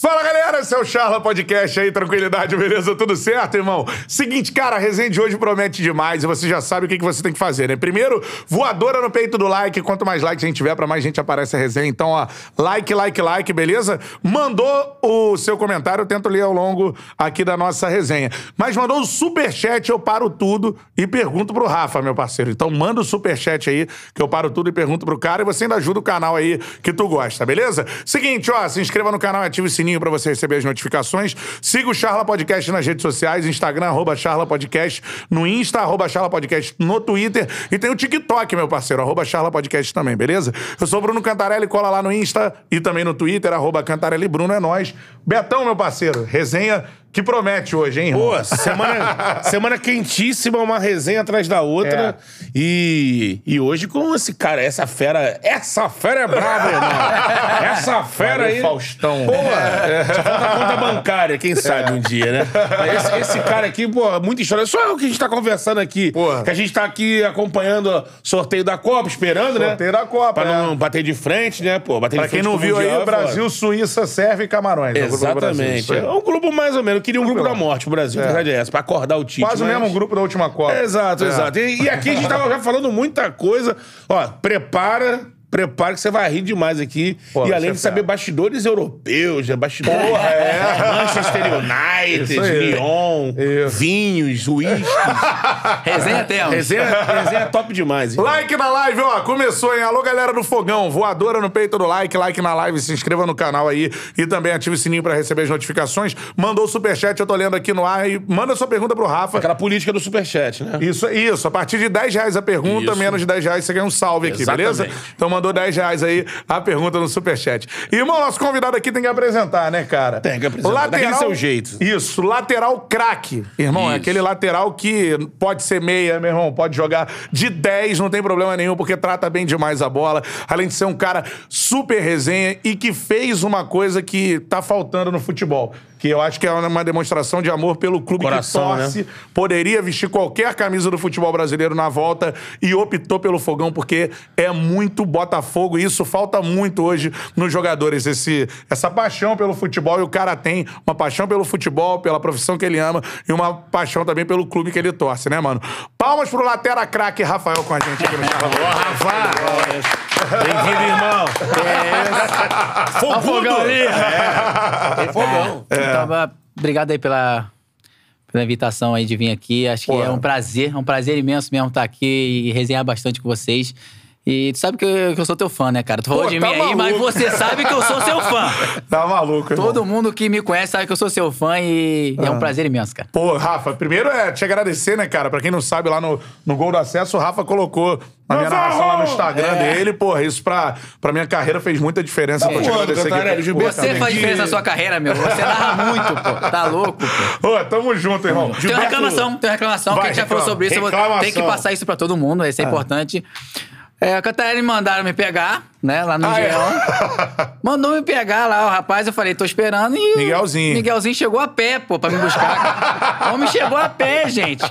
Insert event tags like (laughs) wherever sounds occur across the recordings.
Fala galera, esse é o Charla Podcast aí, tranquilidade, beleza? Tudo certo, irmão? Seguinte, cara, a resenha de hoje promete demais e você já sabe o que, você tem que fazer, né? Primeiro, voadora no peito do like, quanto mais likes a gente tiver, pra mais gente aparece a resenha. Então, ó, like, like, like, beleza? Mandou o seu comentário, eu tento ler ao longo aqui da nossa resenha. Mas mandou o superchat, eu paro tudo e pergunto pro Rafa, meu parceiro. Então, manda o superchat aí, que eu paro tudo e pergunto pro cara e você ainda ajuda o canal aí que tu gosta, beleza? Seguinte, ó, se inscreva no canal, ative o sininho sininho para você receber as notificações. Siga o Charla Podcast nas redes sociais, Instagram, arroba Charla Podcast, no Insta, arroba Charla Podcast, no Twitter. E tem o TikTok, meu parceiro, arroba Charla Podcast também, beleza? Eu sou Bruno Cantarelli, cola lá no Insta e também no Twitter, arroba Cantarelli Bruno, é nóis. Betão, meu parceiro, resenha que promete hoje, hein, irmão? Pô, semana, (laughs) semana quentíssima, uma resenha atrás da outra. É. E, e hoje com esse cara, essa fera. Essa fera é brava, irmão. Essa fera aí. Faustão. Pô, é. só falta conta bancária, quem sabe um dia, né? Esse, esse, cara aqui, pô, muita história. Só o que a gente tá conversando aqui. Porra. Que a gente tá aqui acompanhando o sorteio da Copa, esperando, sorteio né? Sorteio da Copa. Pra é. não bater de frente, né? Pô, bater pra de frente. Pra quem não viu aí, o Brasil, Suíça, serve e Camarões. Exatamente. É um grupo mais ou menos eu queria um grupo da morte, o Brasil, é. verdade é essa, pra acordar o time. Quase o mesmo grupo da última Copa. Exato, é. exato. E, e, aqui a gente tava já falando muita coisa. Ó, prepara Prepare que você vai rir demais aqui. Pô, e além de saber bastidores europeus, né? Bastidores. Porra, é. Manchester United, Lyon, Isso. vinhos, uísques. (laughs) resenha temos. Resenha, resenha top demais. Hein? Like na live, ó. Começou, hein? Alô, galera do Fogão. Voadora no peito do like, like na live. Se inscreva no canal aí. E também ative o sininho pra receber as notificações. Mandou o superchat, eu tô lendo aqui no ar. E manda sua pergunta pro Rafa. Aquela política do superchat, né? Isso, isso. A partir de 10 reais a pergunta, isso. menos de 10 reais você ganha um salve aqui, Exatamente. beleza? Então mandou 10 reais aí a pergunta no Superchat. Irmão, nosso convidado aqui tem que apresentar, né, cara? Tem que apresentar. Lateral, seu jeito. Isso, lateral craque. Irmão, isso. é aquele lateral que pode ser meia, meu irmão, pode jogar de 10, não tem problema nenhum, porque trata bem demais a bola. Além de ser um cara super resenha e que fez uma coisa que tá faltando no futebol que eu acho que é uma demonstração de amor pelo clube Coração, que torce, né? poderia vestir qualquer camisa do futebol brasileiro na volta e optou pelo Fogão porque é muito Botafogo e isso falta muito hoje nos jogadores, esse, essa paixão pelo futebol e o cara tem uma paixão pelo futebol, pela profissão que ele ama e uma paixão também pelo clube que ele torce, né, mano? Palmas pro Latera Craque Rafael com a gente aqui no. Boa, Rafa! Bem-vindo, irmão! É. É. Tem fogão. É. Então, obrigado aí pela, pela invitação aí de vir aqui. Acho Pô. que é um prazer, é um prazer imenso mesmo estar aqui e resenhar bastante com vocês. E tu sabe que eu, que eu, sou teu fã, né, cara? Tu falou Pô, de tá mim maluco. aí, mas você sabe que eu sou seu fã. (laughs) tá maluco, irmão. Todo mundo que me conhece sabe que eu sou seu fã e ah. é um ah. prazer imenso, cara. Pô, Rafa, primeiro é te agradecer, né, cara? Pra quem não sabe, lá no, no Gol do Acesso, o Rafa colocou na minha narração lá no Instagram é. dele. Porra, isso pra, pra minha carreira fez muita diferença. Tá pô, te agradecer aqui. Você faz diferença na sua carreira, meu. Você narra muito, pô. Tá louco, pô. Ô, tamo junto, irmão. Tem uma reclamação, tem uma reclamação. Vai, Quem já falou sobre isso, tem que passar isso pra todo mundo. Isso é, é. importante. É, a Catarina mandaram me pegar, né, lá no ah, é? (laughs) Mandou me pegar lá, o rapaz, eu falei, tô esperando e... Miguelzinho. Miguelzinho chegou a pé, pô, pra me buscar. (laughs) o homem chegou a pé, gente.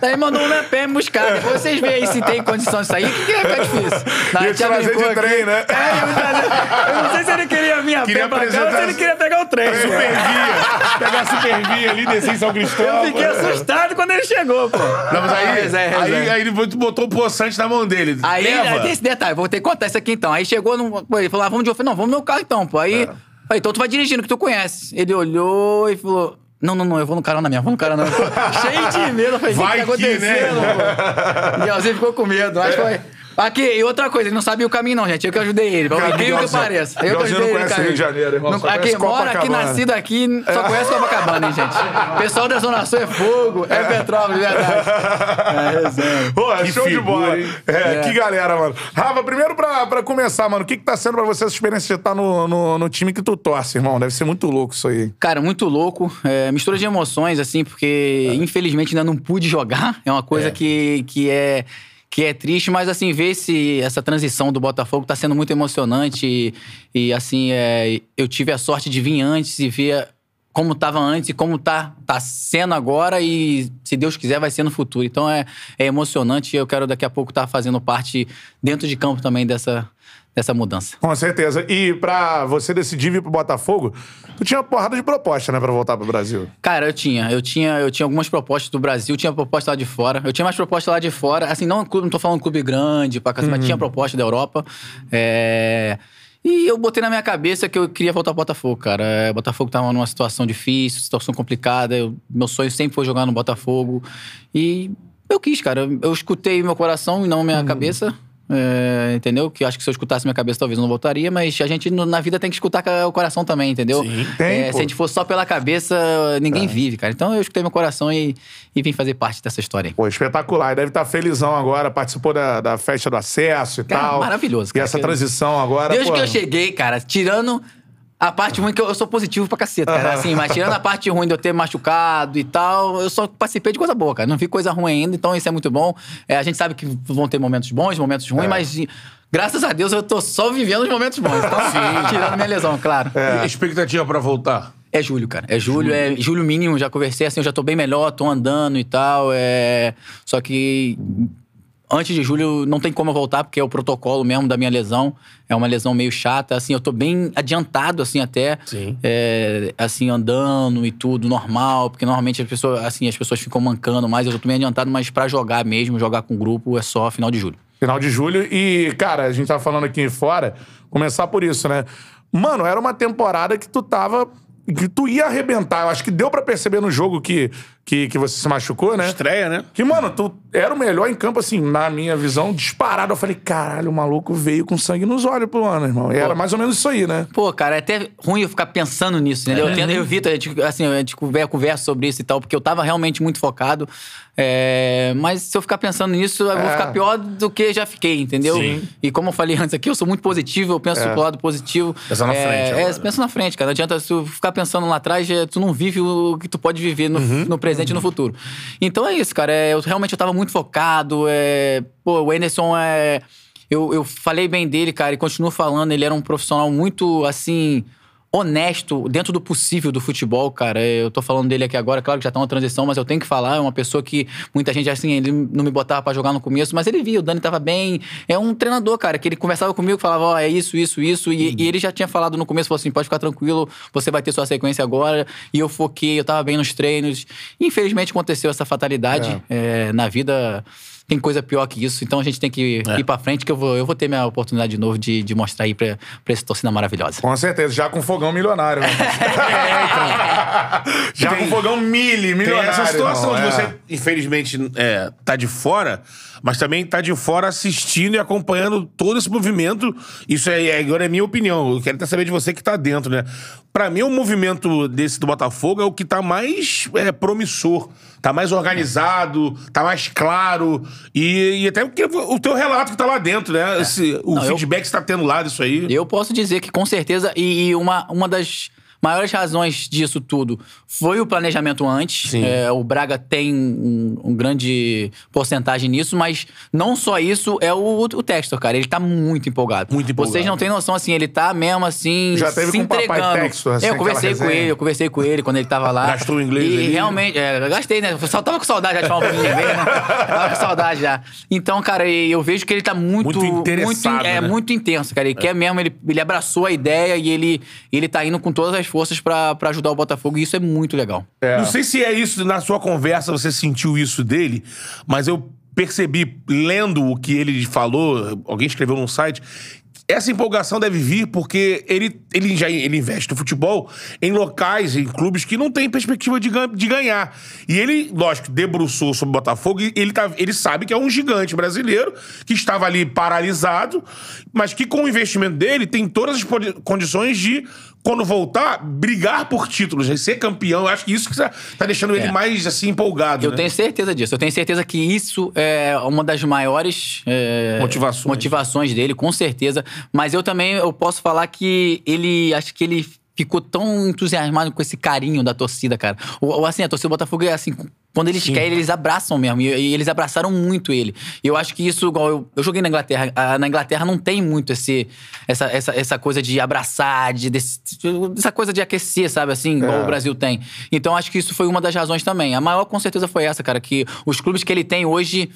Daí mandou um a pé me buscar. Depois vocês veem aí se tem condição de sair. O que, que é ficar difícil? Não, (laughs) Ia te trazer de trem, né? É, eu não sei se ele queria vir a queria pé pra cá ou se ele queria pegar o trem. Supervia. pegar a supervia ali, descer em São Cristóvão. Eu fiquei assustado quando ele chegou, pô. Não, mas aí, ah, aí, aí, ele botou o poçante na mão dele. Aí, aí tem esse detalhe, vou ter que contar isso aqui então. Aí chegou, no, ele falou, ah, vamos de Não, vamos no meu carro então, pô. Aí, é. falei, então tu vai dirigindo, que tu conhece. Ele olhou e falou... Não, não, não, eu vou no carona mesmo, vou no carona mesmo. (laughs) Cheio de medo, eu falei, o que tá acontecendo, né? pô? E você ficou com medo, acho que foi... Aqui, e outra coisa, ele não sabia o caminho, não, gente. Eu que ajudei ele. Pra quem que pareça. Eu que ajudei ele. Não conhece Rio de Janeiro, irmão. Não, aqui, mora aqui, nascido aqui, só conhece Copacabana, hein, gente. Pessoal da Zona Sul é fogo, é Petrópolis, verdade. (laughs) É, Pô, é show figura, de bola, hein? É, é, que galera, mano. Rafa, primeiro pra, pra começar, mano, o que que tá sendo pra você essa experiência de estar no, no, no time que tu torce, irmão? Deve ser muito louco isso aí. Cara, muito louco. É, mistura de emoções, assim, porque é. infelizmente ainda não pude jogar. É uma coisa é. que, que é que é triste, mas assim, ver esse, essa transição do Botafogo tá sendo muito emocionante. E, e assim, é, eu tive a sorte de vir antes e ver como estava antes e como tá, tá sendo agora e, se Deus quiser, vai ser no futuro. Então é, é emocionante e eu quero daqui a pouco estar tá fazendo parte dentro de campo também dessa, dessa mudança. Com certeza. E pra você decidir vir pro Botafogo, tu tinha uma porrada de proposta, né, pra voltar pro Brasil. Cara, eu tinha. Eu tinha, eu tinha algumas propostas do Brasil, tinha proposta lá de fora. Eu tinha mais propostas lá de fora. Assim, não, não tô falando clube grande, pra casa, mas tinha proposta da Europa. É... E eu botei na minha cabeça que eu queria voltar pro Botafogo, cara. É, Botafogo tava numa situação difícil, situação complicada. Eu- meu sonho sempre foi jogar no Botafogo. E eu quis, cara. Eu, eu escutei meu coração e não minha cabeça. É, entendeu? Que eu acho que se eu escutasse minha cabeça, talvez eu não voltaria, mas a gente no- na vida tem que escutar o coração também, entendeu? Sim, tem, É, se a gente for só pela cabeça, ninguém vive, cara. Então eu escutei meu coração e, e vim fazer parte dessa história aí. Pô, espetacular. E deve estar felizão agora, participou da, da festa do acesso e Cara, tal. maravilhoso, E cara. essa Que- transição agora. Desde pô, que eu cheguei, cara, tirando a parte ruim, que eu, eu sou positivo pra caceta, cara. Assim, mas tirando a parte ruim de eu ter machucado e tal, eu só participei de coisa boa, cara. Não vi coisa ruim ainda, então isso é muito bom. É, a gente sabe que vão ter momentos bons, momentos ruins, mas graças a Deus eu tô só vivendo os momentos bons. Então, (laughs) tirando minha lesão, claro. E expectativa pra voltar? É julho, cara. É julho, é julho mínimo, já conversei assim, eu já tô bem melhor, tô andando e tal. É... Só que antes de julho não tem como eu voltar, porque é o protocolo mesmo da minha lesão. É uma lesão meio chata, assim, eu tô bem adiantado, assim, até. Sim. É, assim, andando e tudo, normal, porque normalmente as pessoas, assim, as pessoas ficam mancando mais, eu tô bem adiantado, mas pra jogar mesmo, jogar com grupo, é só final de julho. Final de julho. E, cara, a gente tava falando aqui fora, começar por isso, né? Mano, era uma temporada que tu tava. que tu ia arrebentar. Eu acho que deu pra perceber no jogo que, que, que você se machucou, né? Estreia, né? Que, mano, tu era o melhor em campo, assim, na minha visão, disparado. Eu falei, caralho, o maluco veio com sangue nos olhos pro ano, irmão. E era mais ou menos isso aí, né? Pô, cara, é até ruim eu ficar pensando nisso, entendeu? Eu, tento, eu evito, a gente, assim, a gente conver- conversa sobre isso e tal, porque eu tava realmente muito focado. É, mas se eu ficar pensando nisso, eu vou É. ficar pior do que já fiquei, entendeu? Sim. E como eu falei antes aqui, eu sou muito positivo, eu penso pro lado positivo. Pensa na é, frente É, agora. pensa na frente, cara. Não adianta se tu ficar pensando lá atrás, é, tu não vive o que tu pode viver no, no presente e no futuro. Então é isso, cara. É, eu realmente eu tava muito focado. É, pô, o Anderson é. Eu, eu falei bem dele, cara, e continuo falando. Ele era um profissional muito, assim, honesto, dentro do possível do futebol, cara. Eu tô falando dele aqui agora, claro que já tá uma transição, mas eu tenho que falar. É uma pessoa que muita gente, assim, ele não me botava pra jogar no começo, mas ele via, o Dani tava bem. É um treinador, cara, que ele conversava comigo, falava, ó, é isso, isso, isso. E, e ele já tinha falado no começo, falou assim: pode ficar tranquilo, você vai ter sua sequência agora. E eu foquei, eu tava bem nos treinos. Infelizmente aconteceu essa fatalidade é, na vida. Tem coisa pior que isso, então a gente tem que ir pra frente, que eu vou, eu vou ter minha oportunidade de novo de, de mostrar aí pra, pra essa torcida maravilhosa. Com certeza, já com fogão milionário, né? (laughs) já com fogão mili, Tem milionário. essa situação irmão, de é. você, infelizmente, é, tá de fora, mas também tá de fora assistindo e acompanhando todo esse movimento. Isso é, agora é minha opinião. Eu quero até saber de você que tá dentro, né? Pra mim, o movimento desse do Botafogo é o que tá mais é, promissor. Tá mais organizado, tá mais claro. E, e até porque o teu relato que tá lá dentro, né? Esse- o Não, eu- feedback que você tá tendo lá disso aí. Eu posso dizer que com certeza, e, e uma, uma das maiores razões disso tudo foi o planejamento antes. É, o Braga tem um, um grande porcentagem nisso, mas não só isso, é o, o Textor, cara. Ele tá muito empolgado. Muito empolgado. Vocês não têm noção, assim, ele tá mesmo assim. Já teve se com o papai entregando. Textor, assim, eu conversei com ele, eu conversei com ele quando ele tava lá. Gastou o inglês E ali. realmente, é, eu gastei, né? Eu só tava com saudade já de falar um pouquinho de inglês, né? Tava com saudade já. Então, cara, eu vejo que ele tá muito. Muito interessado, é, né? muito intenso, cara. Ele quer mesmo, ele, ele abraçou a ideia e ele, ele tá indo com todas as forças pra ajudar o Botafogo. E isso é muito legal. É. Não sei se é isso, na sua conversa você sentiu isso dele, mas eu percebi, lendo o que ele falou, alguém escreveu num site, essa empolgação deve vir porque ele, ele já ele investe no futebol em locais, em clubes que não têm perspectiva de, gan- de ganhar. E ele, lógico, debruçou sobre o Botafogo e ele, tá, ele sabe que é um gigante brasileiro que estava ali paralisado, mas que com o investimento dele tem todas as condições de, quando voltar, brigar por títulos, né? ser campeão. Eu acho que isso que tá tá deixando ele É. mais assim empolgado. Eu né? tenho certeza disso. Eu tenho certeza que isso é uma das maiores é, Motivações. motivações dele, com certeza. Mas eu também eu posso falar que ele. Acho que ele ficou tão entusiasmado com esse carinho da torcida, cara. O, o- assim, a torcida do Botafogo é assim. Quando eles querem, eles abraçam mesmo. E, e eles abraçaram muito ele. E eu acho que isso, igual eu, eu joguei na Inglaterra. a- na Inglaterra não tem muito esse, essa, essa, essa coisa de abraçar, de, desse- essa coisa de aquecer, sabe? Assim, igual É. o Brasil tem. Então acho que isso foi uma das razões também. A maior, com certeza, foi essa, cara. Que os clubes que ele tem hoje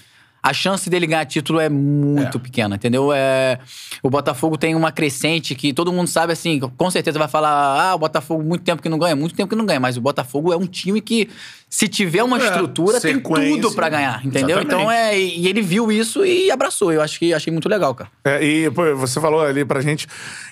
a chance dele ganhar título é muito é. pequena, entendeu? É, o Botafogo tem uma crescente que todo mundo sabe, assim, com certeza vai falar, ah, o Botafogo muito tempo que não ganha, muito tempo que não ganha, mas o Botafogo é um time que, se tiver uma é, estrutura, tem tudo para ganhar, entendeu? Exatamente. Então é. E ele viu isso e abraçou. Eu acho que achei muito legal, cara. É, e pô, você falou ali pra gente.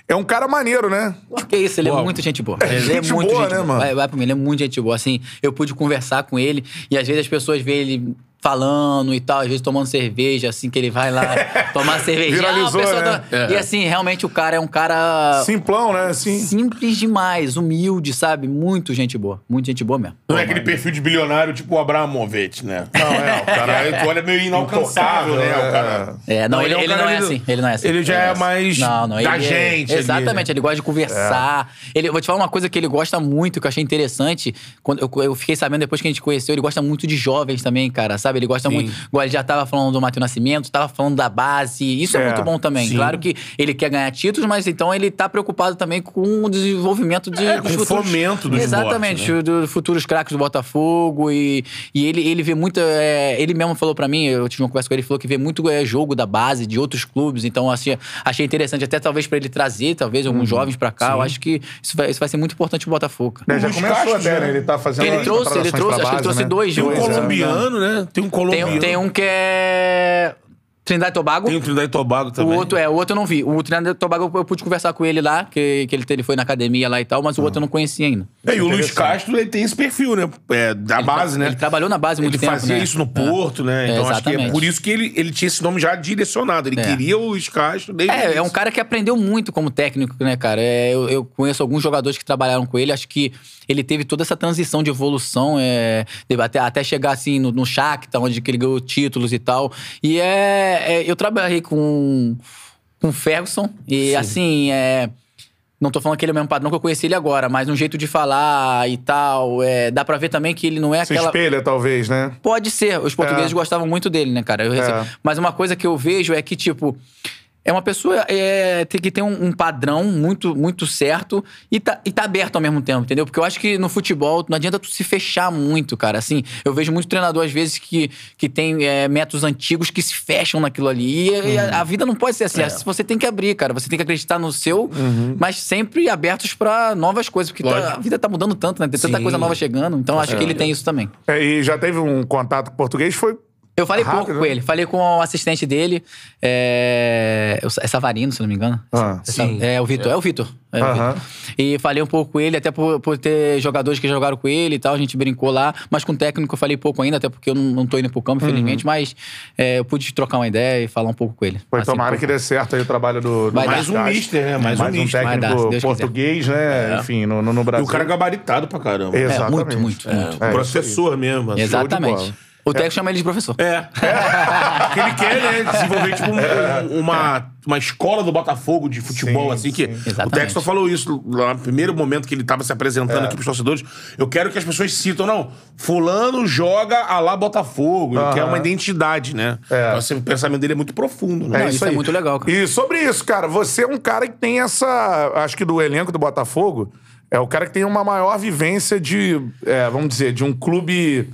É um cara maneiro, né? Que isso, ele Uau. é muito gente boa. É, ele gente é muito boa, gente né, boa. mano? Vai, vai pra mim, ele é muito gente boa. Assim, eu pude conversar com ele e às vezes as pessoas veem ele falando e tal, às vezes tomando cerveja, assim, que ele vai lá (laughs) tomar cerveja. Viralizou, ah, né? E assim, realmente o cara é um cara... Simplão, né? Assim. Simples demais, humilde, sabe? Muito gente boa. Muito gente boa mesmo. Não é aquele perfil de bilionário tipo o Abramovich, né? Não, é. O cara, (laughs) tu olha meio inalcançável, né? O cara... É, não, ele, ele, ele não é assim. Ele não é assim. Ele já é, é mais não, não, da gente. É, exatamente, ele gosta de conversar. É. Ele, vou te falar uma coisa que ele gosta muito, que eu achei interessante. Quando eu, eu fiquei sabendo depois que a gente conheceu, ele gosta muito de jovens também, cara, sabe? Sabe? Ele gosta Sim. muito. Igual ele já tava falando do Matheus Nascimento, tava falando da base. Isso é, é muito bom também. Sim. Claro que ele quer ganhar títulos, mas então ele tá preocupado também com o desenvolvimento de, é, dos com futuros. fomento do Exatamente, esporte, né? dos futuros craques do Botafogo. E, e ele, ele vê muito. É, ele mesmo falou para mim, eu tive uma conversa com ele, ele falou que vê muito é, jogo da base, de outros clubes. Então, assim, achei interessante, até talvez para ele trazer, talvez, alguns uhum. jovens para cá. Sim. Eu acho que isso vai, isso vai ser muito importante pro Botafogo. É, já começou até, né? Ele tá fazendo. Ele trouxe, ele trouxe, acho que ele trouxe né? dois. Tem um colombiano, né? Tem um colombiano. Tem, tem um que é. Trindade e Tobago. Tem o Trindade e Tobago também. O outro, é, o outro eu não vi. O Trindade e Tobago eu, pude conversar com ele lá, que, que ele, ele foi na academia lá e tal, mas o outro eu não conhecia ainda. É, e o Luiz Castro, ele tem esse perfil, né? É, da ele, base, né? Ele trabalhou na base muito ele tempo, Ele fazia né? isso no Porto, né? Então acho que é por isso que ele, ele tinha esse nome já direcionado. Ele é. queria o Luiz Castro desde É, é um cara que aprendeu muito como técnico, né, cara? É, eu, eu, conheço alguns jogadores que trabalharam com ele, acho que ele teve toda essa transição de evolução, é, até, até chegar assim no, no Shakhtar, onde ele ganhou títulos e tal. E é, é eu trabalhei com com Ferguson e Sim. assim, é não tô falando que ele é o mesmo padrão que eu conheci ele agora, mas um jeito de falar e tal. É, dá pra ver também que ele não é Se aquela. espelha, talvez, né? Pode ser. Os portugueses é. gostavam muito dele, né, cara? É. Mas uma coisa que eu vejo é que, tipo é uma pessoa é, que tem um, um, padrão muito, muito certo e tá, e tá aberto ao mesmo tempo, entendeu? Porque eu acho que no futebol não adianta tu se fechar muito, cara. Assim, eu vejo muito treinador, às vezes, que, que tem é, métodos antigos que se fecham naquilo ali. E, uhum. e a, uhum. a, vida não pode ser assim. É. Você tem que abrir, cara. Você tem que acreditar no seu, uhum. mas sempre abertos para novas coisas. Porque tá, a vida tá mudando tanto, né? Tem tanta Sim. coisa nova chegando. Então acho que ele tem isso também. É, e já teve um contato com português, foi eu falei Rápido, pouco com né? ele. Falei com o assistente dele. É, é Savarino, se não me engano. Ah, sim. É o Vitor. É, é o Vitor. É E falei um pouco com ele, até por, por ter jogadores que jogaram com ele e tal. A gente brincou lá. Mas com o técnico eu falei pouco ainda, até porque eu não, não tô indo pro campo, uhum. infelizmente. Mas é, eu pude trocar uma ideia e falar um pouco com ele. Foi assim, tomara que dê certo aí o trabalho do, do Mais um mister, né? Mais, mais um, um técnico dar, português, né? É. Enfim, no, no, Brasil. E o cara é gabaritado pra caramba. Exatamente. muito, muito. muito. É, professor mesmo. Assim. Exatamente. O é. chama ele de professor. É. Porque ele quer, né, desenvolver, tipo, um, uma, uma escola do Botafogo de futebol, sim, assim, que sim. o técnico falou isso lá no primeiro momento que ele tava se apresentando é. aqui pros torcedores. Eu quero que as pessoas citam, não, fulano joga a lá Botafogo, ele quer uma identidade, né? É. Então, assim, o pensamento dele é muito profundo, né? É, isso, isso é muito legal, cara. E sobre isso, cara, você é um cara que tem essa, acho que do elenco do Botafogo, é o cara que tem uma maior vivência de, é, vamos dizer, de um clube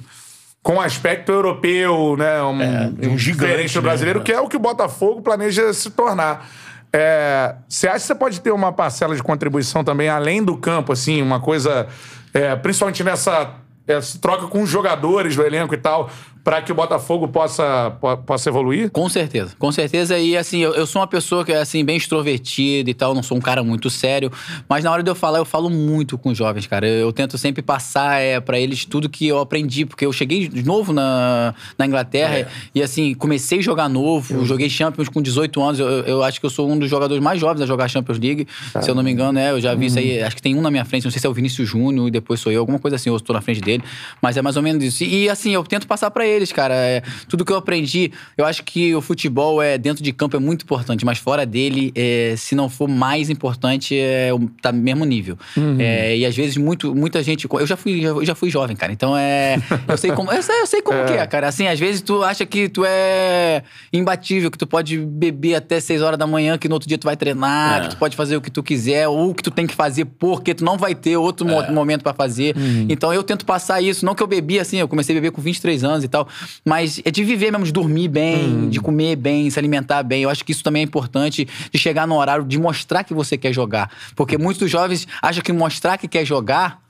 com aspecto europeu, né? Um, é, um diferente do brasileiro, mesmo, que é o que o Botafogo planeja se tornar. É, você acha que você pode ter uma parcela de contribuição também além do campo, assim, uma coisa, é, principalmente nessa essa troca com os jogadores do elenco e tal, para que o Botafogo possa, possa evoluir? Com certeza, com certeza. E assim, eu, eu, sou uma pessoa que é assim, bem extrovertida e tal, não sou um cara muito sério, mas na hora de eu falar, eu falo muito com os jovens, cara. Eu, eu tento sempre passar é, para eles tudo que eu aprendi, porque eu cheguei de novo na, na Inglaterra é. e assim, comecei a jogar novo, eu... joguei Champions com 18 anos. Eu, eu, acho que eu sou um dos jogadores mais jovens a jogar Champions League, tá. se eu não me engano, né? Eu já vi uhum. isso aí, acho que tem um na minha frente, não sei se é o Vinícius Júnior e depois sou eu, alguma coisa assim, eu estou na frente dele, mas é mais ou menos isso. E, e assim, eu tento passar para eles eles, cara. É, tudo que eu aprendi, eu acho que o futebol é dentro de campo é muito importante, mas fora dele, é, se não for mais importante, é, tá no mesmo nível. Uhum. É, e às vezes muito, muita gente. Eu já fui, já, já fui jovem, cara. Então é. Eu sei como, eu sei, eu sei como (laughs) é. que é, cara. Assim, às vezes tu acha que tu é imbatível, que tu pode beber até 6 horas da manhã, que no outro dia tu vai treinar, é. que tu pode fazer o que tu quiser, ou o que tu tem que fazer porque tu não vai ter outro é. momento para fazer. Uhum. Então eu tento passar isso. Não que eu bebi assim, eu comecei a beber com 23 anos e tal tal. Mas é de viver mesmo, de dormir bem, Hum. de comer bem, se alimentar bem. Eu acho que isso também é importante, de chegar no horário, de mostrar que você quer jogar. Porque muitos dos jovens acham que mostrar que quer jogar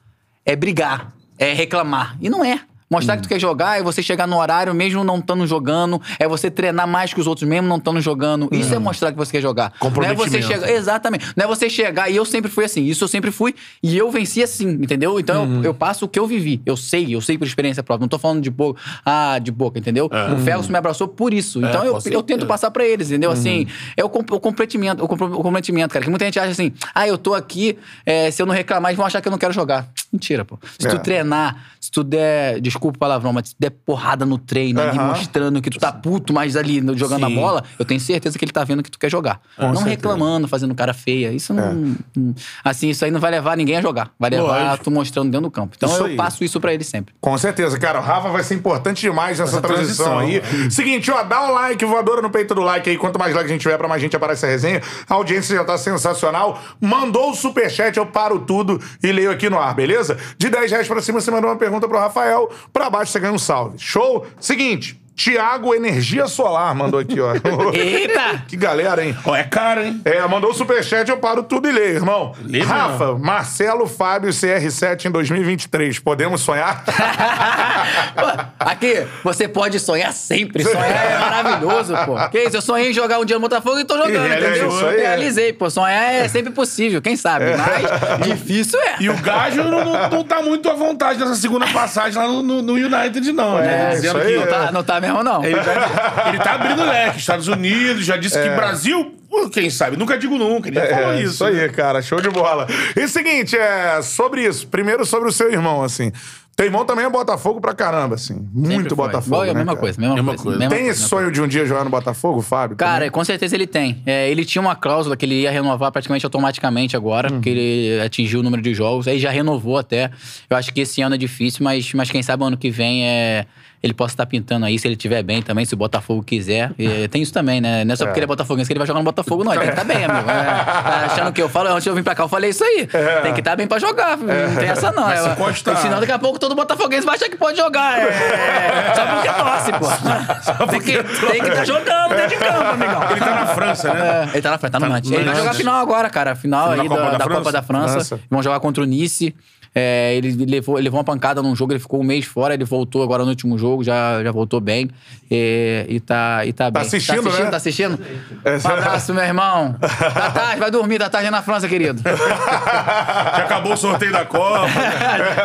é brigar, é reclamar. E não é. Mostrar Hum. que tu quer jogar é você chegar no horário mesmo não estando jogando, é você treinar mais que os outros mesmo não estando jogando. Isso é mostrar que você quer jogar. Não é você Comprometimento. chegar, exatamente. Não é você chegar e eu sempre fui assim. Isso eu sempre fui e eu venci assim, entendeu? Então eu, eu passo o que eu vivi. Eu sei, eu sei por experiência própria. Não tô falando de boca, ah, de boca, entendeu? O Ferguson me abraçou por isso. Então eu, com eu certeza. tento passar pra eles, entendeu? Assim, é o, com- o comprometimento, o, compro- o comprometimento, cara. Que muita gente acha assim, ah, eu tô aqui, é, se eu não reclamar, eles vão achar que eu não quero jogar. Mentira, pô. Se É. tu treinar, se tu der, desculpa o palavrão, mas se tu der porrada no treino, ali Aham. mostrando que tu tá puto, mas ali no- jogando a Sim. bola, eu tenho certeza que ele tá vendo que tu quer jogar. não certeza. reclamando, fazendo cara feia. Isso não. não- Assim, isso aí não vai levar ninguém a jogar. Vai levar Lógico. tu mostrando dentro do campo. Então Isso eu aí. passo isso pra ele sempre. Com certeza, cara. O Rafa vai ser importante demais nessa Essa transição, aí. transição. Seguinte, ó, dá um like, voadora no peito do like aí. Quanto mais like a gente tiver, pra mais gente aparece a resenha. A audiência já tá sensacional. Mandou o superchat, eu paro tudo e leio aqui no ar, beleza? De 10 reais pra cima, você mandou uma pergunta pro Rafael. Pra baixo, você ganha um salve. Show? Seguinte. Tiago Energia Solar mandou aqui, ó. (laughs) Eita! que galera, hein? Ó, é caro, hein? É, mandou o superchat, eu paro tudo e leio, irmão. Lê. Rafa, Marcelo Fábio CR7 em 2023. Podemos sonhar? (laughs) Aqui, você pode sonhar sempre. Sonhar é maravilhoso, pô. Que isso? Eu sonhei em jogar um dia no Botafogo e tô jogando, E entendeu? isso aí, é. Realizei, pô. Sonhar é sempre possível, quem sabe? Mas difícil é. E o Gajo não, não, não tá muito à vontade nessa segunda passagem lá no, no- no United, não. né? É, Dizendo isso aí que Não tá, não tá mesmo, não. ele, tá, ele tá abrindo leque. Estados Unidos já disse que Brasil, pô, quem sabe? Nunca digo nunca. Ele já falou É, isso. isso aí, cara. Show de bola. E o seguinte, é sobre isso. Primeiro sobre o seu irmão, assim. Teu irmão também é Botafogo pra caramba, assim. Muito Sempre. Botafogo, eu, né, mesma cara? coisa, mesma, Mesma coisa. coisa. mesma Tem coisa, esse mesma sonho de um dia jogar no Botafogo, Fábio? Cara, também? com certeza ele tem. É, ele tinha uma cláusula que ele ia renovar praticamente automaticamente agora, porque ele atingiu o número de jogos. Aí já renovou até. Eu acho que esse ano é difícil, mas, mas quem sabe ano que vem é, ele possa estar pintando aí, se ele estiver bem também, se o Botafogo quiser. E tem isso também, né? Não é só porque ele é botafoguense que ele vai jogar no Botafogo, não. Ele tem que estar bem, amigo. É, tá achando que eu falo, antes de eu vim pra cá, eu falei isso aí. Tem que estar bem pra jogar. Não tem essa não. Mas É, se constar- Senão daqui a pouco todo botafoguense vai achar que pode jogar. É, (laughs) só porque torce, pô. Tem que tem que estar jogando dentro de campo, amigão. Ele tá na França, né? É, ele tá na frente, tá no Tá Nantes. no Ele vai jogar a final agora, cara. Final Final aí da da, Copa da da França? Copa da França. França. Vão jogar contra o Nice. É, ele levou, levou uma pancada num jogo, ele ficou um mês fora, ele voltou agora no último jogo, já, já voltou bem. É, e tá, e tá bem. assistindo, tá assistindo, né? Tá assistindo? É, Um abraço, meu irmão. Da tarde, vai dormir, da tarde na França, querido. (laughs) Já acabou o sorteio da Copa. (laughs)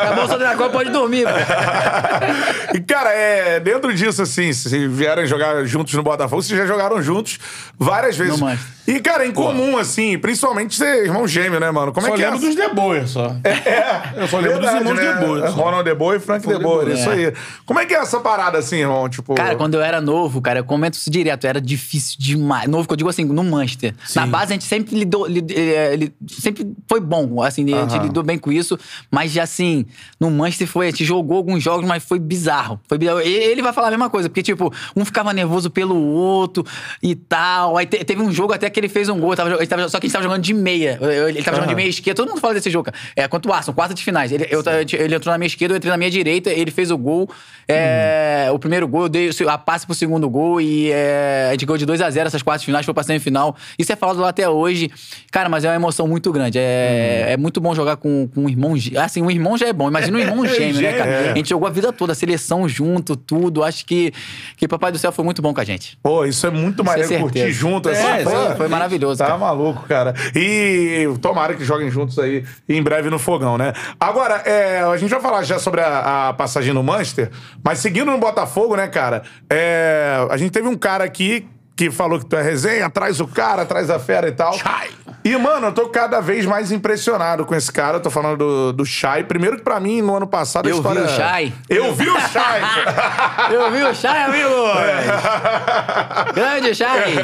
Acabou o sorteio da Copa, pode dormir. velho. E, cara, é, dentro disso, assim, se vierem jogar juntos no Botafogo, vocês já jogaram juntos várias vezes. E, cara, em comum, assim, principalmente ser irmão gêmeo, né, mano? Como só é que é? lembro dos De Boer, só. Eu só lembro Verdade, dos irmãos né? De Boer. só. Ronald De Boer e Frank De Boer, Boer, isso é. aí. Como é que é essa parada, assim, irmão? Tipo... Cara, quando eu era novo, cara, eu comento isso direto, era difícil demais. Novo, que eu digo assim, no Manchester. Na base, a gente sempre lidou, lid- eh, li- sempre foi bom, assim, a gente Aham. lidou bem com isso. Mas, assim, no Manchester foi, a gente jogou alguns jogos, mas foi bizarro. Foi bizarro. Ele vai falar a mesma coisa, porque, tipo, um ficava nervoso pelo outro e tal. Aí te- teve um jogo até que ele fez um gol, tava, tava- só que a gente tava jogando de meia. Ele tava jogando de meia esquerda, todo mundo fala desse jogo, cara. É, contra o Arsenal, quarta de finais. Ele, eu- ele entrou na minha esquerda, eu entrei na minha direita, ele fez o gol. É, O primeiro gol, eu dei a passe pro segundo gol e é, a gente ganhou de 2 a 0 essas quartas de finais, foi pra semifinal. Isso é falado lá até hoje. Cara, mas é uma emoção muito grande. É, é muito bom jogar com, com um irmão. Assim, um irmão já é bom, imagina um irmão (laughs) gêmeo, né, cara? É. A gente jogou a vida toda, a seleção junto, tudo. Acho que, que Papai do Céu foi muito bom com a gente. Pô, isso é muito maneiro certeza. curtir junto, assim. É, pô, foi- foi maravilhoso, Tá cara. maluco, cara. E tomara que joguem juntos aí em breve no fogão, né? Agora, é, a gente vai falar já sobre a, a passagem no Manchester, mas seguindo no Botafogo, né, cara? É, a gente teve um cara aqui que falou que tu é resenha, traz o cara, traz a fera e tal. Chay. E, mano, eu tô cada vez mais impressionado com esse cara. Eu tô falando do, do Shai. Primeiro que pra mim, no ano passado, a Eu vi história... o Shai. Eu vi o Shai! (laughs) Eu vi o Chay, amigo! (laughs) Grande Chay!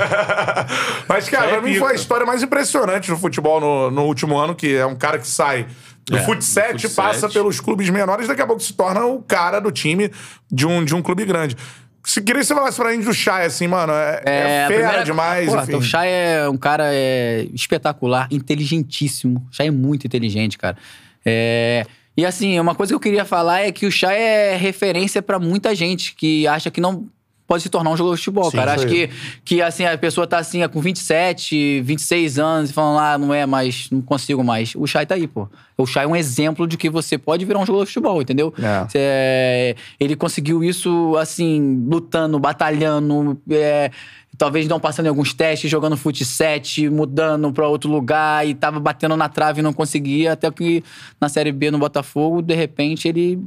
Mas, cara, aí pra mim foi a história mais impressionante no futebol no, no último ano, que é um cara que sai do É, fut 7, fut passa pelos clubes menores, daqui a pouco se torna o cara do time de um, de um clube grande. Se queria que você falasse pra gente do Chay, assim, mano, é, é a fera primeira- demais, Porra, enfim. O Chay é um cara é, espetacular, inteligentíssimo. O Chay é muito inteligente, cara. É, E assim, uma coisa que eu queria falar é que o Chay é referência pra muita gente que acha que não pode se tornar um jogador de futebol, Sim, cara. Acho que, que assim, a pessoa tá assim, com 27, 26 anos, e falando, ah, não é mais, não consigo mais. O Chay tá aí, pô. O Chay é um exemplo de que você pode virar um jogador de futebol, entendeu? É. É, ele conseguiu isso, assim, lutando, batalhando, é, talvez não passando em alguns testes, jogando fut 7, mudando pra outro lugar e tava batendo na trave e não conseguia, até que na Série B no Botafogo, de repente ele.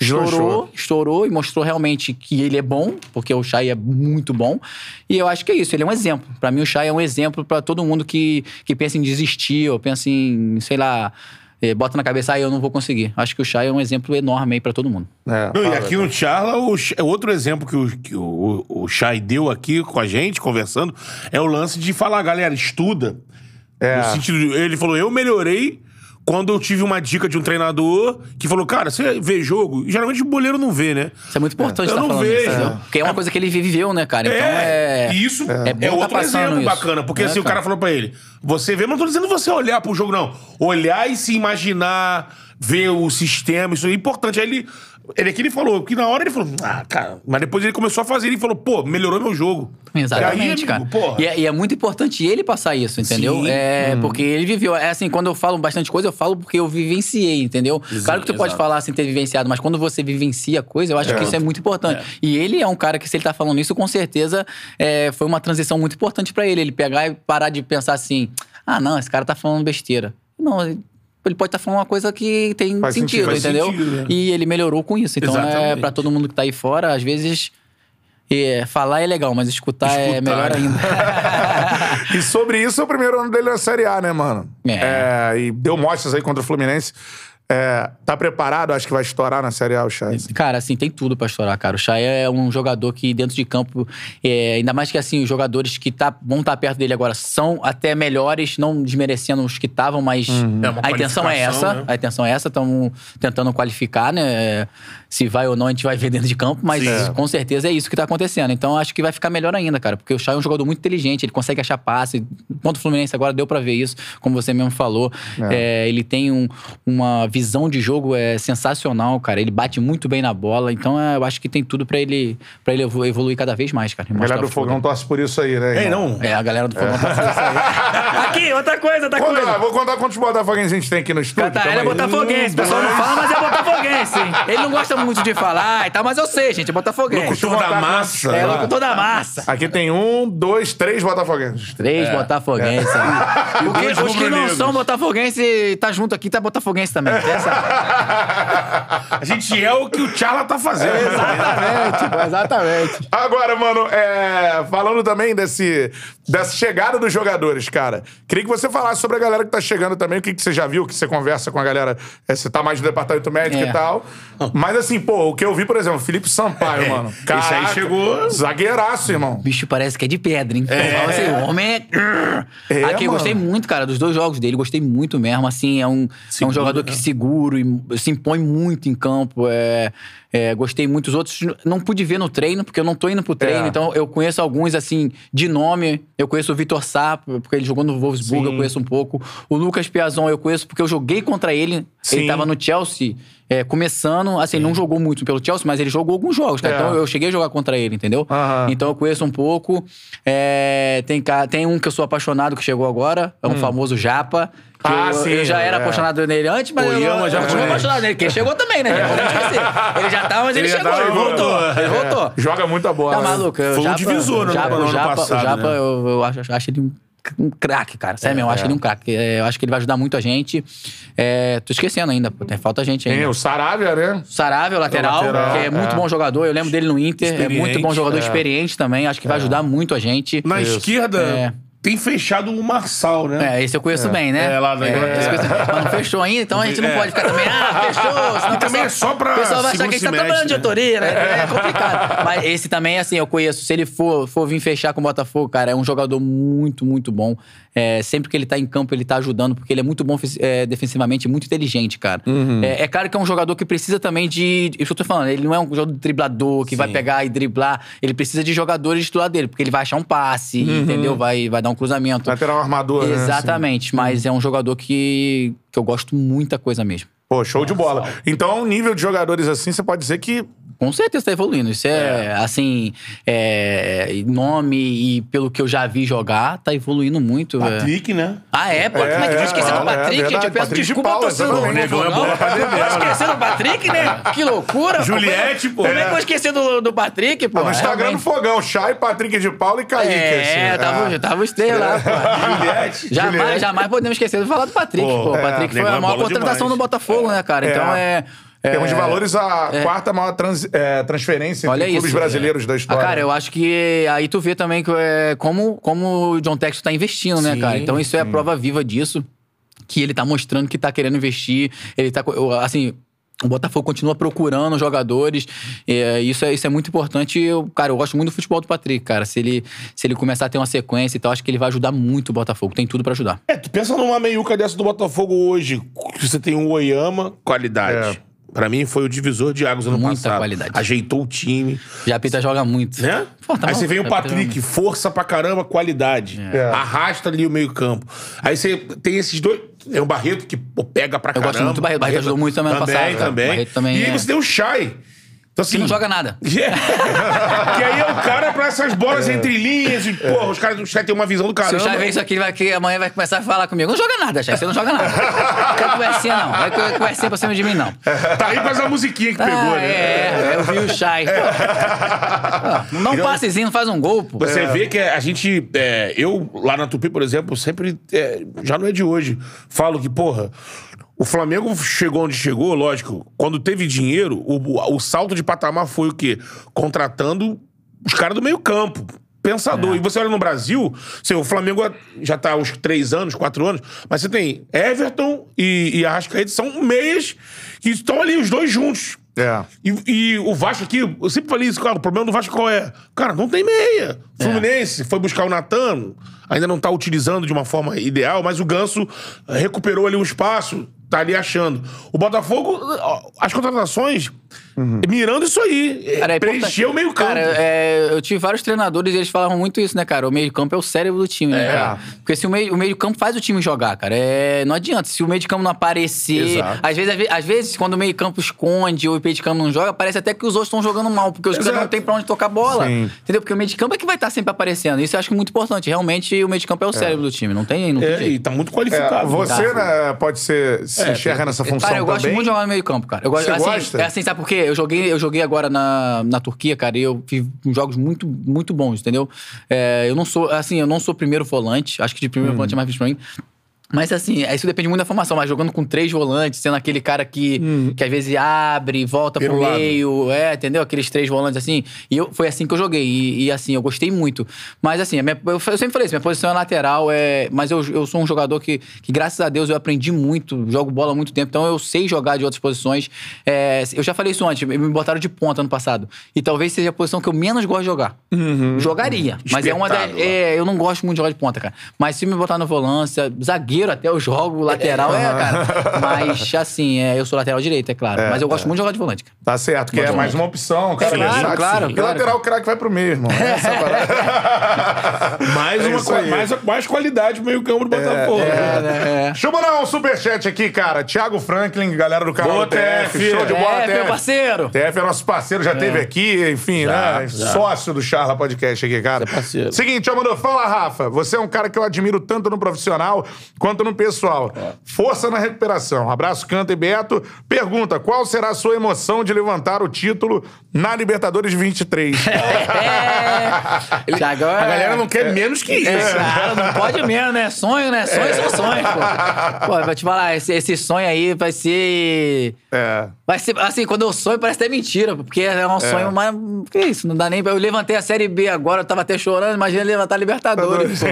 Estourou, estourou e mostrou realmente que ele é bom, porque o Chay é muito bom. E eu acho que é isso, ele é um exemplo. Pra mim o Chay é um exemplo pra todo mundo que, que pensa em desistir ou pensa em, sei lá, eh, bota na cabeça, ah, eu não vou conseguir. Acho que o Chay é um exemplo enorme aí pra todo mundo. É, Não, e aqui no Charla, o, Ch- outro exemplo que, o, que o, o Chay deu aqui com a gente, conversando, é o lance de falar, galera, estuda. É. No sentido, de- ele falou, eu melhorei quando eu tive uma dica de um treinador que falou, cara, você vê jogo? E geralmente o boleiro não vê, né? Isso é muito importante Eu estar não vejo. isso, entendeu? Porque é uma coisa que ele viveu, né, cara? Então é... E isso É é, tá outro passando exemplo isso. bacana. Porque É, assim, o cara cara. falou pra ele: você vê, mas não tô dizendo você olhar pro jogo, não. Olhar e se imaginar, ver o sistema, isso é importante. Aí ele. Ele aqui ele falou, que na hora ele falou, ah, cara, mas depois ele começou a fazer, ele falou, pô, melhorou meu jogo. Exatamente, E aí, amigo, cara. porra. E é, e é muito importante ele passar isso, entendeu? Sim. É, porque ele viveu. É assim, quando eu falo bastante coisa, eu falo porque eu vivenciei, entendeu? claro que tu pode exato. falar sem ter vivenciado, mas quando você vivencia a coisa, eu acho que isso é muito importante. E ele é um cara que, se ele tá falando isso, com certeza é, foi uma transição muito importante pra ele. Ele pegar e parar de pensar assim: ah, não, esse cara tá falando besteira. Não, ele pode estar falando uma coisa que tem Faz sentido, sentido, entendeu? sentido, né? E ele melhorou com isso. Então, é Exatamente. pra todo mundo que tá aí fora, às vezes. é, falar é legal, mas escutar, é Escutar, melhor né? ainda. (laughs) E sobre isso, é o primeiro ano dele na Série A, né, mano? É. e deu mostras aí contra o Fluminense. É, tá preparado? Acho que vai estourar na Série A o Chaz. Cara, assim, tem tudo pra estourar, cara. O Chay é um jogador que dentro de campo, é, ainda mais que assim, os jogadores que tá, vão estar perto dele agora são até melhores, não desmerecendo os que estavam, mas É uma a intenção é essa. né? A intenção é essa, estão tentando qualificar, né? Se vai ou não, a gente vai ver dentro de campo, mas Sim. com certeza é isso que tá acontecendo. Então acho que vai ficar melhor ainda, cara, porque o Chay é um jogador muito inteligente, ele consegue achar passe. Contra o Fluminense agora deu pra ver isso, como você mesmo falou. É, ele tem um- uma visão de jogo é sensacional, cara. Ele bate muito bem na bola, então é, eu acho que tem tudo pra ele para ele evolu- evoluir cada vez mais, cara. A galera do Fogão torce por isso aí, né? É, irmão? não. É, a galera do Fogão tá fazendo isso aí. Aqui, outra coisa, outra Conta, coisa. vou contar quantos botafoguenses a gente tem aqui no estúdio. Tá, ele é botafoguense. O pessoal não fala, mas é botafoguense. Ele não gosta muito de falar e tal, mas eu sei, gente, é botafoguense. Locutor da massa. É, locutor da massa. Aqui tem um, dois, três botafoguenses. Três botafoguenses. (laughs) E Porque dois os que não são botafoguenses, tá junto aqui, tá botafoguense também. Essa... (laughs) A gente é o que o Charla tá fazendo. exatamente, exatamente. Agora, mano, é, falando também desse, dessa chegada dos jogadores, cara. Queria que você falasse sobre a galera que tá chegando também, o que, que você já viu, que você conversa com a galera. é, você tá mais no departamento médico É. e tal. (laughs) Mas assim, pô, o que eu vi, por exemplo, Felipe Sampaio, É, mano. esse aí chegou- Zagueiraço, irmão. O bicho parece que é de pedra, hein? Fala assim, o homem é. É, Aqui, eu mano. gostei muito, cara, dos dois jogos dele. Gostei muito mesmo. Assim, é um, é um Seguro, jogador que né? seguro e se impõe muito em campo. É, é, gostei muito. Os outros não pude ver no treino, porque eu não tô indo pro treino. É. Então, eu conheço alguns, assim, de nome. Eu conheço o Vitor Sá, porque ele jogou no Wolfsburg, Sim. eu conheço um pouco. O Lucas Piazon eu conheço porque eu joguei contra ele. Sim. Ele tava no Chelsea. é, começando, assim, não jogou muito pelo Chelsea, mas ele jogou alguns jogos, cara. É. Então eu cheguei a jogar contra ele, entendeu? Aham. Então eu conheço um pouco. É, tem, tem um que eu sou apaixonado que chegou agora, é um famoso Japa. Ah, eu, sim, eu já era é. apaixonado nele antes, mas eu, Oyama eu já continuo apaixonado nele. Porque ele chegou também, né? Ele já tava, mas ele, Ele chegou. tava, ele voltou. Ele voltou. (laughs) Joga muita bola. Tá né? maluco? Foi um Japa- divisor, né, o Japa, no o ano Japa, passado, o Japa né? eu, eu acho, acho ele um, um craque, cara. Sério mesmo, eu acho ele um craque. É, Eu acho que ele vai ajudar muito a gente. É, tô esquecendo ainda, pô, tem falta gente Tem ainda. o Saravia, né? Saravia, o lateral, lateral, que é muito é. bom jogador. Eu lembro dele no Inter. É muito bom jogador é. experiente também. Acho que vai ajudar muito a gente. Na esquerda, É. tem fechado o Marçal, né? É, esse eu conheço bem, né? É, lá da- eu conheço- Mas não fechou ainda, então a gente não É. pode ficar também, ah, fechou. Senão E também é só pra O pessoal vai achar que a gente tá trabalhando de né? autoria, né? É complicado. Mas esse também, assim, eu conheço. Se ele for, for vir fechar com o Botafogo, cara, é um jogador muito, muito bom. É, sempre que ele tá em campo, ele tá ajudando, porque ele é muito bom é, defensivamente, muito inteligente, cara. Uhum. É, é claro que é um jogador que precisa também de. Isso que eu tô falando, ele não é um jogador driblador que vai pegar e driblar. Ele precisa de jogadores do lado dele, porque ele vai achar um passe, Uhum. entendeu? Vai, vai dar um cruzamento. Lateral armador, né? Exatamente, mas é um jogador que, que eu gosto muita coisa mesmo. Pô, show de bola. Então, nível de jogadores assim, você pode dizer que Com certeza tá evoluindo. Isso é, assim, é, nome e pelo que eu já vi jogar, tá evoluindo muito. é. Patrick, né? Ah, é? Pô, como é que eu é, esqueci do é, Patrick? é verdade, eu peço Patrick de desculpa Paula, torcedor. né, Negão é bom pra beber, Eu esqueci do Patrick, né? (laughs) Que loucura. pô. Juliette, pô. Como é que eu vou esquecer do, do Patrick, pô? no Instagram do Fogão, Chay, Patrick de Paula e Kaique. É, assim. tava, tava os três lá, pô. Juliette. (laughs) Jamais, jamais podemos esquecer de falar do Patrick, Pô, é, Patrick foi a é maior bola contratação do Botafogo, né, cara? Então é. Em termos de é- valores, a é. quarta maior trans- é, transferência Olha entre clubes isso. brasileiros da Ah, história. cara, eu acho que aí tu vê também que, é, como, como o John Texton tá investindo, né, Sim, cara? Então isso é a prova viva disso. Que ele tá mostrando que tá querendo investir. Ele tá. Assim. O Botafogo continua procurando jogadores. é, isso, é, isso é muito importante. Eu, cara, eu gosto muito do futebol do Patrick, cara. Se ele, se ele começar a ter uma sequência e tal, acho que ele vai ajudar muito o Botafogo. Tem tudo pra ajudar. É, tu pensa numa meiuca dessa do Botafogo hoje, que você tem um Oyama, qualidade. É. Pra mim foi o divisor de águas ano Muita passado. qualidade. Ajeitou o time, Já a Pita joga muito. né? Pô, tá Aí bom, você vem o Japita Patrick, força pra caramba, qualidade. É. Arrasta ali o meio campo. Aí você tem esses dois... É o Barreto que pô, pega pra Eu caramba. gosto muito do Barreto. Barreto ajudou muito também ano Também, passado, também. Barreto também e aí é- você tem o Chay. Então, assim, Que não joga nada. (laughs) que aí é o cara pra essas bolas entre linhas. E, porra, os caras do Chay tem uma visão do Se caramba. o Chay ver isso aqui, ele vai, que amanhã vai começar a falar comigo. Não joga nada, Chay. Você não joga nada. Não conversinha, não. Vai conversinha pra cima de mim, não. Tá aí com essa musiquinha que pegou, Ah, né? é, eu vi o Chay. Pô, Não passezinho, não faz um gol, pô. Você vê que a gente. é, eu, lá na Tupi, por exemplo, sempre. é, já não é de hoje. Falo que, porra. O Flamengo chegou onde chegou, lógico. Quando teve dinheiro, o, o salto de patamar foi o quê? Contratando os caras do meio-campo. Pensador. E você olha no Brasil, assim, o Flamengo já tá há uns três anos, quatro anos, mas você tem Everton e, e Arrascaeta, são meias que estão ali, os dois juntos. É. E, e o Vasco aqui, eu sempre falei isso, cara, o problema do Vasco qual é? Cara, não tem meia. Fluminense foi buscar o Natan, ainda não tá utilizando de uma forma ideal, mas o Ganso recuperou ali um espaço, tá ali achando. O Botafogo, as contratações, mirando isso aí, Cara, é o meio campo. Cara, é, eu tive vários treinadores e eles falavam muito isso, né, cara? O meio campo é o cérebro do time, né, É. cara? Porque se o meio, o meio campo faz o time jogar, cara. É, não adianta. Se o meio de campo não aparecer. Exato. Às vezes, às ve- às vezes, quando o meio campo esconde ou o meio de campo não joga, parece até que os outros estão jogando mal, porque os caras Exato. não tem pra onde tocar bola. Sim. Entendeu? Porque o meio de campo é que vai estar sempre aparecendo. Isso eu acho muito importante. Realmente, o meio de campo é o cérebro do time. Não tem, não tem É, jeito. e tá muito É, qualificado. você, Tá. né, pode ser. Se enxerga nessa função Cara, eu gosto também. muito de jogar no meio campo, cara. Eu gosto, Você assim, gosta? É assim, sabe por quê? Eu joguei, eu joguei agora na, na Turquia, cara, e eu fiz jogos muito, muito bons, entendeu? É, eu não sou, assim, eu não sou primeiro volante. Acho que de primeiro volante é mais difícil pra mim. Mas assim, isso depende muito da formação. Mas jogando com três volantes, sendo aquele cara que, que às vezes abre, volta Pelo pro lado. meio, é, entendeu? Aqueles três volantes assim. E eu, foi assim que eu joguei. E, e, assim, eu gostei muito. Mas assim, minha- eu, eu sempre falei isso, minha posição é lateral, é, mas eu, eu sou um jogador que, que, graças a Deus, eu aprendi muito, jogo bola há muito tempo, então eu sei jogar de outras posições. É, eu já falei isso antes, me botaram de ponta ano passado. E talvez seja a posição que eu menos gosto de jogar. Jogaria. Mas é uma lá. É, eu não gosto muito de jogar de ponta, cara. Mas se me botar no volância, zagueiro até eu jogo, lateral é, cara. Mas (laughs) assim, é, eu sou lateral direito, é claro. Mas eu gosto muito de jogar de volante, cara. Tá certo, que é mais uma opção, cara. É, claro, versátil. claro, E claro. lateral, o craque vai pro meio, irmão. Essa é parada. (laughs) Mais, É uma, mais, mais qualidade no meio campo do Botafogo. É, Deixa eu mandar um superchat aqui, cara. Thiago Franklin, galera do canal Boa, do TF. TF. Show de bola, é, TF. meu parceiro. TF é nosso parceiro, já teve aqui, enfim, Já, né? já. Sócio do Charla Podcast aqui, cara. Você é parceiro. Seguinte, ó, mandou, fala, Rafa. Você é um cara que eu admiro tanto no profissional quanto no pessoal. Força na recuperação. Abraço, Canta e Beto. Pergunta: qual será a sua emoção de levantar o título na Libertadores 23? (laughs) É. É- A galera não quer menos que isso. É, cara, não pode mesmo, né? Sonho, né? Sonhos são sonhos, pô. Pô, vou te falar, esse, esse sonho aí vai ser. É. Vai ser, assim, quando eu sonho parece até mentira, porque é um sonho, mas. Que isso? Não dá nem pra. Eu levantei a Série B agora, eu tava até chorando, imagina levantar a Libertadores, pô.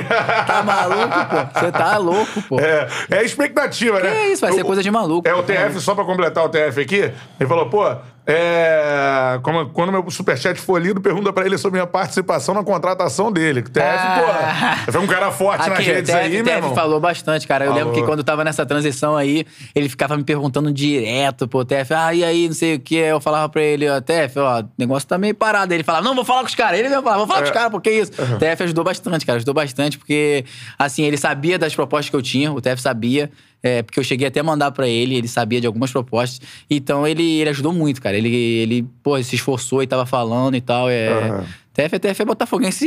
Tá maluco, pô? Você tá louco, pô. É, é expectativa, né? Que isso, vai ser coisa de maluco. É o TF, só pra completar o TF aqui, ele falou, pô, é, como- quando meu superchat for lido, pergunta pra ele sobre minha participação na contratação dele. O TF, Ah. pô, foi um cara forte nas Aqui, o redes TF, aí, meu TF irmão. falou bastante, cara. Eu Falou. lembro que quando eu tava nessa transição aí, ele ficava me perguntando direto, pô, TF, ah, e aí, não sei o que. Eu falava pra ele, ó, TF, ó, o negócio tá meio parado. Ele falava, não, vou falar com os caras. Ele mesmo falava, vou falar com os caras, porque isso. O TF ajudou bastante, cara, ajudou bastante, porque, assim, ele sabia das propostas que eu tinha, o TF sabia. É, porque eu cheguei até a mandar pra ele, ele sabia de algumas propostas. Então ele, ele ajudou muito, cara. Ele, ele pô, se esforçou e tava falando e tal. É, Aham. TF é TF é Botafoguense.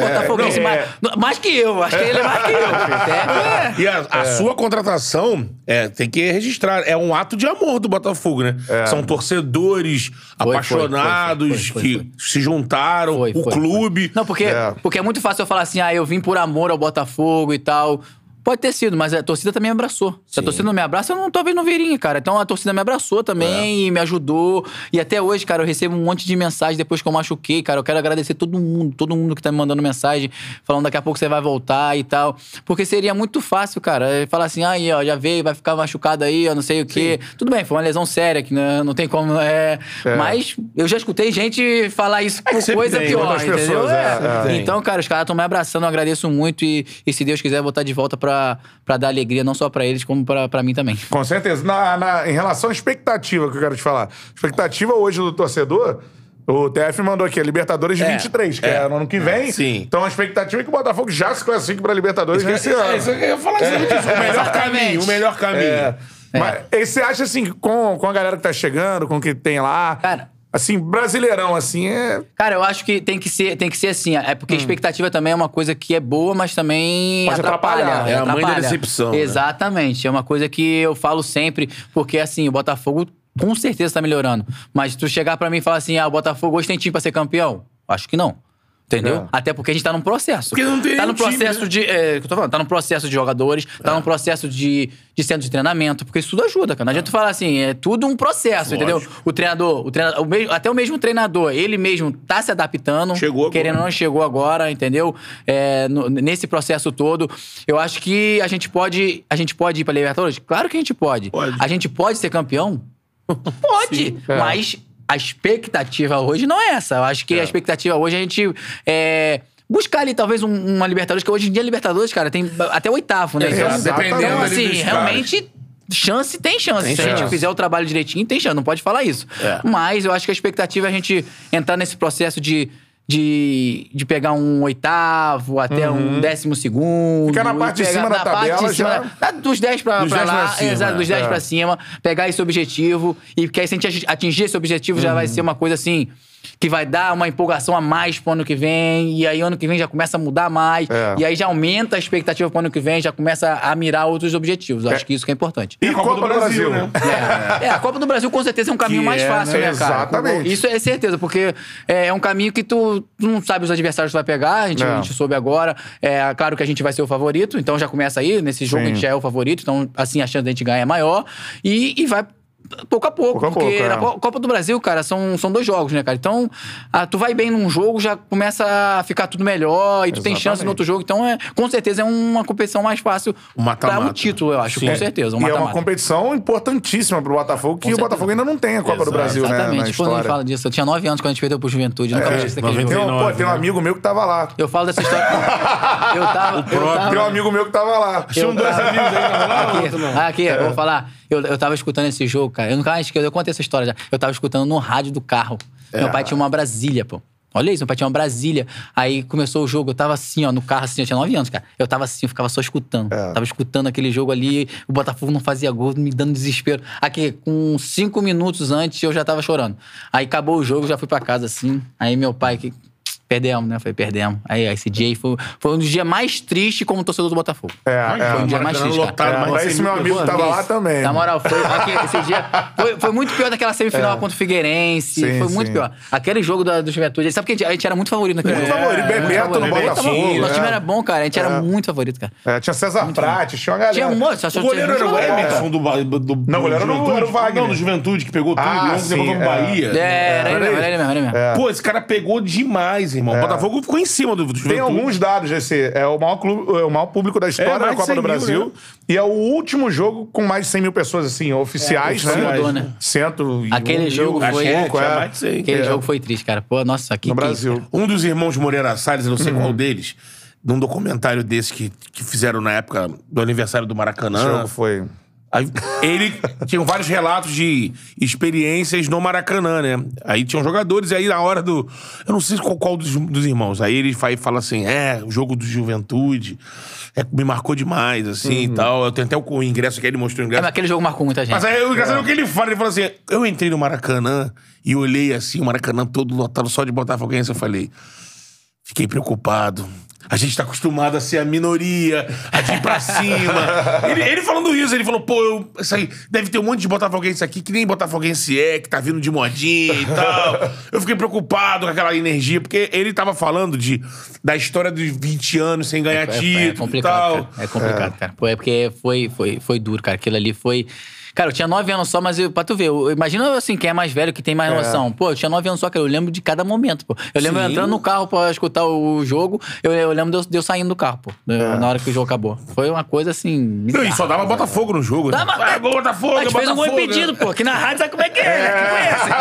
Botafoguense não, mais, mais que eu. Acho que ele é mais que eu. (laughs) TF é. E a, a sua contratação, é, tem que registrar, é um ato de amor do Botafogo, né? São torcedores foi, apaixonados foi, foi, foi, que foi. se juntaram, Foi, o foi, clube. Não, porque, É. porque é muito fácil eu falar assim, ah, eu vim por amor ao Botafogo e tal. Pode ter sido, mas a torcida também me abraçou. Se a torcida não me abraça, eu não, talvez não viria, cara. Então a torcida me abraçou também e me ajudou. E até hoje, cara, eu recebo um monte de mensagem depois que eu machuquei, cara. Eu quero agradecer todo mundo, todo mundo que tá me mandando mensagem, falando daqui a pouco você vai voltar e tal. Porque seria muito fácil, cara, é falar assim, aí, ó, já veio, vai ficar machucado aí, eu não sei o quê. Tudo bem, foi uma lesão séria, que né, não tem como. É, Mas eu já escutei gente falar isso por (laughs) sempre coisa tem, pior, entendeu? pessoas, É. é, é. Então, cara, os caras estão me abraçando, eu agradeço muito. E, e se Deus quiser, voltar de volta pra, pra dar alegria, não só pra eles, como pra, pra mim também. Com certeza. Na, na- em relação à expectativa que eu quero te falar. Expectativa hoje do torcedor. O TF mandou aqui, a Libertadores É, 23, que é. é, no ano que vem. sim. Então a expectativa é que o Botafogo já se classifique pra Libertadores nesse É, ano. isso eu falar exatamente isso. O melhor caminho, o melhor caminho. É. Mas e você acha assim, com, com a galera que tá chegando, com o que tem lá. Cara. Assim, brasileirão, assim, é. Cara, eu acho que tem que ser, tem que ser assim. É porque expectativa também é uma coisa que é boa, mas também Pode atrapalha. atrapalhar. É a mãe da atrapalha. decepção, né? Exatamente. É uma coisa que eu falo sempre, porque assim, o Botafogo com certeza tá melhorando. Mas tu chegar pra mim e falar assim, ah, o Botafogo hoje tem time pra ser campeão? Acho que não. Entendeu? É. Até porque a gente tá num processo. Porque não tem Tá num nenhum time, processo né? de. É, que eu tô falando, tá num processo de jogadores, tá num processo de, de centro de treinamento, porque isso tudo ajuda, cara. Não adianta tu falar assim, é tudo um processo, entendeu? Lógico. O treinador, o treinador o mesmo- até o mesmo treinador, ele mesmo tá se adaptando. Chegou agora. Querendo ou não, chegou agora, entendeu? É, no- nesse processo todo. Eu acho que a gente pode. A gente pode ir pra Libertadores? Claro que a gente pode. Pode. A gente pode ser campeão? (laughs) Pode. É. Mas a expectativa hoje não é essa. Eu acho que a expectativa hoje é a gente. É, Buscar ali, talvez, um- uma Libertadores, que hoje em dia, Libertadores, cara, tem até oitavo, né? É, dependendo então, assim, realmente, chance tem chance. Tem Se a gente chance. fizer o trabalho direitinho, tem chance. Não pode falar isso. É. Mas eu acho que a expectativa é a gente entrar nesse processo de. De, de pegar um oitavo até um décimo segundo. Ficar na parte de cima da tabela de cima já- da- dos 10 pra, Dos pra 10 lá. pra cima, exato, dos 10 é. pra cima. Pegar esse objetivo. E porque aí, se a gente atingir esse objetivo, já vai ser uma coisa assim. Que vai dar uma empolgação a mais pro ano que vem. E aí, ano que vem já começa a mudar mais. É. E aí já aumenta a expectativa pro ano que vem, já começa a mirar outros objetivos. Eu acho que isso que é importante. E Copa, do Brasil, né? É, é, a Copa do Brasil com certeza é um caminho Que mais é, fácil, né? né, cara? Exatamente. Isso é certeza, porque é, é um caminho que tu, tu não sabe os adversários que tu vai pegar, a gente, É. a gente soube agora. É claro que a gente vai ser o favorito, então já começa aí, nesse jogo Sim. a gente já é o favorito, então assim a chance da gente ganhar é maior. E, e vai pouco a pouco, Pouco a porque pouco, é. na Co- Copa do Brasil, cara, são, são dois jogos, né, cara? Então, ah, tu vai bem num jogo, já começa a ficar tudo melhor e tu tem chance Exatamente. no outro jogo, então é, com certeza é uma competição mais fácil Um pra um título, eu acho, Sim. com certeza. Um e é uma competição importantíssima pro Botafogo, que o Botafogo ainda não tem a Copa do Exato. Brasil, né? Na Exatamente, nem história. fala disso. Eu tinha nove anos quando a gente perdeu pro Juventude. Nunca mais esqueci daquele Tem jogo. um, pô, 99, tem um né? amigo meu que tava lá. Eu falo dessa história. (laughs) eu tava. eu tava Tem um amigo meu que tava lá. Tinham dois amigos aí, não? Aqui, eu vou falar. Eu, eu tava escutando esse jogo, cara. Eu nunca mais esqueci, eu contei essa história já. Eu tava escutando no rádio do carro. Meu pai tinha uma Brasília, pô. Olha isso, meu pai tinha uma Brasília. Aí começou o jogo, eu tava assim, ó, no carro, assim, eu tinha nove anos, cara. Eu tava assim, eu ficava só escutando. É. Tava escutando aquele jogo ali, o Botafogo não fazia gol, me dando desespero. Aqui, com cinco minutos antes, eu já tava chorando. Aí acabou o jogo, já fui pra casa, assim. Aí meu pai, que. Perdemos, né? Foi, perdemos. Aí esse dia aí foi, foi um dos dias mais tristes como torcedor do Botafogo. É, é. Foi um dia mais triste, cara. lotado, É, mais mas esse 100 meu amigo pessoas. tava lá Isso. também. Na moral, foi, aqui, esse dia foi, foi muito pior daquela semifinal contra o Figueirense. Sim, foi muito sim. pior. Aquele jogo da, do Juventude, sabe que a gente, a gente era muito favorito naquele Muito jogo. favorito, Muito Bebeto no favorito. Botafogo, Nosso é. time era bom, cara. A gente É. era muito favorito, cara. É, tinha César Prates, tinha uma galera. Tinha um monte, só O goleiro era o Emerson do, Ba- do, do Não, o goleiro era o- Wagner. Não, do Juventude, que pegou tudo Ah, e levou no é. Bahia. É, era ele mesmo, era ele mesmo, era ele mesmo. Pô, esse cara pegou demais, irmão. O Botafogo ficou em cima do, do Juventude. Tem alguns dados desse. É o maior, clube, é o maior público da história É, da Copa 100 do mil, Brasil. né? E é o último jogo com mais de 100 mil pessoas, assim, oficiais, É, né? mudou, né? Cento e Aquele um jogo mil, Acho foi- que é, pouco, tinha é. mais de 100. Aquele É. jogo foi triste, cara. Pô, nossa, que No Brasil. Um dos irmãos Moreira Salles, eu não Uhum. sei qual deles, num documentário desse que, que fizeram na época do aniversário do Maracanã. jogo foi. Aí, ele tinha vários relatos de experiências no Maracanã, né? Aí tinham jogadores, e aí na hora do. Eu não sei qual, qual dos, dos irmãos. Aí ele fala, fala assim: é, o jogo do Juventude. É, me marcou demais, assim e tal. Eu tenho até o ingresso que ele mostrou o É, ingresso. mas aquele jogo marcou muita gente. Mas aí o engraçado é o que ele fala. Ele fala assim: eu entrei no Maracanã e olhei assim, o Maracanã todo lotado só de Botafoguense. Eu falei, fiquei preocupado. A gente tá acostumado a ser a minoria, a de ir pra (laughs) cima. ele, ele falando isso, ele falou, pô, eu, isso aí, deve ter um monte de botafoguense aqui que nem botafoguense é, que tá vindo de modinha e tal. Eu fiquei preocupado com aquela energia, porque ele tava falando de, da história dos 20 anos sem ganhar É, é título e complicado, tal. cara. É complicado, cara. Pô, É porque foi, foi, foi duro, cara. Aquilo ali foi. Cara, eu tinha nove anos só, mas eu, pra tu ver, eu, imagina assim, quem é mais velho, que tem mais noção. Pô, eu tinha nove anos só, cara. Eu lembro de cada momento, pô. Eu lembro Sim. entrando no carro pra escutar o jogo, eu, eu lembro de eu, de eu saindo do carro, pô. eu- Na hora que o jogo acabou. Foi uma coisa assim. Não, e bizarra. só dava Botafogo no jogo. Dá, né? mas- Ah, gol Botafogo, A gente fez um gol Botafogo, impedido, né? pô. Aqui na rádio sabe como é que é, né? Que conhece. (laughs)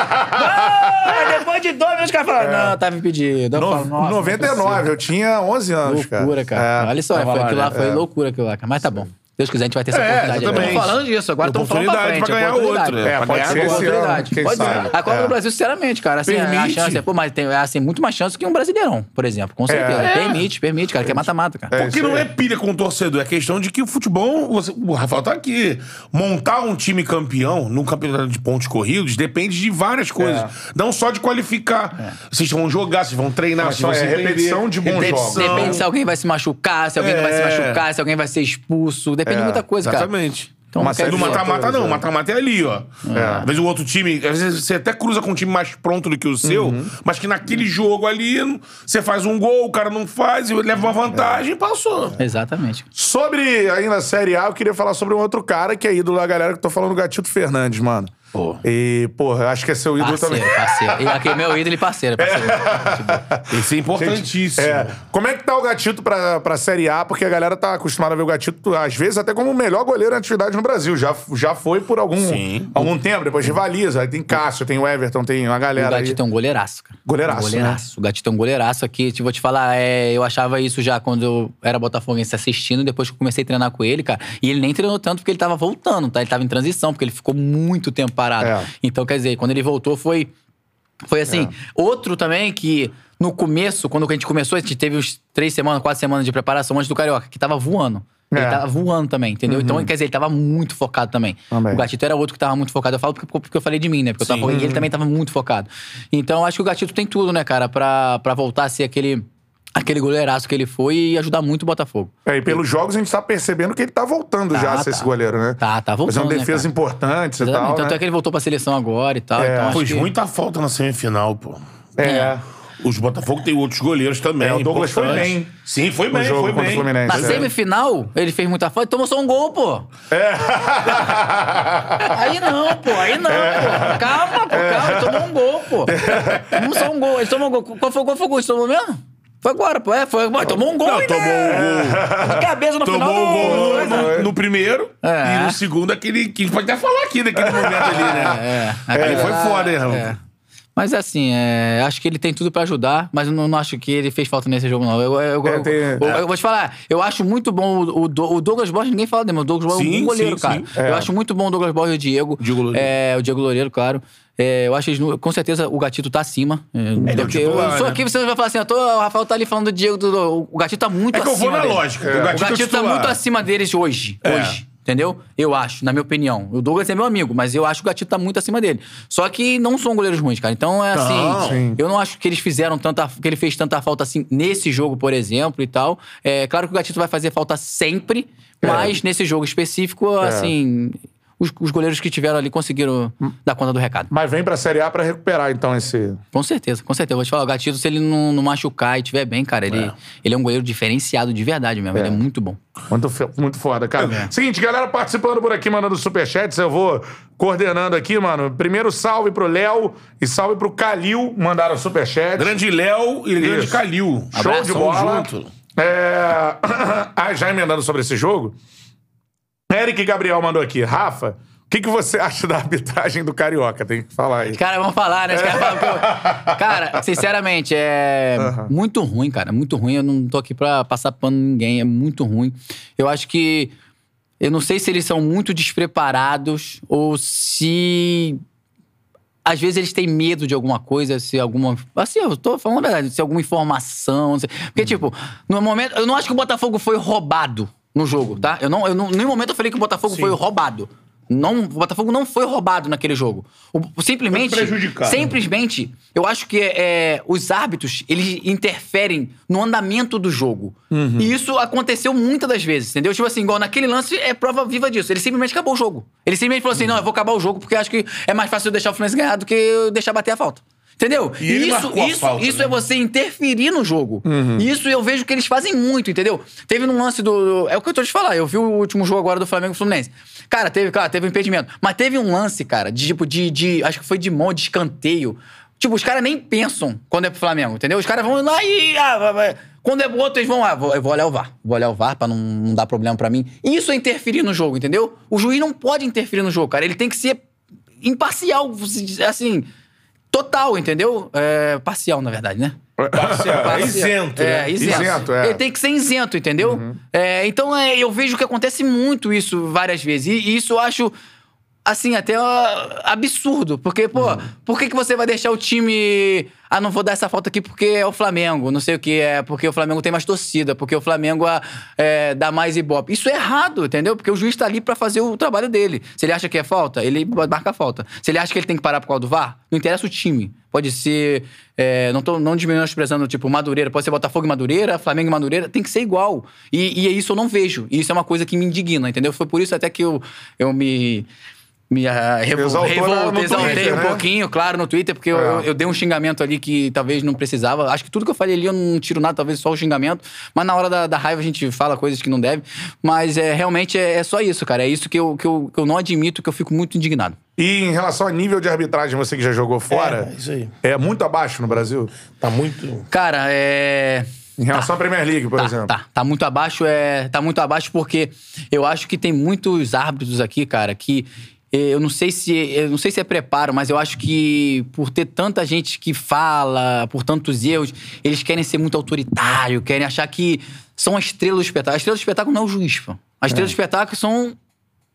Ah, depois de dois minutos, os caras falaram, não, tava impedido. Eu No, falo, nossa, não é 99, possível. eu tinha 11 anos, cara. Loucura, cara. É. Olha só, tava foi, lá, aquilo lá né? foi É. loucura aquilo lá, cara. Mas tá bom. Deus quiser, a gente vai ter essa É, oportunidade. Estamos falando disso, agora estamos falando pra Oportunidade frente. pra ganhar oportunidade. outro, né? É, Pra pode ganhar ser Oportunidade. Pode ser. A Copa É. do Brasil, sinceramente, cara, assim, a chance é, pô, mas tem assim, muito mais chance que um brasileirão, por exemplo, com certeza. É. Permite, permite, cara, que é mata-mata, cara. É. Porque não é pilha com o torcedor, é questão de que o futebol, você- o Rafael tá aqui, montar um time campeão num campeonato de pontos corridos depende de várias coisas. É. Não só de qualificar. Vocês vão jogar, vocês vão treinar, vocês vão se é repetição de bons jogos. Depende se alguém vai se machucar, se alguém não vai se É. machucar, se alguém vai ser expulso. Depende de muita coisa, cara. Exatamente. Então, série No mata-mata não, é. mata-mata é ali, ó. Às vezes o outro time, às vezes você até cruza com um time mais pronto do que o seu, Uhum. mas que naquele jogo ali, você faz um gol, o cara não faz, e leva uma vantagem e passou. Exatamente. Sobre ainda a Série A, eu queria falar sobre um outro cara que é ídolo da galera, que eu tô falando do Gatito Fernandes, mano. Pô. E, porra, acho que é seu ídolo Parceiro, também. parceiro. E aqui é meu ídolo e parceiro, parceiro. (laughs) Isso é importantíssimo. É, como é que tá o Gatito pra, pra Série A? Porque a galera tá acostumada a ver o Gatito, às vezes, até como o melhor goleiro em atividade no Brasil. Já, já foi por algum, Sim. algum tempo, depois rivaliza. Aí tem Cássio, tem o Everton, tem uma O galera aí. Gatito é um goleiraço, cara. Goleiraço, Um goleiraço. O Gatito é um goleiraço aqui. Te vou te falar, é, eu achava isso já quando eu era botafoguense assistindo, depois que eu comecei a treinar com ele, cara. E ele nem treinou tanto porque ele tava voltando, tá? Ele tava em transição, porque ele ficou muito tempo parado. É. Então, quer dizer, quando ele voltou foi... Foi assim. Outro também que no começo, quando a gente começou, a gente teve uns três semanas, quatro semanas de preparação antes do Carioca, que tava voando. Ele É. tava voando também, entendeu? Então, quer dizer, ele tava muito focado também. Também. O Gatito era outro que tava muito focado. Eu falo porque, porque eu falei de mim, né? Porque eu tava, e ele também tava muito focado. Então, acho que o Gatito tem tudo, né, cara, pra, pra voltar a ser aquele, aquele goleiraço que ele foi e ajudar muito o Botafogo. É, e pelos jogos a gente tá percebendo que ele tá voltando Tá, já a ser tá. esse goleiro, né? Tá, tá voltando, Fazendo né, defesas cara? importantes e Exatamente. tal. Tanto né? é que ele voltou pra seleção agora e tal. É. Então, Fez que... muita falta na semifinal, pô. É. Os Botafogo tem outros goleiros também. É, o Douglas foi bem. Sim, foi bem, jogo foi contra o bem. Fluminense. Na É. semifinal, ele fez muita falta e tomou só um gol, pô. É. Aí não, pô. Aí não, pô. Calma, pô. Calma. Ele tomou um gol, pô. Tomou só um gol. Ele tomou um gol. Qual foi o gol? Foi o gol? Ele tomou mesmo? Foi agora, pô. É, foi. Pô, tomou um gol, Não, ainda. tomou um gol. De cabeça no Tomou final. o gol no, no- no primeiro É. e no segundo aquele que a gente pode até falar aqui daquele momento ali, né? É, Ele foi aquele- foda, hein, Ramon? É. Mas assim, é, acho que ele tem tudo pra ajudar, mas eu não, não acho que ele fez falta nesse jogo, não. Eu, eu, eu- É, tem- eu- eu vou te falar, eu acho muito bom o, o o Douglas Borges, ninguém fala dele, mas o Douglas Borges é um bom goleiro, sim, cara. sim. Eu acho muito bom o Douglas Borges e o Diego. Diego Loureiro. É, o Diego Loureiro, claro. É, eu acho que eles com certeza o Gatito tá acima. É, é titular, eu sou né? aqui, você vai falar assim, eu tô, o Rafael tá ali falando do Diego, do, o Gatito tá muito É que eu acima vou na dele. lógica. É. O Gatito, é o Gatito tá muito acima deles hoje. É. Hoje. Entendeu? Eu acho, na minha opinião. O Douglas é meu amigo, mas eu acho que o Gatito tá muito acima dele. Só que não são goleiros ruins, cara. Então é assim. Não. Eu não acho que eles fizeram tanta. que ele fez tanta falta assim nesse jogo, por exemplo, e tal. É claro que o Gatito vai fazer falta sempre, mas nesse jogo específico, assim. Os, os goleiros que tiveram ali conseguiram dar conta do recado. Mas vem pra Série A pra recuperar, então, esse. Com certeza, com certeza. Vou te falar, o Gatito, se ele não, não machucar e estiver bem, cara, ele é. ele é um goleiro diferenciado de verdade mesmo. Ele é muito bom. Muito, muito foda, cara. É. Seguinte, galera participando por aqui, mandando superchats, eu vou coordenando aqui, mano. Primeiro, salve pro Léo e salve pro Calil, mandaram superchat. Grande Léo e grande Isso. Calil. Show Abração de bola. junto. É... (coughs) ah, já emendando sobre esse jogo. Eric Gabriel mandou aqui. Rafa, o que, que você (laughs) acha da arbitragem do Carioca? Tem que falar aí. Cara, vamos falar, né? Os caras falam que eu- (laughs) Cara, sinceramente, é muito ruim, cara. Muito ruim. Eu não tô aqui pra passar pano em ninguém. É muito ruim. Eu acho que Eu não sei se eles são muito despreparados ou se. Às vezes eles têm medo de alguma coisa, se alguma. Assim, eu tô falando a verdade, se alguma informação. Porque, tipo, no momento. Eu não acho que o Botafogo foi roubado no jogo, tá? Eu não, eu não, em nenhum momento eu falei que o Botafogo foi roubado. Não, o Botafogo não foi roubado naquele jogo. O- simplesmente. Foi prejudicado. Simplesmente, eu acho que é, os árbitros, eles interferem no andamento do jogo. E isso aconteceu muitas das vezes, entendeu? Tipo assim, igual naquele lance, é prova viva disso. Ele simplesmente acabou o jogo. Ele simplesmente falou assim, não, eu vou acabar o jogo porque acho que é mais fácil eu deixar o Fluminense ganhar do que eu deixar bater a falta. Entendeu? E isso isso, falta, isso né? é você interferir no jogo. Isso eu vejo que eles fazem muito, entendeu? Teve num lance do. do- É o que eu tô te falar. Eu vi o último jogo agora do Flamengo e Fluminense. Cara, teve, claro, teve um impedimento. Mas teve um lance, cara, de tipo, de. de acho que foi de mão, de escanteio. Tipo, os caras nem pensam quando é pro Flamengo, entendeu? Os caras vão lá e. ah. Quando é pro outro, eles vão lá. Vou, eu vou olhar o VAR. Vou olhar o VAR pra não, não dar problema pra mim. Isso é interferir no jogo, entendeu? O juiz não pode interferir no jogo, cara. Ele tem que ser imparcial, assim. Total, entendeu? É, parcial, na verdade, né? Parcial, é isento, É, né? isento. Isento, é. Ele tem que ser isento, entendeu? É, então é, eu vejo que acontece muito isso várias vezes. E, e isso eu acho, assim, até ó, absurdo. Porque, pô, por que, que você vai deixar o time. Ah, não vou dar essa falta aqui porque é o Flamengo, não sei o que, é porque o Flamengo tem mais torcida, porque o Flamengo ah, é, dá mais ibope. Isso é errado, entendeu? Porque o juiz tá ali pra fazer o trabalho dele. Se ele acha que é falta, ele marca a falta. Se ele acha que ele tem que parar por causa do VAR, não interessa o time. Pode ser. é, não tô não menosprezando, tipo, Madureira, pode ser Botafogo e Madureira, Flamengo e Madureira, tem que ser igual. E, e isso eu não vejo. E isso é uma coisa que me indigna, entendeu? Foi por isso até que eu, eu me. Me revol- Exaltou no exaltei Twitter, um né? pouquinho, claro, no Twitter, porque eu, É. eu, eu dei um xingamento ali que talvez não precisava. Acho que tudo que eu falei ali eu não tiro nada, talvez só o xingamento. Mas na hora da, da raiva a gente fala coisas que não deve. Mas é, realmente é, é só isso, cara. É isso que eu, que, eu, que eu não admito, que eu fico muito indignado. E em relação ao nível de arbitragem, você que já jogou fora, É, isso aí. é muito abaixo no Brasil? Tá muito. Cara, é. Em relação à Premier League, por Tá, exemplo. tá, tá muito abaixo, é, tá muito abaixo porque eu acho que tem muitos árbitros aqui, cara, que eu não sei se eu não sei se é preparo, mas eu acho que por ter tanta gente que fala, por tantos erros, eles querem ser muito autoritário, querem achar que são a estrela do espetáculo. A estrela do espetáculo não é o juiz, pô. A estrela do espetáculo são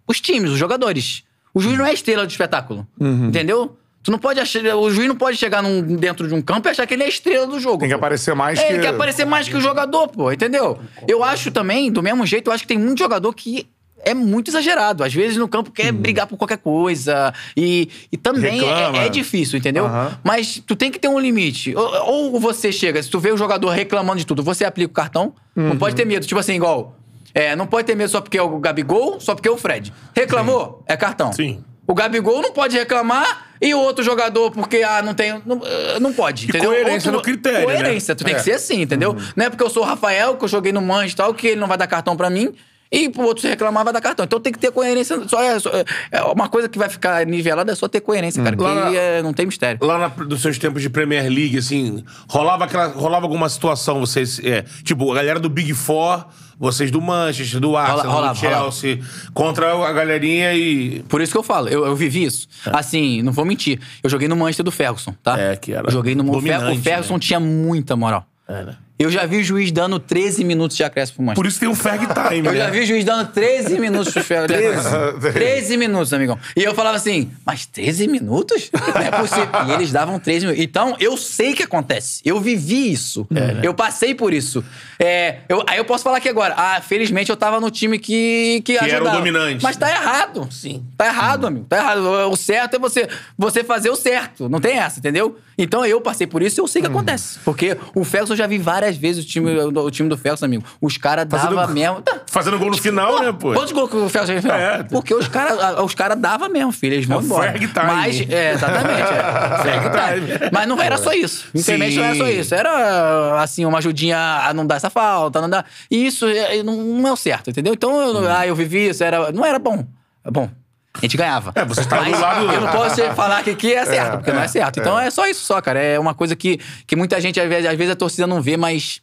os times, os jogadores. O juiz não é a estrela do espetáculo. Entendeu? Tu não pode achar, o juiz não pode chegar num- dentro de um campo e achar que ele é a estrela do jogo. Tem que pô. aparecer mais É, que... ele quer aparecer mais que o jogador, pô, entendeu? Eu acho também, do mesmo jeito, eu acho que tem muito jogador que é muito exagerado. Às vezes no campo quer brigar por qualquer coisa. E, e também é, é difícil, entendeu? Aham. Mas tu tem que ter um limite. Ou, ou você chega, se tu vê o jogador reclamando de tudo, você aplica o cartão. Não pode ter medo. Tipo assim, igual. É, não pode ter medo só porque é o Gabigol, só porque é o Fred. Reclamou? É cartão. Sim. O Gabigol não pode reclamar e o outro jogador porque, ah, não tem. Não, eh, não pode, entendeu? coerência no critério, né? Coerência, tu tem É. que ser assim, entendeu? Não é porque eu sou o Rafael, que eu joguei no Manchester e tal, que ele não vai dar cartão pra mim. E pro outro se reclamar, vai dar cartão. Então tem que ter coerência. Só é, só é- é uma coisa que vai ficar nivelada é só ter coerência, cara. Lá Porque na- é, não tem mistério. Lá na, dos seus tempos de Premier League, assim, rolava, aquela, rolava alguma situação, vocês. É, tipo, a galera do Big Four, vocês do Manchester, do Arsenal, rolava, do Chelsea, contra a galerinha e. Por isso que eu falo, eu, eu vivi isso. Assim, não vou mentir. Eu joguei no Manchester do Ferguson, tá? É, que era Eu joguei no o dominante, O Ferguson né? tinha muita moral. Era. Eu já vi o juiz dando 13 minutos de acréscimo pro Manchester. Por isso tem um Ferg Time, Eu né? já vi o juiz dando 13 minutos pro Ferro. 13? 13 minutos, amigão. E eu falava assim, mas 13 minutos? Não é possível. E eles davam 13 minutos. Então, eu sei o que acontece. Eu vivi isso. Eu passei por isso. É, eu- aí eu posso falar aqui agora. Ah, felizmente eu tava no time que, que, era o dominante. Mas tá errado. Sim. Tá errado, amigo. Tá errado. O certo é você, você fazer o certo. Não tem essa, entendeu? Então eu passei por isso e eu sei o que acontece. Porque o Ferguson eu já vi várias vezes o time, o time do Ferguson, amigo. Os caras davam mesmo. Tá. Fazendo gol no final, né, pô? Quantos gols que o Ferguson fez no final? É. Porque os caras os cara davam mesmo, filho. Eles vão É embora. Ferg time. Mas, é, exatamente. É. (laughs) Time. Mas não era só isso. Infelizmente não era só isso. Era, assim, uma ajudinha a não dar essa falta, não dar... E isso é, não, não é o certo, entendeu? Então, eu, ah, eu vivi isso, era, não era bom. É bom. A gente ganhava. É, você tava do lado- Eu não posso falar que, que é certo, porque não é certo. Então é só isso só, cara. É uma coisa que, que muita gente, às vezes, às vezes a torcida não vê, mas...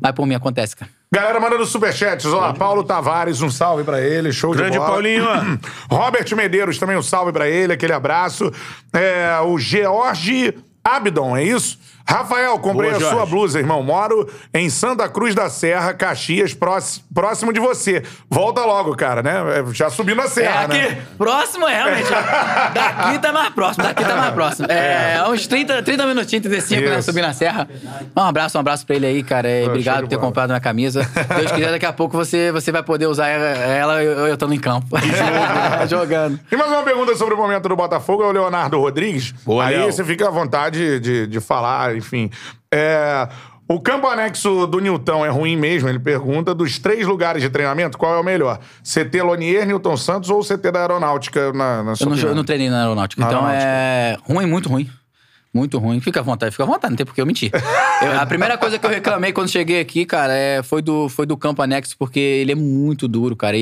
Mas por mim acontece, cara. Galera mandando superchats, ó. Paulo Tavares, um salve pra ele, show Grande de bola. Paulinho, ó. (clears throat) Robert Medeiros, também um salve pra ele, aquele abraço. É, o George Abdon, é isso? Rafael, comprei Boa, a sua blusa, irmão. Moro em Santa Cruz da Serra, Caxias, próximo de você. Volta logo, cara, né? É, Já subindo a É serra, aqui, né? próximo é realmente. (laughs) daqui tá mais próximo, daqui tá mais próximo. É, uns 30, 30 minutinhos, 35, né? Subir na serra. Um abraço, um abraço pra ele aí, cara. É, obrigado por ter bola. comprado minha camisa. (laughs) Deus quiser, daqui a pouco você, você vai poder usar ela, ela eu, eu estando em campo. (laughs) Jogando. E mais uma pergunta sobre o momento do Botafogo é o Leonardo Rodrigues. Boa, Aí Léo. você fica à vontade de, de falar, enfim. É, o campo anexo do Newton é ruim mesmo? Ele pergunta. Dos três lugares de treinamento, qual é o melhor? CT Lonier, Newton Santos ou CT da Aeronáutica, na, na Eu não, eu não treinei na aeronáutica. Na então aeronáutica. é ruim, muito ruim. Muito ruim. Fica à vontade, fica à vontade, não tem por que eu mentir. (laughs) Eu- a primeira coisa que eu reclamei quando cheguei aqui, cara, é, foi, do, foi do campo anexo, porque ele é muito duro, cara. E,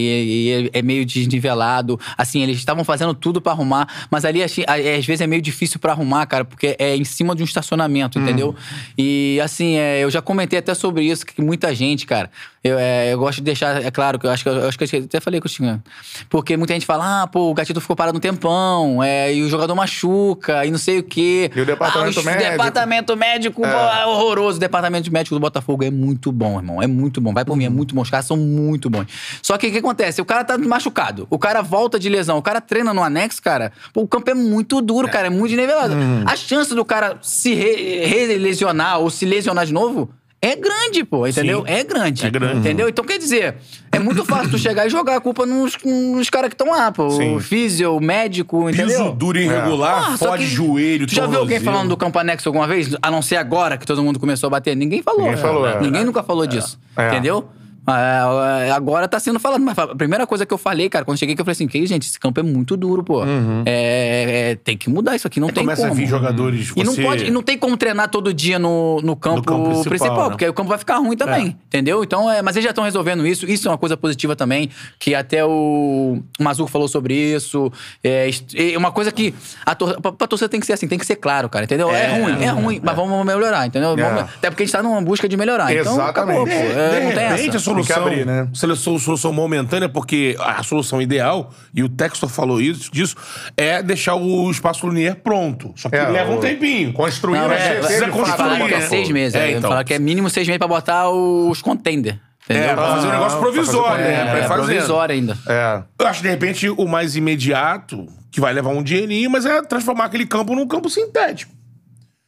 e é meio desnivelado. Assim, eles estavam fazendo tudo pra arrumar, mas ali a- às vezes é meio difícil pra arrumar, cara, porque é em cima de um estacionamento, entendeu? E assim, é, eu já comentei até sobre isso, que muita gente, cara. Eu, é, eu gosto de deixar, é claro, que eu acho que eu, acho que eu até falei com o Xingan. Porque muita gente fala, ah, pô, o gatito ficou parado um tempão, é, e o jogador machuca, e não sei o quê. E o departamento ah, médico? departamento médico, pô, é horroroso. O departamento médico do Botafogo é muito bom, irmão. É muito bom. Vai por mim, é muito bom. Os caras são muito bons. Só que o que acontece? O cara tá machucado. O cara volta de lesão. O cara treina no anexo, cara. Pô, o campo é muito duro, cara. É muito nivelado. A chance do cara se re- re-lesionar ou se lesionar de novo. É grande, pô, entendeu? Sim. É grande. É grande. Entendeu? Então, quer dizer, é muito fácil tu chegar e jogar a culpa nos, nos caras que estão lá, pô. Sim. O físio, o médico, entendeu? Piso duro e irregular, Ah, só fode joelho, Tu já viu alguém falando do campo anexo alguma vez? A não ser agora que todo mundo começou a bater. Ninguém falou. Ninguém falou, é. Ninguém nunca falou disso. É. Entendeu? Ah, é, agora tá sendo falado. Mas a primeira coisa que eu falei, cara, quando cheguei aqui, eu falei assim: que gente, esse campo é muito duro, pô. É, é, tem que mudar isso aqui, não tem Começa como. a vir jogadores. E não, pode, e não tem como treinar todo dia no, no campo, campo principal, principal, né? porque aí o campo vai ficar ruim também, entendeu? Então, é, mas eles já estão resolvendo isso. Isso é uma coisa positiva também, que até o Mazuco falou sobre isso. É, é uma coisa que a tor pra, pra torcida tem que ser assim, tem que ser claro, cara, entendeu? É, É, ruim, é ruim, mas vamos melhorar, entendeu? É. Vamos- até porque a gente tá numa busca de melhorar. Então, Exatamente. acabou, pô. É, de não tem essa. A solução, abrir, né? solução, solução momentânea, porque a solução ideal, e o Textor falou isso, disso, é deixar o espaço linear pronto. Só que É, leva um tempinho. Construir Não, o é, CT, precisa construir, é né? seis meses. É, É, então. Falaram que é mínimo seis meses pra botar os contender. Entendeu? É, pra fazer um negócio fazer provisório, né? Pra ir é, fazendo. provisório ainda. É. Eu acho, de repente, o mais imediato, que vai levar um dinheirinho, mas é transformar aquele campo num campo sintético.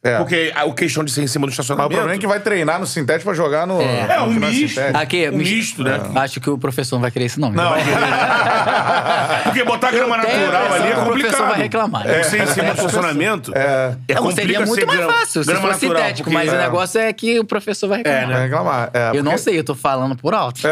É. Porque a, questão de ser em cima do Mas o estacionamento... problema é que vai treinar no sintético pra jogar no. É, no um não misto. sintético. Aqui, Um misto, né? Acho que o professor não vai querer isso, não. Não, (laughs) Porque botar grama natural ali é que o complicado. professor vai reclamar. É. Você em cima do estacionamento... É. Não, complica seria muito ser mais grama- fácil se grama fosse natural, sintético, porque- mas o é. negócio é que o professor vai reclamar. Vai reclamar. É, Eu não porque- sei, eu tô falando por alto. (laughs)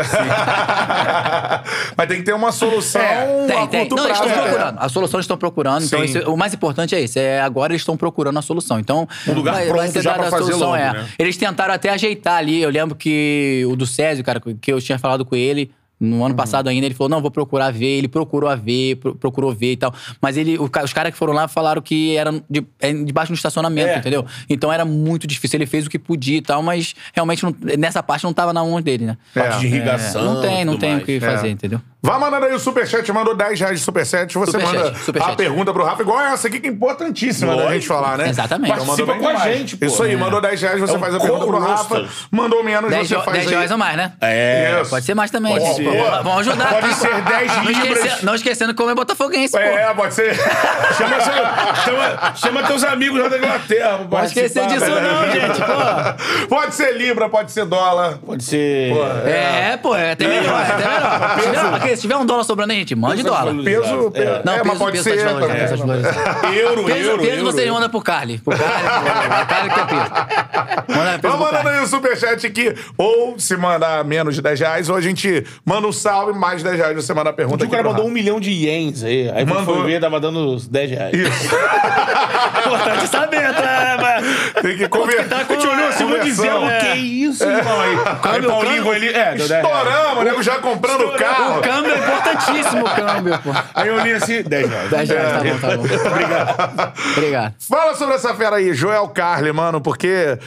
Mas tem que ter uma solução É, a Tem, tem. curto Não, eles prazo. estão é. procurando. A solução eles estão procurando. Então, Sim. isso- o mais importante é isso. É, agora eles estão procurando a solução. Então, Um lugar vai, pronto vai já dada pra fazer solução. logo, é. né? Eles tentaram até ajeitar ali. Eu lembro que o do Césio, cara, que eu tinha falado com ele. No Uhum. ano passado ainda, ele falou: não, vou procurar ver. Ele procurou a ver, pro- procurou ver e tal. Mas ele, o os caras que foram lá falaram que era de, é debaixo do estacionamento, É. entendeu? Então era muito difícil. Ele fez o que podia e tal, mas realmente não- nessa parte não tava na mão dele, né? Parte É. de irrigação. não tem, não tem o mais. que fazer, É. entendeu? Vai mandando aí o superchat, mandou 10 reais de superchat. Você Superchat, manda superchat. a pergunta pro Rafa, igual essa aqui, que é importantíssima da Lógico. gente falar, né? Exatamente. Então, Participa com a gente, pô. Isso aí, É. mandou 10 reais, você É um faz a pergunta pro Rafa. Mandou menos, 10, você faz 10 aí. reais ou mais, né? É. Isso. Pode ser mais também. Pode Pô, ser. Vamos ajudar. Pode ser 10 não libras. esquece- não esquecendo como é botafoguense, pô. É, pode ser. Chama, seu- chama, chama teus amigos lá da Inglaterra. Pode esquecer disso né? não, gente, pô. Pode ser Libra, pode ser dólar. Pode ser... É, pô, é até melhor, é até melhor. Se tiver, aqui, se tiver um dólar sobrando aí, gente, mande dólar. Peso, É. peso. Não, é, peso, mas pode peso ser. tá tá. (laughs) Euro, Peso, euro, peso euro. vocês mandam pro Carly. Pro Carly, (laughs) pro Carly que é peso. Manda peso Vamos mandando aí o superchat aqui. Ou se mandar menos de 10 reais, ou a gente manda um salve, mais 10 reais você manda a pergunta O cara mandou um milhão de ienes aí. Aí Mandou. foi ver, tava dando uns 10 reais. Isso. (laughs) Importante saber, tá? Mas- Tem que converter. tá com- A gente olhou assim, vou dizer, o que é isso, irmão? Aí, Câmbio, Paulinho foi ali, é, deu 10 reais. Estouramos, nego já comprando o carro. O câmbio é importantíssimo, o (laughs) câmbio, pô. Aí eu li assim, 10 reais. 10 reais, tá bom, tá bom. Obrigado. Obrigado. Fala sobre essa fera aí, Joel Carli, mano, porque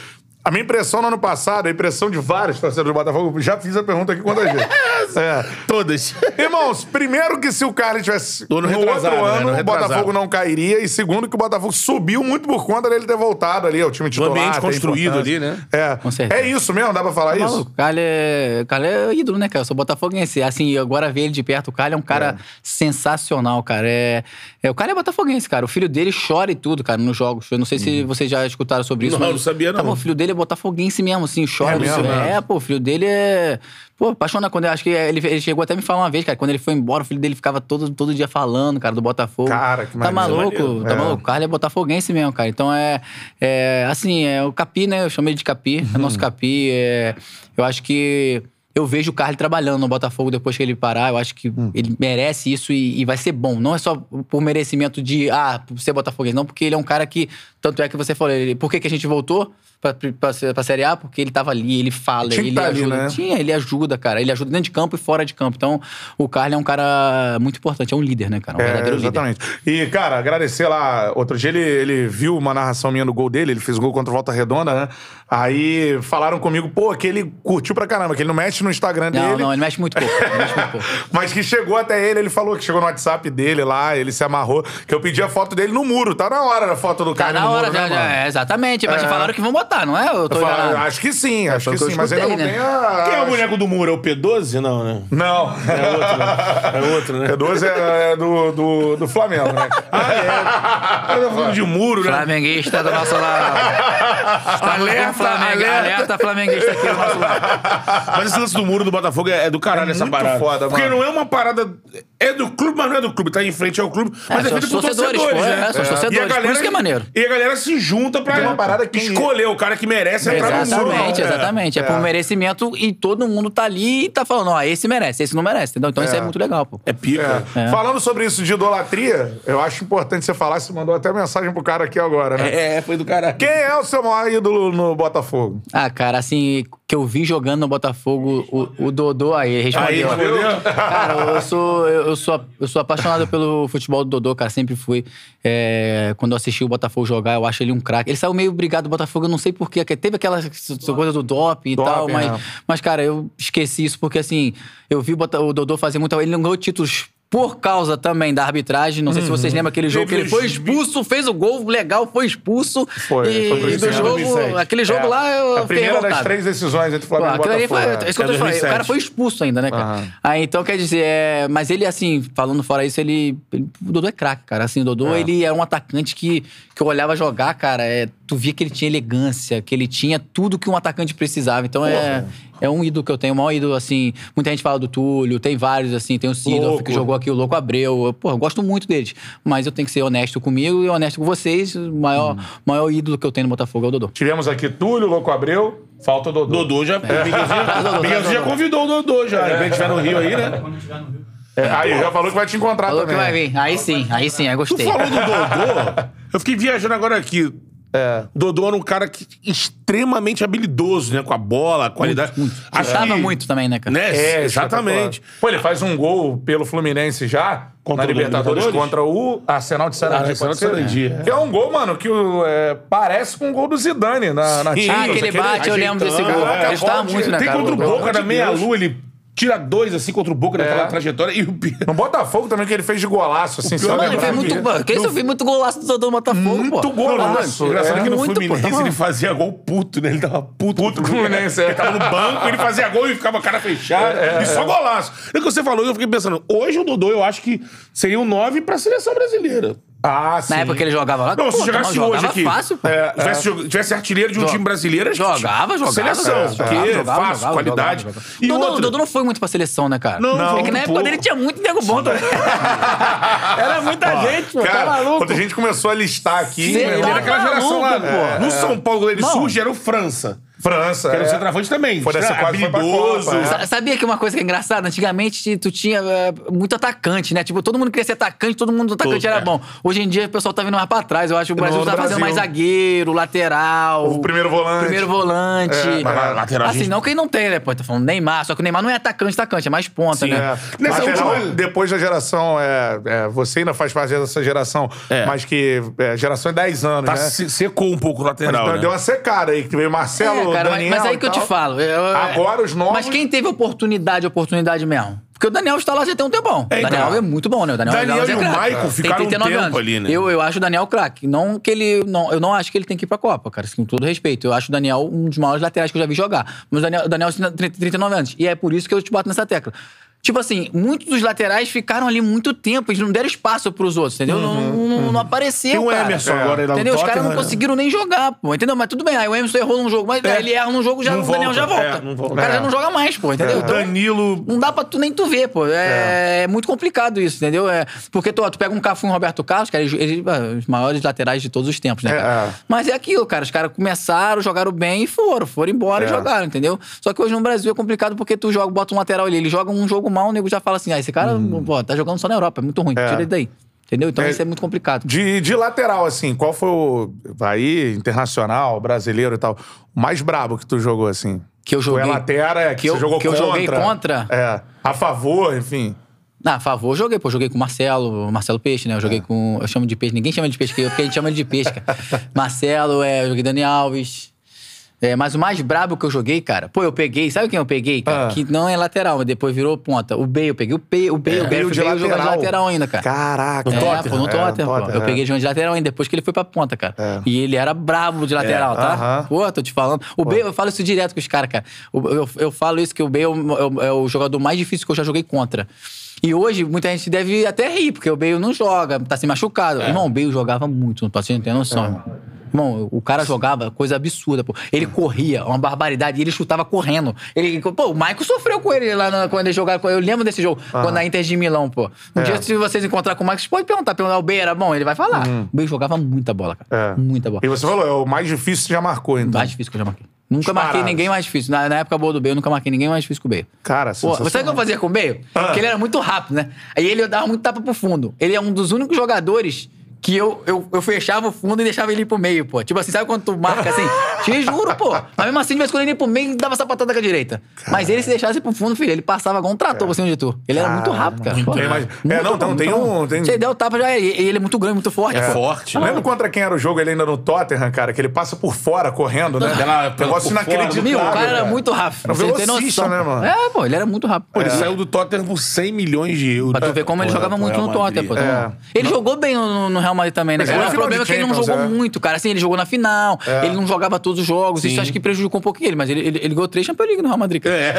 A minha impressão no ano passado, a impressão de vários torcedores do Botafogo, já fiz a pergunta aqui quantas (laughs) vezes. é. Todas. Irmãos, primeiro que se o Carlos tivesse No ano no outro né? ano, No o Botafogo não cairia. E segundo que o Botafogo subiu muito por conta dele ter voltado ali ao time titular. ambiente ter construído ali, né? É. Com certeza. É isso mesmo? Dá pra falar isso? Maluco, o Carlos é, o Carlos é ídolo, né, cara? Eu sou botafoguense. Assim, agora ver ele de perto, o Carlos é um cara sensacional, cara. É, é, o Carlos é botafoguense, cara. O filho dele chora e tudo, cara, nos jogos. Eu não sei se vocês já escutaram sobre isso. Não, mas- não sabia, Tá não. bom, o filho dele é botafoguense mesmo, assim, chora. É mesmo, seu- né? é, pô, o filho dele é... Pô, apaixonado. Quando eu acho que ele, ele chegou até me falar uma vez, cara, quando ele foi embora, o filho dele ficava todo, todo dia falando, cara, do Botafogo. Cara, que Tá maluco, Maneiro. tá É. maluco. O Carlos é botafoguense mesmo, cara. Então é, é assim, é o Capi, né? Eu chamei de Capi, é Uhum. nosso Capi. É, eu acho que eu vejo o Carlos trabalhando no Botafogo depois que ele parar. Eu acho que Hum. ele merece isso e, e vai ser bom. Não é só por merecimento de, ah, por ser botafoguense, não, porque ele é um cara que, tanto é que você falou, ele, por que, que a gente voltou? Pra, pra, pra Série A, porque ele tava ali, ele fala, Tinha que ele tá ali, ajuda. né? Tinha, ele ajuda, cara. Ele ajuda dentro de campo e fora de campo. Então, o Carlos é um cara muito importante, é um líder, né, cara? Um É, verdadeiro líder. exatamente. E, cara, agradecer lá. Outro dia ele, ele viu uma narração minha do gol dele, ele fez gol contra o Volta Redonda, né? Aí falaram comigo, pô, que ele curtiu pra caramba, que ele não mexe no Instagram Não, dele. não, ele mexe muito pouco. Ele mexe muito pouco. (laughs) Mas que chegou até ele, ele falou que chegou no WhatsApp dele lá, ele se amarrou, que eu pedi a foto dele no muro. Tá na hora a foto do Tá cara na no hora, muro, já, né, já, é, exatamente. Mas já falaram que vão botar, não é? Eu tô Eu falo, enganado. acho que sim, acho foi que que sim, mas ainda não escutei, tem né? a... Quem é o boneco do muro? É o P12? Não, né? Não. É outro, né? É outro, né? P12 é, é do, do, do Flamengo, né? Ah, é. Eu tô falando de muro, né? Flamenguista do nosso lado. Estamos Alerta, com Flamengu- alerta. alerta flamenguista aqui do nosso lado. Mas esse lance do muro do Botafogo é, é do caralho É essa muito parada. foda, Porque mano. não é uma parada. É do clube, mas não é do clube. Tá em frente ao clube. Mas é, são feito por torcedores, torcedores, pô, né? é, são torcedores, por isso que é maneiro. E a galera se junta pra uma parada que- escolher o cara que merece entrar no muro. Exatamente, É. exatamente. É, por merecimento e todo mundo tá ali e tá falando, ó, esse merece, esse não merece, entendeu? Então isso é muito legal, pô. É pica. É. Falando sobre isso de idolatria, eu acho importante você falar, você mandou até mensagem pro cara aqui agora, né? É, foi do caralho. Quem é o seu maior ídolo no Botafogo? Ah, cara, assim, que eu vi jogando no Botafogo, o, o Dodô aí, Aí, respondeu. respondeu? Cara, eu sou, eu, eu sou, eu sou apaixonado pelo futebol do Dodô, cara. Sempre fui. É, quando eu assisti o Botafogo jogar, eu acho ele um craque. Ele saiu meio brigado do Botafogo, eu não sei porquê. Teve aquela coisa do doping e Doping, tal, mas, é. mas, cara, eu esqueci isso porque, assim, eu vi o, Bota- o Dodô fazer muito. Ele não ganhou títulos. Por causa também da arbitragem, não sei se vocês lembram aquele jogo que ele foi expulso, fez o gol legal, foi expulso. Foi, e, foi e do jogo, aquele jogo É. lá, eu A fiquei primeira das três decisões entre Pô, Flamengo e aquilo ali Botafogo. foi. É isso que eu tô É falando. O 2007. cara foi expulso ainda, né, cara? Aham. Aí, então, quer dizer, é, mas ele, assim, falando fora isso, ele. ele- o Dodô é craque, cara. Assim, o Dodô, ele era um atacante que, que eu olhava jogar, cara. É, tu via que ele tinha elegância, que ele tinha tudo que um atacante precisava. Então é. É um ídolo que eu tenho, o maior ídolo, assim. Muita gente fala do Túlio, tem vários, assim. Tem o Sidorf, que jogou aqui, o Louco Abreu. Eu, Pô, eu gosto muito deles. Mas eu tenho que ser honesto comigo e honesto com vocês. O maior, maior ídolo que eu tenho no Botafogo é o Dodô. Tivemos aqui Túlio, Louco Abreu, falta o Dodô. Dodô já. Traz o Miguelzinho, (laughs) já convidou o Dodô já. Quando estiver no Rio aí, né? É, aí, já falou que vai te encontrar Falou que também. vai vir. Aí sim, aí sim, aí Tu gostei. falou do Dodô. (laughs) Eu fiquei viajando agora aqui. É. Dodô era um cara que, extremamente habilidoso, né? Com a bola, a qualidade. Acho Chutava que- muito também, né, cara? Né? É, exatamente. Pô, ele faz um gol pelo Fluminense já, Contra na o Libertadores, Libertadores? contra o Arsenal de Sarandi. Ah, Arsenal de? Sarandi, é. Que é um gol, mano, que é, parece com um gol do Zidane na, na. Champions. Ah, aquele bate, eu lembro desse gol. é, Ele estava pode- muito, né, Tem cara? contra o Boca de meia-lua, ele tira dois assim contra o Boca naquela trajetória. E o No Botafogo também, que ele fez de golaço, assim, se eu Mano, ele lembrar fez muito. aqui. Mano, que isso eu vi muito golaço do Dodô no Botafogo, Muito pô. golaço. Engraçado É. que no muito, pô, Fluminense tá ele fazia gol puto, né? Ele tava puto, Puto com o Fluminense, é. Ele tava no banco, ele fazia gol e ficava cara fechada. É, e só golaço. É o que você falou, eu fiquei pensando, hoje o Dodô eu acho que seria um 9 pra seleção brasileira. Ah, sim. Na época que ele jogava lá, Não, se pô, jogasse jogava hoje aqui. fácil, pô. É, tivesse, jog- tivesse artilheiro de um Joga- time brasileiro, Jogava, jogava. Seleção, é, porque jogava, é jogava, fácil, jogava, qualidade. jogava. E Dodô, outra- o Dodô não foi muito pra seleção, né, cara? Não, é foi que na época pouco. dele tinha muito nego bom também. (laughs) Era muita gente, pô. Cara, tá maluco. quando a gente começou a listar aqui... Cê Ele irmão, era aquela Tá geração lá. pô. No São Paulo, ele Não. surge, era o França. França. Que era o é. centroavante também. Foi dessa quase foi pra habilidoso. Copa, é. Sa- Sabia que uma coisa que é engraçada? Antigamente tu tinha é, muito atacante, né? Tipo, todo mundo queria ser atacante, todo mundo atacante Todo, era é. bom. Hoje em dia o pessoal tá vindo mais pra trás. Eu acho que o Brasil No tá fazendo Brasil. mais zagueiro, lateral. O primeiro volante. Primeiro volante. É, mas lateral assim, gente- não quem não tem, né? Pô, tá falando Neymar. Só que o Neymar não é atacante, atacante, é mais ponta, Sim. né? É. Nessa Lateral, última- depois da geração, é, é, você ainda faz parte dessa geração, É. mas que é, geração é 10 anos, Tá, né? se- secou um pouco o lateral, Mas né? Deu uma secada aí, que veio Marcelo, É, cara, mas, Daniel mas aí e que eu te falo. eu- Agora os novos- Mas quem teve oportunidade, oportunidade mesmo? Porque o Daniel está lá já tem um tempão. É, o então. Daniel é muito bom, né? O Daniel, Daniel Alves e o. Maicon Tem ficaram um 39 tempo anos. ali, né? Eu, eu acho o Daniel craque. Não que ele. Não, eu não acho que ele tem que ir pra Copa, cara. assim, Com todo respeito. Eu acho o Daniel um dos maiores laterais que eu já vi jogar. Mas o Daniel, o Daniel tem 39 anos. E é por isso que eu te boto nessa tecla. Tipo assim, muitos dos laterais ficaram ali muito tempo, eles não deram espaço pros outros, entendeu? Não, não, não apareceu, Tem o cara. Emerson É. agora lá no Entendeu? Os caras não né? conseguiram nem jogar, pô. Entendeu? Mas tudo bem. Aí o Emerson errou num jogo, mas É. ele erra num jogo, já, Não o Daniel volta. já volta. É, não volta. O cara É. já não joga mais, pô, entendeu? O Então, Danilo... não dá pra tu nem tu ver, pô. É, muito complicado isso, entendeu? É, porque tu, ó, tu pega um Cafu e um Roberto Carlos, cara, eles, eles- os maiores laterais de todos os tempos, né, É, cara? é. Mas é aquilo, cara. Os caras começaram, jogaram bem e foram. Foram embora É. e jogaram, entendeu? Só que hoje no Brasil é complicado porque tu joga, bota um lateral ali, ele joga um jogo mal, o nego já fala assim, ah, esse cara, pô, tá jogando só na Europa, é muito ruim, tira ele daí. Entendeu? Então É. isso é muito complicado. De, de lateral, assim, qual foi o. Aí, internacional, brasileiro e tal, o mais brabo que tu jogou, assim? Que eu joguei- é latera, que, que eu- você jogou que eu contra. joguei contra? É. A favor, enfim. Ah, a favor, eu joguei, pô. Joguei com o Marcelo, Marcelo Peixe, né? Eu É. joguei com. Eu chamo de peixe, ninguém chama de peixe, porque a gente chama ele de peixe, cara. (laughs) Marcelo, é, eu joguei Dani Alves. É, mas o mais brabo que eu joguei, cara, pô, eu peguei, sabe quem eu peguei, cara? Ah. Que não é lateral, mas depois virou ponta. O Bale, eu peguei o Bale, o Bale, o Bale, de Bale jogando de lateral. ainda, cara. Caraca. É, Tottenham, pô, no é, Tottenham, pô. Tottenham, Eu é. peguei ele jogando de lateral ainda, depois que ele foi pra ponta, cara. É. E ele era brabo de lateral, tá? aham. Pô, tô te falando. O Bale, eu falo isso direto com os caras, cara. O- Eu, eu falo isso, que o Bale é o, é o jogador mais difícil que eu já joguei contra. E hoje, muita gente deve até rir, porque o Bale não joga, tá se machucado. Irmão, o Bale jogava muito, não ter noção, irmão. Irmão, o cara jogava coisa absurda, pô. Ele corria, uma barbaridade, e ele chutava correndo. Ele, pô, o Michael sofreu com ele lá na- quando ele jogava. Eu lembro desse jogo, quando a Inter de Milão, pô. Um É. dia, se vocês encontrar com o Michael, vocês podem perguntar, perguntar, o Bale era bom? Ele vai falar. O Bale jogava muita bola, cara. É. Muita bola. E você falou, é o mais difícil que já marcou, então. Mais difícil que eu já marquei. Nunca Disparados. marquei ninguém mais difícil. Na, na época boa do Bale, eu nunca marquei ninguém mais difícil que o Bale. Cara, Pô, você sabe o que eu fazia com o Bale? Ah. Porque ele era muito rápido, né? Aí ele dava muito tapa pro fundo. Ele é um dos únicos jogadores que eu, eu, eu fechava o fundo e deixava ele ir pro meio, pô. Tipo assim, sabe quando tu marca assim? (laughs) Te juro, pô. Mas mesmo assim, de vez quando ele ia pro meio e dava sapatada com a direita. Mas ele, se deixasse ir pro fundo, filho, ele passava igual um trator por cima de tu. Ele era muito rápido, cara. muito Pô, bem, mas- muito é, não, então tem um- tem- Você deu o tapa já é. E ele é muito grande, muito forte, pô. Forte. Lembra contra quem era o jogo ele ainda no Tottenham, cara? Que ele passa por fora correndo, né? Pela- pela- Negócio inacreditável. O cara era muito rápido. Era um Você tem noção. né, mano? É, pô, ele era muito rápido. Pô, ele saiu do Tottenham por 100 milhões de euros. Pra tu ver como ele jogava muito Real no Tottenham, pô. É. Ele jogou bem no, no Real Madrid também, né? Mas cara? ele O problema é que ele não jogou é. muito, cara. Assim, ele jogou na final, É. ele não jogava todos os jogos. Isso Sim. acho que prejudicou um pouquinho ele, mas ele, ele, ele ganhou três Champions League no Real Madrid. cara. É.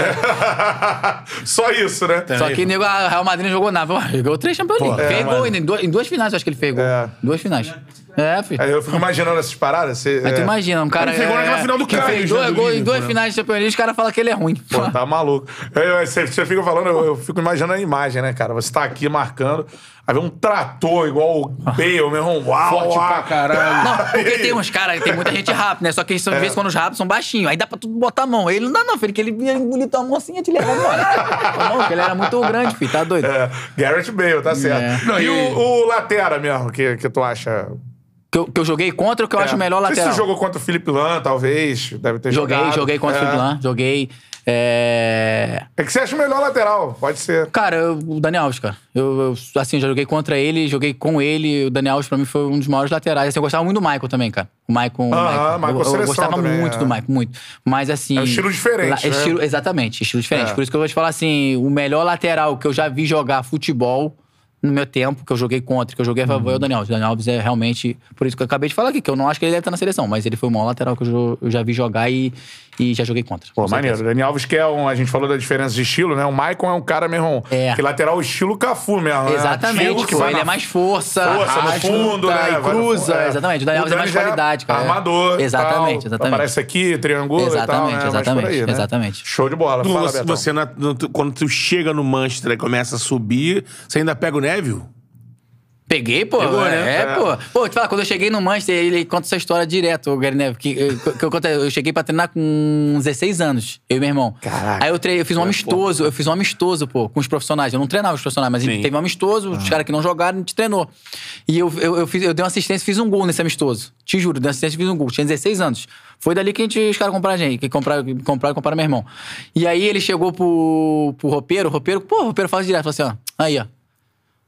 (laughs) Só isso, né? Só que nego, a Real Madrid não jogou nada. Pô, Ele ganhou três Champions League. é, fez gol ainda. Em duas, em duas finais, acho que ele fez gol. É. Duas finais. É, filho. Aí eu fico imaginando essas paradas. Você, Aí tu é, imagina, um cara. Ele gol naquela final do fez né, dois do gols em duas né? finais de Champions League, os caras falam que ele é ruim. Pô, tá maluco. Você, você fica falando, eu, eu fico imaginando a imagem, né, cara? Você tá aqui marcando, aí vem um trator igual o Bale, meu irmão. Uau, Forte uau. pra caralho. Não, porque tem (laughs) uns caras, tem muita gente rápida, né? Só que são, É. de vez quando os rápidos são baixinhos. Aí dá pra tudo botar a mão. Ele não dá, não, filho, que ele ia engolir tua mão assim e te levar embora. Não, porque ele era muito grande, filho, tá doido? É, Garrett Bale, tá certo. É. Não, e e- o, o Latera mesmo, que, que tu acha? Que, eu, que eu joguei contra o que eu acho É. melhor Não sei lateral. você jogou contra o Felipe Lan, talvez. Deve ter Joguei, jogado. joguei contra o é. Felipe Lan, joguei. É... É que você acha o melhor lateral, pode ser. Cara, eu- o Daniel Alves, cara. Eu, eu, assim, já joguei contra ele, joguei com ele. O Daniel Alves, pra mim, foi um dos maiores laterais. Assim, eu gostava muito do Michael também, cara. O Michael. o Aham, Michael. Michael eu, eu gostava também, muito é. do Michael, muito. Mas assim. É um estilo diferente, lá- né? estilo- exatamente, estilo diferente. É. Por isso que eu vou te falar assim: o melhor lateral que eu já vi jogar futebol no meu tempo, que eu joguei contra, que eu joguei a favor, é o Daniel Alves. O Daniel Alves é realmente. Por isso que eu acabei de falar aqui, que eu não acho que ele deve estar na seleção, mas ele foi o maior lateral que eu, eu já vi jogar e, e já joguei contra. Pô, maneiro. Dani Alves, que é um. A gente falou da diferença de estilo, né? O Maicon é um cara mesmo. É. Que lateral estilo Cafu mesmo. né? Exatamente, Estilo que vai ele na é mais força, Força no fundo, né? e cruza. é. Exatamente, o Daniel Alves é mais já qualidade, cara. Armador. Exatamente, tal, exatamente. Aparece aqui, triangula e tal, Exatamente, né? Exatamente, aí, né? exatamente. Show de bola. Fala, Você, você na- no- tu- quando tu chega no Manchester e começa a subir, você ainda pega o Neville? Peguei, pô. Pegou, é, né? é, pô. Pô, te falar, quando eu cheguei no Manchester, ele conta essa história direto, o Gary Neville. Que, eu, que eu, conto- eu cheguei pra treinar com 16 anos, eu e meu irmão. Caraca. Aí eu, treinei, eu fiz um amistoso, eu fiz um amistoso, pô, com os profissionais. Eu não treinava os profissionais, mas Sim. teve um amistoso, os caras que não jogaram, a gente treinou. E eu, eu, eu, fiz, eu dei uma assistência e fiz um gol nesse amistoso. Te juro, dei uma assistência e fiz um gol. Tinha 16 anos. Foi dali que a gente, os caras compraram a gente, que compraram, compraram e compraram meu irmão. E aí ele chegou pro, pro roupeiro, o roupeiro, pô, o roupeiro fala direto, falou assim, ó, aí, ó.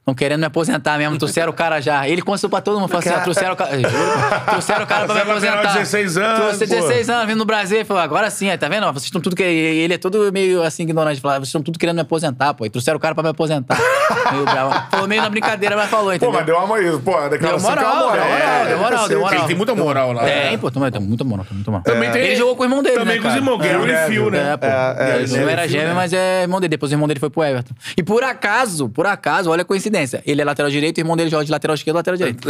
Estão querendo me aposentar mesmo, trouxeram o cara já. Ele contou pra todo mundo, falou assim, ó, trouxeram o cara. Pô. trouxeram o cara pra me Trouxeram o aposentar. menor de 16 anos, Trouxe pô. 16 anos, vindo no Brasil. Falou, agora sim, aí, tá vendo? Vocês estão tudo que Ele é todo meio assim, ignorante. Falou, vocês estão tudo querendo me aposentar, pô. E trouxeram o cara pra me aposentar. (laughs) meio bravo. Falou meio na brincadeira, mas falou, Pô, entendeu? mas deu uma isso, pô, Deu declaração que é moral, deu moral, deu moral, deu moral. Ele tem muita moral lá. Tem, pô, tem, tem muita moral, tem muita moral. Também tem- Ele jogou com o irmão dele, Também né, com os cara? irmãos, Gary É, e Phil, né? É, pô. É, é, não era é gêmeo, mas é irmão dele. Depois o irmão dele foi pro Everton. E por acaso, por acaso, olha a coincidência. Ele é lateral direito e o irmão dele joga de lateral esquerdo e lateral direito.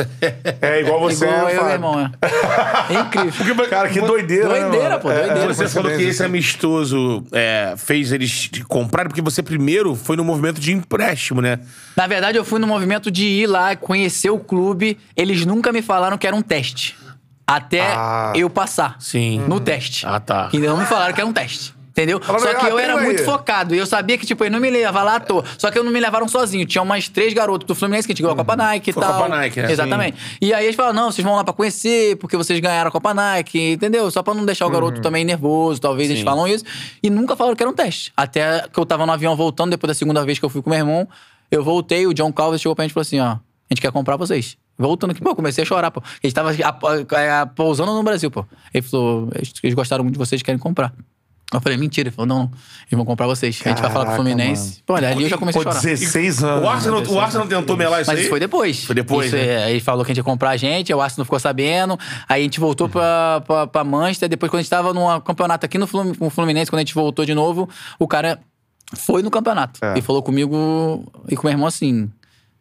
É igual você, Igual eu meu irmão, é. É incrível. Cara, que doideira, né, Doideira, mano? pô, doideira. Você falou que esse amistoso é, fez eles te comprarem, porque você primeiro foi no movimento de empréstimo, né? Na verdade, eu fui no movimento de ir lá, conhecer o clube. Eles nunca me falaram que era um teste. Até Ah. eu passar. Sim. No teste. Ah, tá. E não me falaram que era um teste. Entendeu? Só que ah, eu era treina muito focado. E eu sabia que, tipo, ele não me levava lá à toa. Só que eu não me levaram sozinho. Tinha umas três garotos do Fluminense que a gente ganhou a Copa Nike e Foi tal. Copa Nike, né? Exatamente. E aí eles falaram, não, vocês vão lá pra conhecer, porque vocês ganharam a Copa Nike, entendeu? Só pra não deixar o garoto também nervoso, talvez eles falam isso. E nunca falaram que era um teste. Até que eu tava no avião voltando, depois da segunda vez que eu fui com meu irmão, eu voltei, o John Calves chegou pra gente e falou assim, ó, a gente quer comprar vocês. Voltando aqui, pô, eu comecei a chorar, pô. A gente tava a- a- pousando no Brasil, pô. Ele falou, eles gostaram muito de vocês, querem comprar. Eu falei, mentira. Ele falou, não, não, eles vão comprar vocês. a gente vai falar pro Caraca, Fluminense. Pô, olha, ali eu já comecei Pô, a chorar. 16 anos. O Arsenal, o Arsenal tentou melar isso Mas aí? isso foi depois. Foi depois, Isso né? é, ele falou que a gente ia comprar a gente, o Arsenal ficou sabendo. Aí a gente voltou pra, pra, pra Manchester. Depois, quando a gente tava num campeonato aqui no Flum- no Fluminense, quando a gente voltou de novo, o cara foi no campeonato. É. E falou comigo e com o meu irmão assim,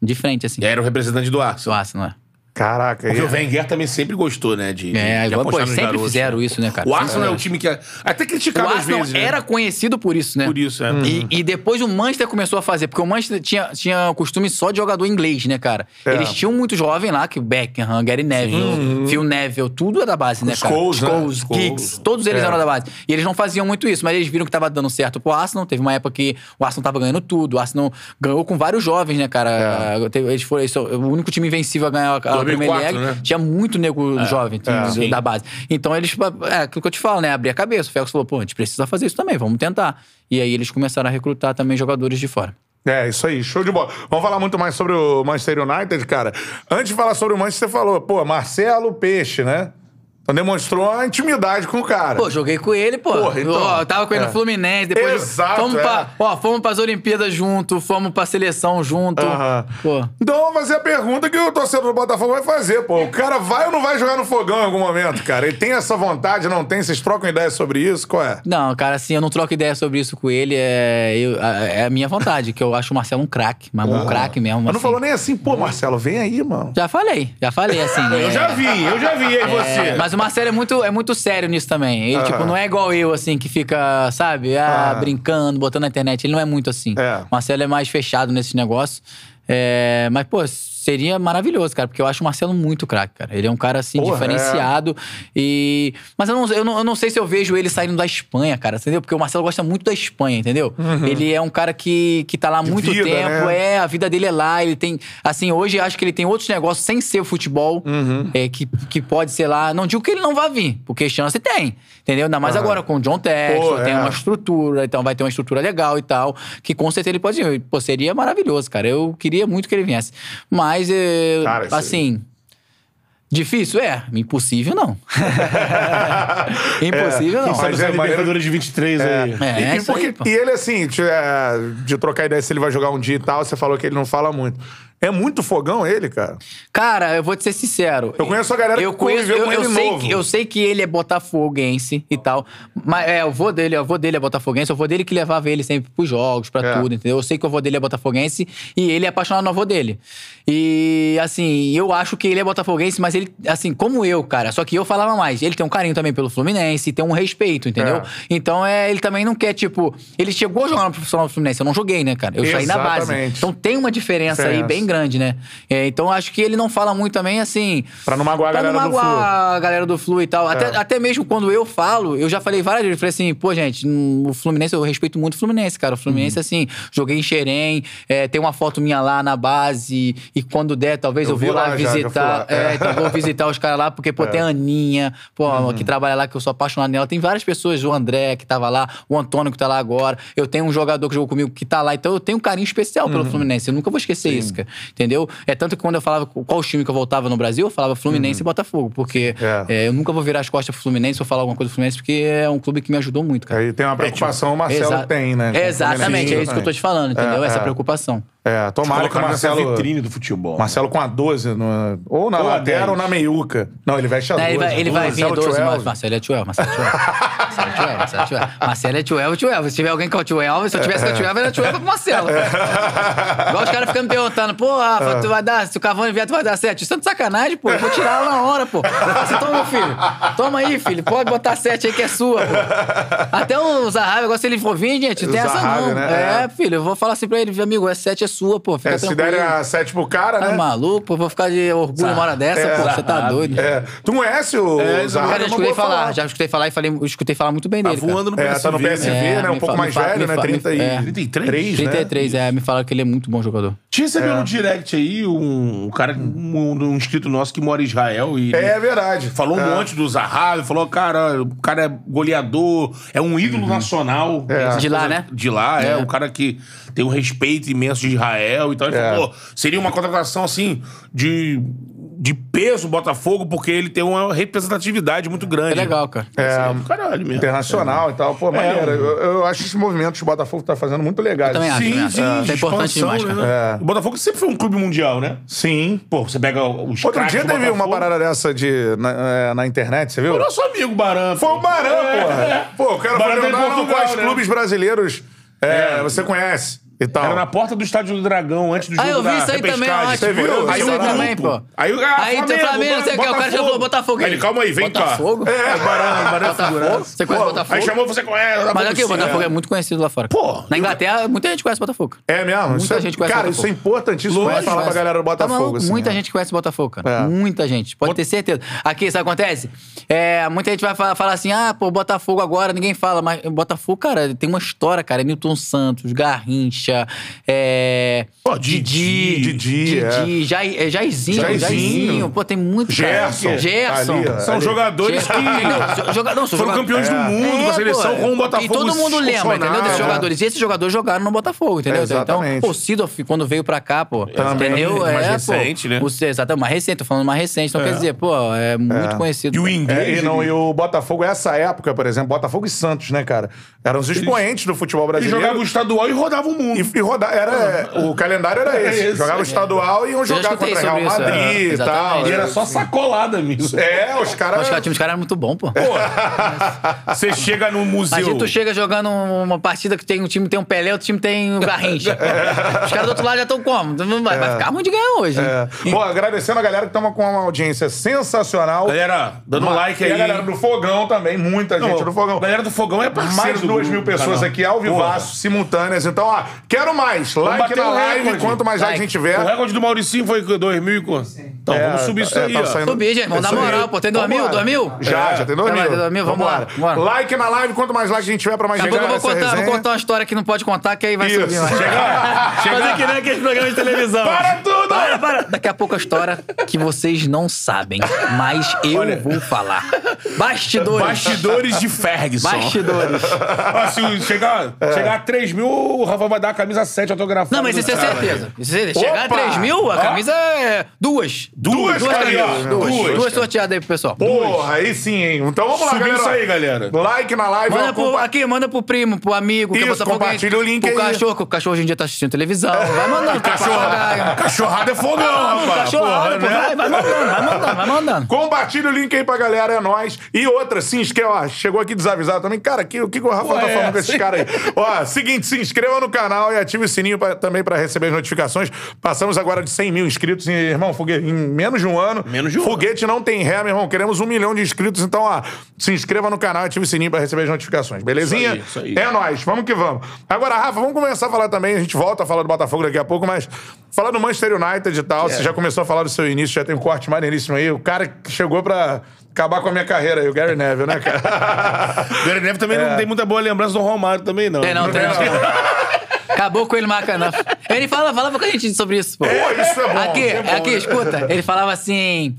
de frente, assim. E era o representante do Arsenal. Arsenal, é. Caraca, Porque aí. o Wenger também sempre gostou, né? De, É, de igual, pô, apostar nos sempre garotos, fizeram né? isso, né, cara? O Arsenal Sempre. é o time que... é- Até O criticado às Arsenal vezes, né? era conhecido por isso, né? Por isso, é. E, e depois o Manchester começou a fazer, porque o Manchester tinha, tinha o costume só de jogador inglês, né, cara? É. Eles tinham muito jovem lá, que o Beckham, Gary Neville, Phil Neville, tudo é da base, né, cara? Scholes, né? Scholes, Scholes. Giggs, todos eles É. eram da base. E eles não faziam muito isso, mas eles viram que tava dando certo pro Arsenal. Teve uma época que o Arsenal tava ganhando tudo. O Arsenal ganhou com vários jovens, né, cara? É. Eles foram eles o único time invencível a ganhar a, a 2004, Premier League. né? Tinha muito nego jovem É. da base. Então eles, é aquilo que eu te falo, né? Abrir a cabeça. O Ferguson falou, pô, a gente precisa fazer isso também, vamos tentar. E aí eles começaram a recrutar também jogadores de fora. É, isso aí, show de bola. Vamos falar muito mais sobre o Manchester United, cara. Antes de falar sobre o Manchester, você falou, pô, Marcelo Peixe, né? Então demonstrou uma intimidade com o cara. Pô, joguei com ele, pô. Porra, então. Ó, eu tava com ele É. no Fluminense, depois Exato, fomos é. pra, ó, fomos pras Olimpíadas junto, fomos pra seleção junto. Aham. Pô. Então vamos fazer a pergunta que o torcedor do Botafogo vai fazer, pô. O cara vai ou não vai jogar no fogão em algum momento, cara? Ele tem essa vontade, não tem? Vocês trocam ideia sobre isso? Qual é? Não, cara, assim, eu não troco ideia sobre isso com ele. É, eu- a- é a minha vontade, que eu acho o Marcelo um craque, mas um craque mesmo. Mas não assim. falou nem assim, pô, Marcelo, vem aí, mano. Já falei, já falei, assim. Eu é- já vi, eu já vi aí você. É, mas o Marcelo é muito, é muito sério nisso também. Ele, tipo, não é igual eu, assim, que fica, sabe, ah, Ah. brincando, botando na internet. Ele não é muito assim. É. O Marcelo é mais fechado nesse negócio. É, mas, pô, seria maravilhoso, cara, porque eu acho o Marcelo muito craque, cara. Ele é um cara, assim, Porra, diferenciado. E... Mas eu não, eu, não, eu não sei se eu vejo ele saindo da Espanha, cara, entendeu? Porque o Marcelo gosta muito da Espanha, entendeu? Ele é um cara que, que tá lá há muito vida, tempo, né? é, a vida dele é lá, ele tem. Assim, hoje acho que ele tem outros negócios sem ser o futebol, Uhum. é, que, que pode ser lá. Não digo que ele não vai vir, porque chance tem, entendeu? Ainda mais agora com o John Textor, tem é. uma estrutura, então vai ter uma estrutura legal e tal, que com certeza ele pode vir. Pô, seria maravilhoso, cara. Eu queria muito que ele viesse. Mas, é, Cara, isso aí. assim. Difícil? É. Impossível, não. (laughs) (laughs) Impossível, não. Mas é Libertadores de 23 aí. É, e, e isso aí, porque- pô. e ele, assim, de, é, de trocar ideia se ele vai jogar um dia e tal, você falou que ele não fala muito. É muito fogão ele, cara? Cara, eu vou te ser sincero. Eu conheço a galera eu que conheço, eu, com eu ele sei novo. Que, eu sei que ele é botafoguense e tal. Mas é, o vô dele, o vô dele é botafoguense, o vô dele que levava ele sempre pros jogos, pra É. tudo, entendeu? Eu sei que o vô dele é botafoguense e ele é apaixonado no avô dele. E, assim, eu acho que ele é botafoguense, mas ele, assim, como eu, cara, só que eu falava mais. Ele tem um carinho também pelo Fluminense, tem um respeito, entendeu? É. Então, é, ele também não quer, tipo. Ele chegou a jogar no profissional do Fluminense, eu não joguei, né, cara? Eu saí na base. Exatamente. Então tem uma diferença aí Diferença. bem bem grande, né? É, então acho que ele não fala muito também assim. Pra não magoar a pra não galera do magoar Flu. a galera do Flu e tal. É. Até, até mesmo quando eu falo, eu já falei várias vezes, eu falei assim, pô, gente, no Fluminense, eu respeito muito o Fluminense, cara. O Uhum. Fluminense, assim, joguei em Xerém, é, tem uma foto minha lá na base, e quando der, talvez Eu eu, vou lá, lá já, já visitar. lá. É, É. então eu vou visitar os caras lá, porque, pô, tem a Aninha, pô, Uhum. que trabalha lá, que eu sou apaixonado nela. Tem várias pessoas, o André, que tava lá, o Antônio, que tá lá agora. Eu tenho um jogador que jogou comigo que tá lá, então eu tenho um carinho especial Uhum. pelo Fluminense. Eu nunca vou esquecer isso, cara. Entendeu? É tanto que quando eu falava qual time que eu voltava no Brasil, eu falava Fluminense e Botafogo, porque Uhum. É. é, eu nunca vou virar as costas pro Fluminense ou falar alguma coisa do Fluminense, porque é um clube que me ajudou muito, cara. Aí tem uma preocupação, o Marcelo tem, né? Exatamente, é isso que eu tô te falando, entendeu? É, Essa é. preocupação. É, tomara que o Marcelo... vitrine do futebol. Marcelo com a 12, no- ou na Ou a lateral 10. ou na meiuca. Não, ele veste a 12. É, ele vai, ele vai vir Marcelo 12, Twelve. mas Marcelo é 12, Marcelo é 12. Marcelo é 12, Marcelo é 12. Marcelo é 12, 12. Se tiver alguém com o 12, se eu tivesse com o 12, era 12 pro Marcelo. (laughs) Igual os caras ficando me perguntando, pô, Rafa, tu vai dar, se o Cavani vier, tu vai dar 7. Isso é de sacanagem, pô. Eu vou tirar ela na hora, pô. Você toma, filho. Toma aí, filho. Pode botar 7 aí que é sua, pô. Até o Zahavi, agora se ele for vir, gente, tem essa não. né? É, filho, eu vou falar assim pra ele, amigo, é 7 é sua, pô. Fica É, se der a 7 pro cara, Tá né? maluco, pô, vou ficar de orgulho uma hora dessa, É, pô. Você tá doido. É. Tu conhece o É, Zahavi? Cara, É eu escutei boa falar, já escutei falar e falei, escutei falar muito bem Tá dele. cara. voando no É, PSV. tá no PSV, É, né? Um me pouco mais velho, né? fa- 30 e... é. 33? 3, né? 33, é, me falaram que ele é muito bom jogador. Te recebeu no direct aí um, um cara, um, um inscrito nosso que mora em Israel e É verdade. falou um É. monte do Zahavi, falou, cara, o cara é goleador, é um ídolo nacional. É. Essa De lá, né? De lá, é. É. um cara que tem um respeito imenso de Israel e tal. Ele É. falou, pô, seria uma contratação, assim, de, de peso Botafogo, porque ele tem uma representatividade muito grande. É legal, cara. É, do caralho mesmo. Internacional e tal. Pô, maneiro. Eu, eu acho esse movimento que o Botafogo tá fazendo muito legal. Eu também acho. Sim, sim, de É importante expansão, demais, cara. né? É. O Botafogo sempre foi um clube mundial, né? Sim. Pô, você pega os Outro craques dia do teve uma Botafogo. parada dessa de, na, é, na internet, você viu? O nosso amigo Baran. Foi o Baran, É. porra. Pô, o cara Baran foi tá em Portugal, quais né? clubes brasileiros é, É. você conhece e tal. Era na porta do Estádio do Dragão, antes do Ah, jogo eu vi da isso aí também, ótimo. Você viu? Eu vi Aí isso o aí também, pô. Aí, ah, Aí tem Flamengo, você quer, o cara falou Botafogo. Aí ele, calma aí, vem cá. Botafogo? É, Barão, Barão (laughs) Botafogo? Você conhece Pô, Botafogo? Aí chamou, você conhece. Mas aqui, o Botafogo é. é muito conhecido lá fora. Pô, Na Inglaterra, muita gente conhece Botafogo. É mesmo? Muita Isso é- gente conhece Cara, Botafogo. isso é importantíssimo pra Lógico, falar pra galera do Tá Botafogo. assim, muita é. gente conhece Botafogo, cara. É. Muita gente. Pode ter certeza. Aqui, sabe o que acontece? É, muita gente vai fa- falar assim: ah, pô, Botafogo agora, ninguém fala. Mas Botafogo, cara, tem uma história, cara. É Newton Santos, Garrincha, é. Pô, Didi, Didi, é. Didi, Jai- é, Jairzinho, Jairzinho. Jairzinho. Pô, tem muito cara. Gerson. Gerson. Ali. São Ali. jogadores Gerson. que Não, joga- não, são foram joga- campeões do É. mundo com a É, seleção pô, com o Botafogo. E todo mundo lembra, entendeu? Desses É. jogadores. E esses jogadores jogaram no Botafogo, entendeu? Exatamente. Então, pô, o Sidoff, quando veio pra cá, pô, Também. entendeu? Mais é, recente, pô, né? O, exato, mais recente, tô falando mais recente. Então, quer dizer, pô, é muito conhecido. E o inglês. É, e, não, e o Botafogo, essa época, por exemplo, Botafogo e Santos, né, cara? Eram os expoentes do futebol brasileiro. jogava o estadual e rodava o mundo. E, e rodar, era, o calendário era (laughs) esse. esse, jogava o estadual e iam jogar contra Real isso, Madrid é. e tal. Exatamente. E era só sacolada mesmo. É, os caras. Acho que o time dos caras é muito bom, pô. Você chega no museu. Imagina tu chega jogando uma partida que tem um time tem um Pelé, outro time tem um Garrincha. (laughs) Os caras do outro lado já estão como? Vai, vai ficar ruim de ganhar hoje. É. Pô, agradecendo a galera que tava com uma audiência sensacional. Galera, dando um like e aí. a galera do Fogão também, muita gente do Fogão. A galera do Fogão é parceiro Mais duas mil pessoas canal. aqui ao vivaço, simultâneas. Então, ó, quero mais. Like bater na o live, recorde. quanto mais like a gente tiver. O recorde do Mauricinho foi 2000 e quanto? Então, É, vamos subir isso é, aí, tá ó. saindo- Subir, gente, vamos é isso aí. moral, pô. Tem dois mil? Vambora. Dois mil? Já, É. já tem dois Vai lá, mil. tem dois mil? Vambora, vambora. Like na live, quanto mais like a gente tiver pra mais Daqui a chegar pouco eu vou contar, vou resenha. contar uma história que não pode contar, que aí vai Isso. subir. Vai. Chega- (laughs) Fazer que nem aqueles programas de televisão. Para tudo! Para, para. Daqui a pouco a história que vocês não sabem, mas eu Olha. vou falar. Bastidores. Bastidores de Ferguson. Bastidores. Ó, se chegar, chegar a 3 mil, o Rafa vai dar camisa 7 autografada. Não, mas do isso é cara. certeza. Isso é certeza. Chegar a Opa! 3 mil, a camisa é duas. Duas, Duas, camisas. duas. Duas, Duas sorteadas aí pro pessoal. Porra, aí sim, hein? Então vamos lá, Subiu galera. isso aí, galera. Like na live. Manda pro, compa- aqui, manda pro primo, pro amigo. é Isso, compartilha o link pro aí. cachorro, que o cachorro hoje em dia tá assistindo televisão. Vai mandando. Cachorro, cachorrada é fogão, rapaz. Cachorrada, Porra, né? vai, vai mandando, vai mandando, vai mandando. Compartilha o link aí pra galera, é nóis. E outra, se inscreva, ó, chegou aqui desavisado também. Cara, que, o que, que o Rafa tá é, falando com esses caras aí? Ó, seguinte, se inscreva no canal, canal e ative o sininho pra, também para receber as notificações. Passamos agora de 100 mil inscritos, em, irmão, foguete, em menos de um ano. Menos de um Foguete não tem ré, meu irmão. Queremos um milhão de inscritos, então, ó, se inscreva no canal e ative o sininho para receber as notificações, belezinha? Isso aí, isso aí. É nóis, vamos que vamos. Agora, Rafa, vamos começar a falar também, a gente volta a falar do Botafogo daqui a pouco, mas falar do Manchester United e tal, você já começou a falar do seu início, já tem um corte maneiríssimo aí. O cara que chegou pra acabar com a minha carreira aí, o Gary Neville, né, cara? O (laughs) Gary Neville também não tem muita boa lembrança do Romário também, não. É, não, tem. Acabou com ele marcando. Ele fala, falava com a gente sobre isso, pô. Pô, isso é bom. Aqui, é bom. aqui, escuta. Ele falava assim.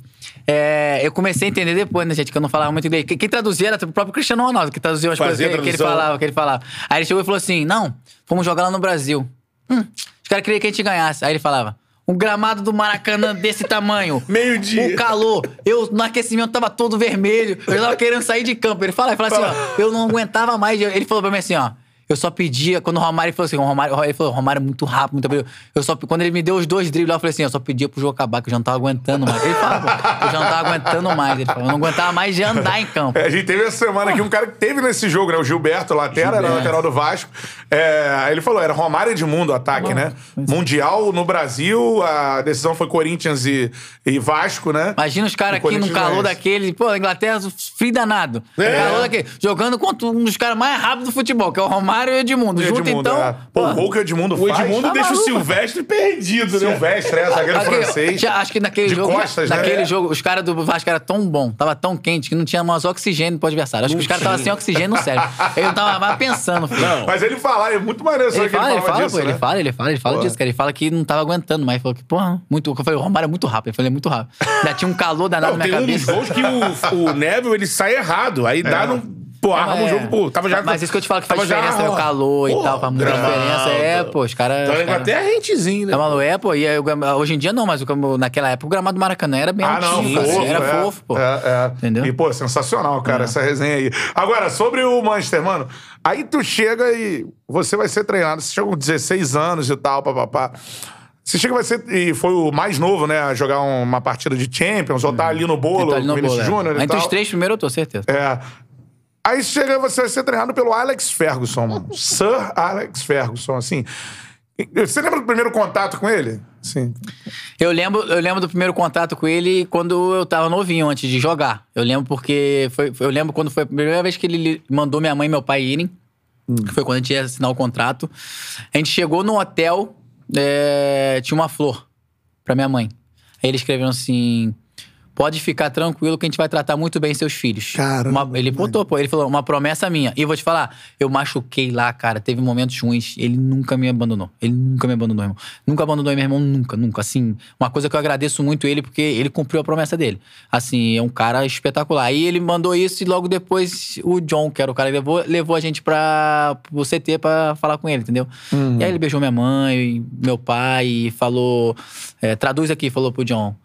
é, eu comecei a entender depois, né, gente, que eu não falava muito inglês. Quem, quem traduzia era o próprio Cristiano Ronaldo, que traduzia as coisas que, ele falava, que ele falava. Aí ele chegou e falou assim: não, vamos jogar lá no Brasil. Hum, os caras queriam que a gente ganhasse. Aí ele falava. Um gramado do Maracanã desse tamanho. (laughs) Meio-dia. O calor. Eu, no aquecimento, tava todo vermelho. Eu tava querendo sair de campo. Ele fala, ele fala assim, ó. Eu não aguentava mais. Ele falou pra mim assim, ó. Eu só pedia, quando o Romário falou assim, o Romário, ele falou, Romário é muito rápido, muito rápido. Eu só, quando ele me deu os dois dribles eu falei assim, eu só pedia pro jogo acabar, que eu já não tava aguentando mais. Ele falava, pô, eu já não tava aguentando mais. Ele falou, eu não aguentava mais de andar em campo. É, a gente teve essa semana aqui um cara que teve nesse jogo, né? O Gilberto Latera, era lateral do Vasco. É, aí ele falou, era Romário Edmundo o ataque, né? Mundial no Brasil, a decisão foi Corinthians e, e Vasco, né? Imagina os caras aqui no Corinthians calor daquele, pô, Inglaterra, frio danado. É. Calor daquele, jogando contra um dos caras mais rápidos do futebol, que é o Romário e o Edmundo. Junto Edmundo, então. é. Pô, o gol que o Edmundo O faz. Edmundo Tá deixa maluco. o Silvestre perdido, né? Silvestre, é, zagueiro Aqui, francês. acho que naquele De jogo. costas, né? naquele É. jogo, os caras do Vasco era tão bom, tava tão quente que não tinha mais oxigênio pro adversário. Acho que os caras estavam sem oxigênio no cérebro. Ele não tava mais pensando, filho. Não. Mas ele fala, é muito maneiro isso Ele ele fala, ele fala, disso, pô, né? ele fala, ele fala, ele fala Porra. disso, cara. Ele fala que não tava aguentando, mas ele falou que, porra, muito. Eu falei, o Romário é muito rápido. Ele falou, é muito rápido. Já tinha um calor danado Não, na tem minha um dos cabeça. gols que o, o Neville ele sai errado. Aí dá no. Pô, É. o jogo, pô. Tava já, Mas isso que eu te falo que faz já- diferença, né? O calor Pô, e tal, faz muita gramado. diferença. É, pô, os caras. Então, os a caras- Inglaterra é rentezinho, né? É maluco, é, pô. E aí, o hoje em dia não, mas o- naquela época o gramado do Maracanã era bem Ah, não, altinho, cara. fofo, Era é, fofo, pô. É, é. Entendeu? E, pô, sensacional, cara, essa resenha aí. Agora, sobre o Manchester, mano, aí tu chega e você vai ser treinado, você chega com 16 anos e tal, papapá. Você chega e vai ser, e foi o mais novo, né, a jogar uma partida de Champions, ou tá ali no bolo, Tá ali no Vinícius bolo, é. Júnior e Entre os três primeiros eu tô, certeza. É. Aí chega você vai ser treinado pelo Alex Ferguson, mano. (laughs) Sir Alex Ferguson, assim. Você lembra do primeiro contato com ele? Sim. Eu lembro, eu lembro do primeiro contato com ele quando eu tava novinho, antes de jogar. Eu lembro porque. Foi, eu lembro quando foi a primeira vez que ele mandou minha mãe e meu pai irem. Que foi quando a gente ia assinar o contrato. A gente chegou no hotel, é, tinha uma flor pra minha mãe. Aí eles escreveram assim. Pode ficar tranquilo que a gente vai tratar muito bem seus filhos. Uma- ele botou, pô, ele falou, uma promessa minha. E eu vou te falar, eu machuquei lá, cara, teve momentos ruins. Ele nunca me abandonou. Ele nunca me abandonou, irmão. Nunca abandonou meu irmão, nunca, nunca. Assim, uma coisa que eu agradeço muito ele, porque ele cumpriu a promessa dele. Assim, é um cara espetacular. Aí ele mandou isso e logo depois o John, que era o cara que levou, levou a gente pra, pro CT pra falar com ele, entendeu? E aí ele beijou minha mãe, meu pai e falou, é, traduz aqui, falou pro John.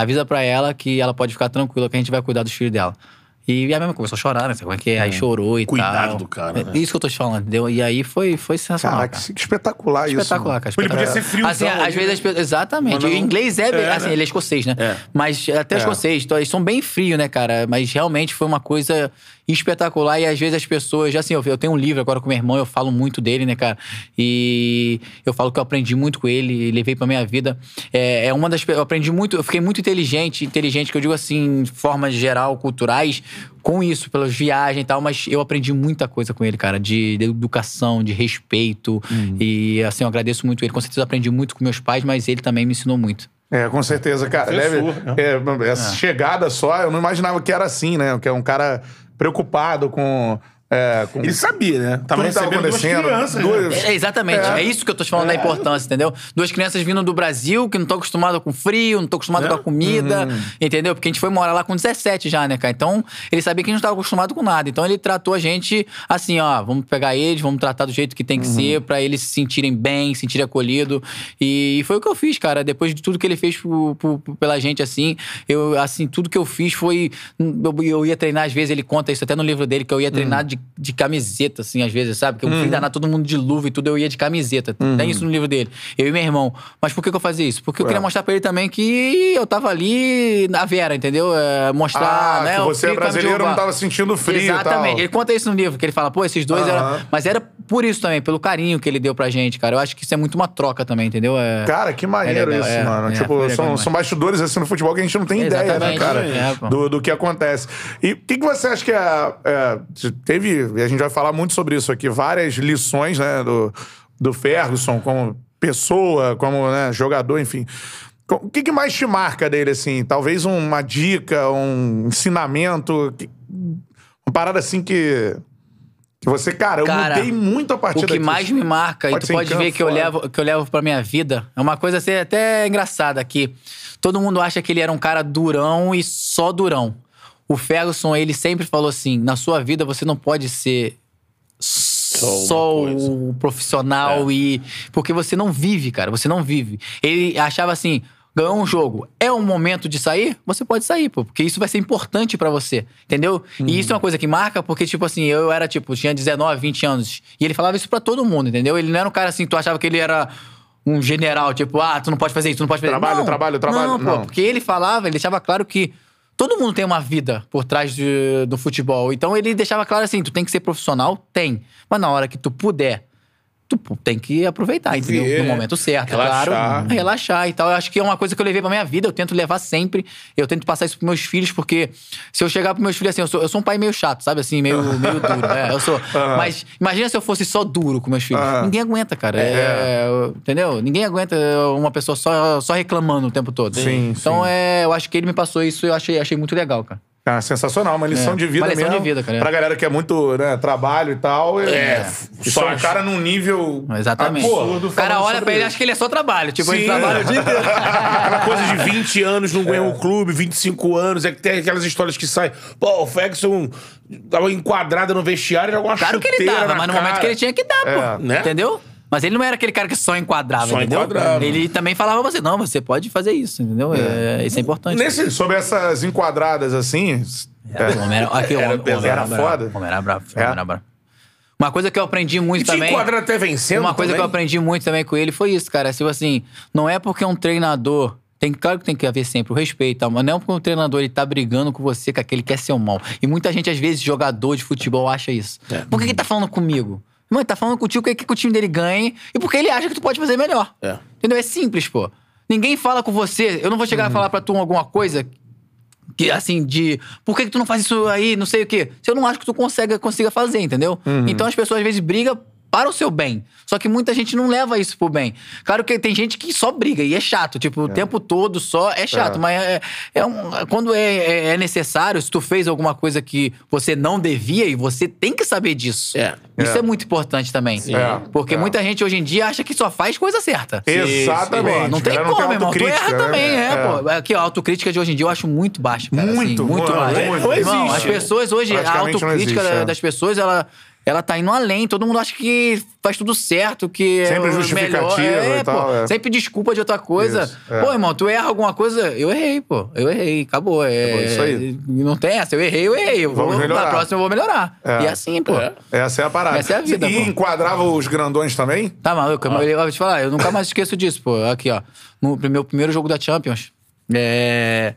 Avisa pra ela que ela pode ficar tranquila que a gente vai cuidar dos filhos dela. E a mesma começou a chorar, né? Como é que é? Aí chorou e Cuidado tal. do cara, É né? Isso que eu tô te falando, entendeu? E aí foi, foi sensacional, Caraca, cara. que espetacular, isso. Espetacular, cara. Ele podia espetacular. ser friozão Assim, ali, às vezes né? as pessoas. Exatamente. Não- O inglês é, bem- É, assim, né? ele é escocês, né? É. Mas até É. escocês, então, eles são bem frios, né, cara? Mas realmente foi uma coisa espetacular. E às vezes as pessoas. Já assim, eu, eu tenho um livro agora com meu irmão, eu falo muito dele, né, cara? E eu falo que eu aprendi muito com ele, levei pra minha vida. É, é uma das. Eu aprendi muito, eu fiquei muito inteligente, inteligente, que eu digo assim, em formas geral, culturais, com isso, pelas viagens e tal, mas eu aprendi muita coisa com ele, cara, de, de educação, de respeito. E assim, eu agradeço muito ele. Com certeza eu aprendi muito com meus pais, mas ele também me ensinou muito. É, com certeza, cara. Deve, Professor, é, essa chegada só, eu não imaginava que era assim, né? Que é um cara preocupado com. É, com Ele sabia, né? Tava recebendo duas acontecendo. crianças. duas- né? É, exatamente, é. isso que eu tô te falando da importância, entendeu? Duas crianças vindo do Brasil, que não estão acostumadas com frio, não estão acostumadas É. com a comida, Uhum. entendeu? Porque a gente foi morar lá com 17 já, né, cara? Então, ele sabia que a gente não estava acostumado com nada. Então, ele tratou a gente assim, ó, vamos pegar eles, vamos tratar do jeito que tem que Uhum. ser, pra eles se sentirem bem, se sentirem acolhidos. E foi o que eu fiz, cara. Depois de tudo que ele fez por- por- pela gente, assim, eu, assim, tudo que eu fiz foi. Eu, eu ia treinar, às vezes, ele conta isso até no livro dele, que eu ia Uhum. treinar de, de camiseta, assim, às vezes, sabe? Que eu fui danar todo mundo de luva e tudo, eu ia de camiseta. Uhum. Tem isso no livro dele. Eu e meu irmão. Mas por que, que eu fazia isso? Porque eu queria mostrar pra ele também que eu tava ali na Vera, entendeu? É, mostrar, Ah, né? que você é brasileiro, não tava sentindo frio Exatamente. Ele conta isso no livro, que ele fala, pô, esses dois Aham. eram. Mas era por isso também, pelo carinho que ele deu pra gente, cara. Eu acho que isso é muito uma troca também, entendeu? É... Cara, que maneiro É legal, isso, é, mano. é, tipo, são, são bastidores assim no futebol que a gente não tem ideia, né, cara? é, do, do que acontece. E o que, que você acha que é, Teve, a gente vai falar muito sobre isso aqui, várias lições, né, do, do Ferguson como pessoa, como né, jogador, enfim. O que, que mais te marca dele, assim? Talvez uma dica, um ensinamento, uma parada assim que. Que você, cara, eu Cara, mudei muito a partir O que daqui. mais me marca, Pode e tu pode ver que eu, levo, que eu levo pra minha vida, é uma coisa assim, até engraçada que todo mundo acha que ele era um cara durão e só durão. O Ferguson, ele sempre falou assim: na sua vida você não pode ser só, coisa. o profissional e. Porque você não vive, cara. Você não vive. Ele achava assim. Ganhou um jogo, é um momento de sair? Você pode sair, pô, porque isso vai ser importante pra você, entendeu? E isso é uma coisa que marca, porque, tipo assim, eu era, tipo, tinha 19, 20 anos, e ele falava isso pra todo mundo, entendeu? Ele não era um cara assim, tu achava que ele era um general, tipo, ah, tu não pode fazer isso, tu não pode fazer Trabalho, não, trabalho, trabalho, Não, pô, não. porque ele falava, ele deixava claro que todo mundo tem uma vida por trás de- do futebol. Então ele deixava claro assim: tu tem que ser profissional? Tem. Mas na hora que tu puder, tu tem que aproveitar, entendeu? No né? momento certo, é Relaxar. claro. Relaxar e tal. Eu acho que é uma coisa que eu levei pra minha vida, eu tento levar sempre. Eu tento passar isso pros meus filhos, porque se eu chegar pros meus filhos assim, eu sou, eu sou um pai meio chato, sabe? Assim, meio, (laughs) meio duro. É, eu sou. Mas imagina se eu fosse só duro com meus filhos. Aham. Ninguém aguenta, cara. É, entendeu? Ninguém aguenta uma pessoa só, só reclamando o tempo todo. Sim, Então sim. é, eu acho que ele me passou isso e eu achei, achei muito legal, cara. Ah, sensacional, uma lição É, de vida uma lição mesmo. de vida, cara. Pra galera que é muito, né, trabalho e tal. É, E só um cara num nível Exatamente. absurdo o cara olha pra ele e acha que ele é só trabalho. Tipo, ele Sim. trabalha o dia inteiro. (laughs) Aquela coisa de 20 anos, não ganhou o clube, 25 anos, é que tem aquelas histórias que saem. Pô, o Ferguson tava enquadrado no vestiário e jogou uma Claro que ele na mas no cara. momento que ele tinha que dar, pô. É. Né? Entendeu? Mas ele não era aquele cara que só enquadrava, Só entendeu? enquadrava. Ele também falava pra você, não, você pode fazer isso, entendeu? É, isso é importante. Nesse, sobre essas enquadradas assim. É, o homem era, aqui, o Era homem, o homem pesado. era bravo. Foda. O homem era bravo. o É. homem era bravo. Uma coisa que eu aprendi muito E te também. enquadrando até vencendo Uma coisa que eu também? aprendi muito também com ele foi isso, cara. Tipo assim, não é porque um treinador. Tem, claro que tem que haver sempre o respeito, mas não é porque um treinador ele tá brigando com você, com aquele que quer seu mal. E muita gente, às vezes, jogador de futebol, acha isso. É. Por que, que ele tá falando comigo? Mano, ele tá falando contigo que, que o time dele ganhe e porque ele acha que tu pode fazer melhor. É. Entendeu? É simples, pô. Ninguém fala com você. Eu não vou chegar Uhum. a falar pra tu alguma coisa que, assim, de por que, que tu não faz isso aí, não sei o quê. Se eu não acho que tu consegue, consiga fazer, entendeu? Uhum. Então as pessoas às vezes brigam para o seu bem. Só que muita gente não leva isso pro bem. Claro que tem gente que só briga e é chato. Tipo, o tempo todo só é chato. É. Mas é, é um- quando é, é- é necessário, se tu fez alguma coisa que você não devia e você tem que saber disso. É. Isso É. é, muito importante também. É. Porque É. muita gente hoje em dia acha que só faz coisa certa. Exatamente. Pô, não tem como, irmão. Tu erra né? também, é, É. pô. Aqui, a autocrítica de hoje em dia eu acho muito baixa, cara. assim, Muito, muito mano, baixa. muito. Não Irmão, existe. as pessoas hoje, a não autocrítica existe, da- é. das pessoas, ela, ela tá indo além. Todo mundo acha que faz tudo certo, que Sempre é justificativa. É, e tal, pô. é. Sempre desculpa de outra coisa. Isso, é. Pô, irmão, tu erra alguma coisa, eu errei, pô. Eu errei, acabou. É, Acabou, isso aí. Não tem essa, eu errei, eu errei. Eu Vamos vou, melhorar. Na próxima eu vou melhorar. É. E assim, pô. É. Essa é a parada. Essa é a vida, E pô. enquadrava os grandões também? Tá maluco? Eu, eu vou te falar, eu nunca mais esqueço disso, pô. Aqui, ó. No meu primeiro jogo da Champions, é,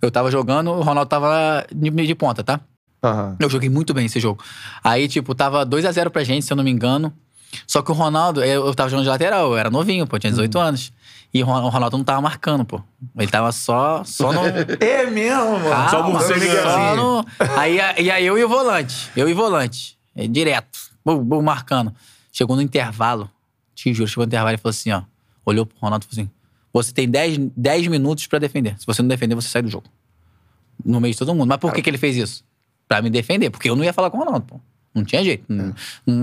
eu tava jogando, o Ronaldo tava de, de ponta, tá? Aham. Eu joguei muito bem esse jogo. Aí, tipo, tava 2x0 pra gente, se eu não me engano. Só que o Ronaldo, eu eu tava jogando de lateral, eu era novinho, pô, tinha 18 anos. E o Ron- o Ronaldo não tava marcando, pô. Ele tava só, só no. (laughs) É mesmo, mano. Calma, Só morcegando. só no- Aí, e aí eu e o volante. Eu e o volante. É, direto. Bum, bum, marcando. Chegou no intervalo. Te juro, chegou no intervalo e falou assim, ó. Olhou pro Ronaldo e falou assim: Você tem 10, 10 minutos pra defender. Se você não defender, você sai do jogo. No meio de todo mundo. Mas por que, que ele fez isso? Pra me defender. Porque eu não ia falar com o Ronaldo, pô. Não tinha jeito. Não-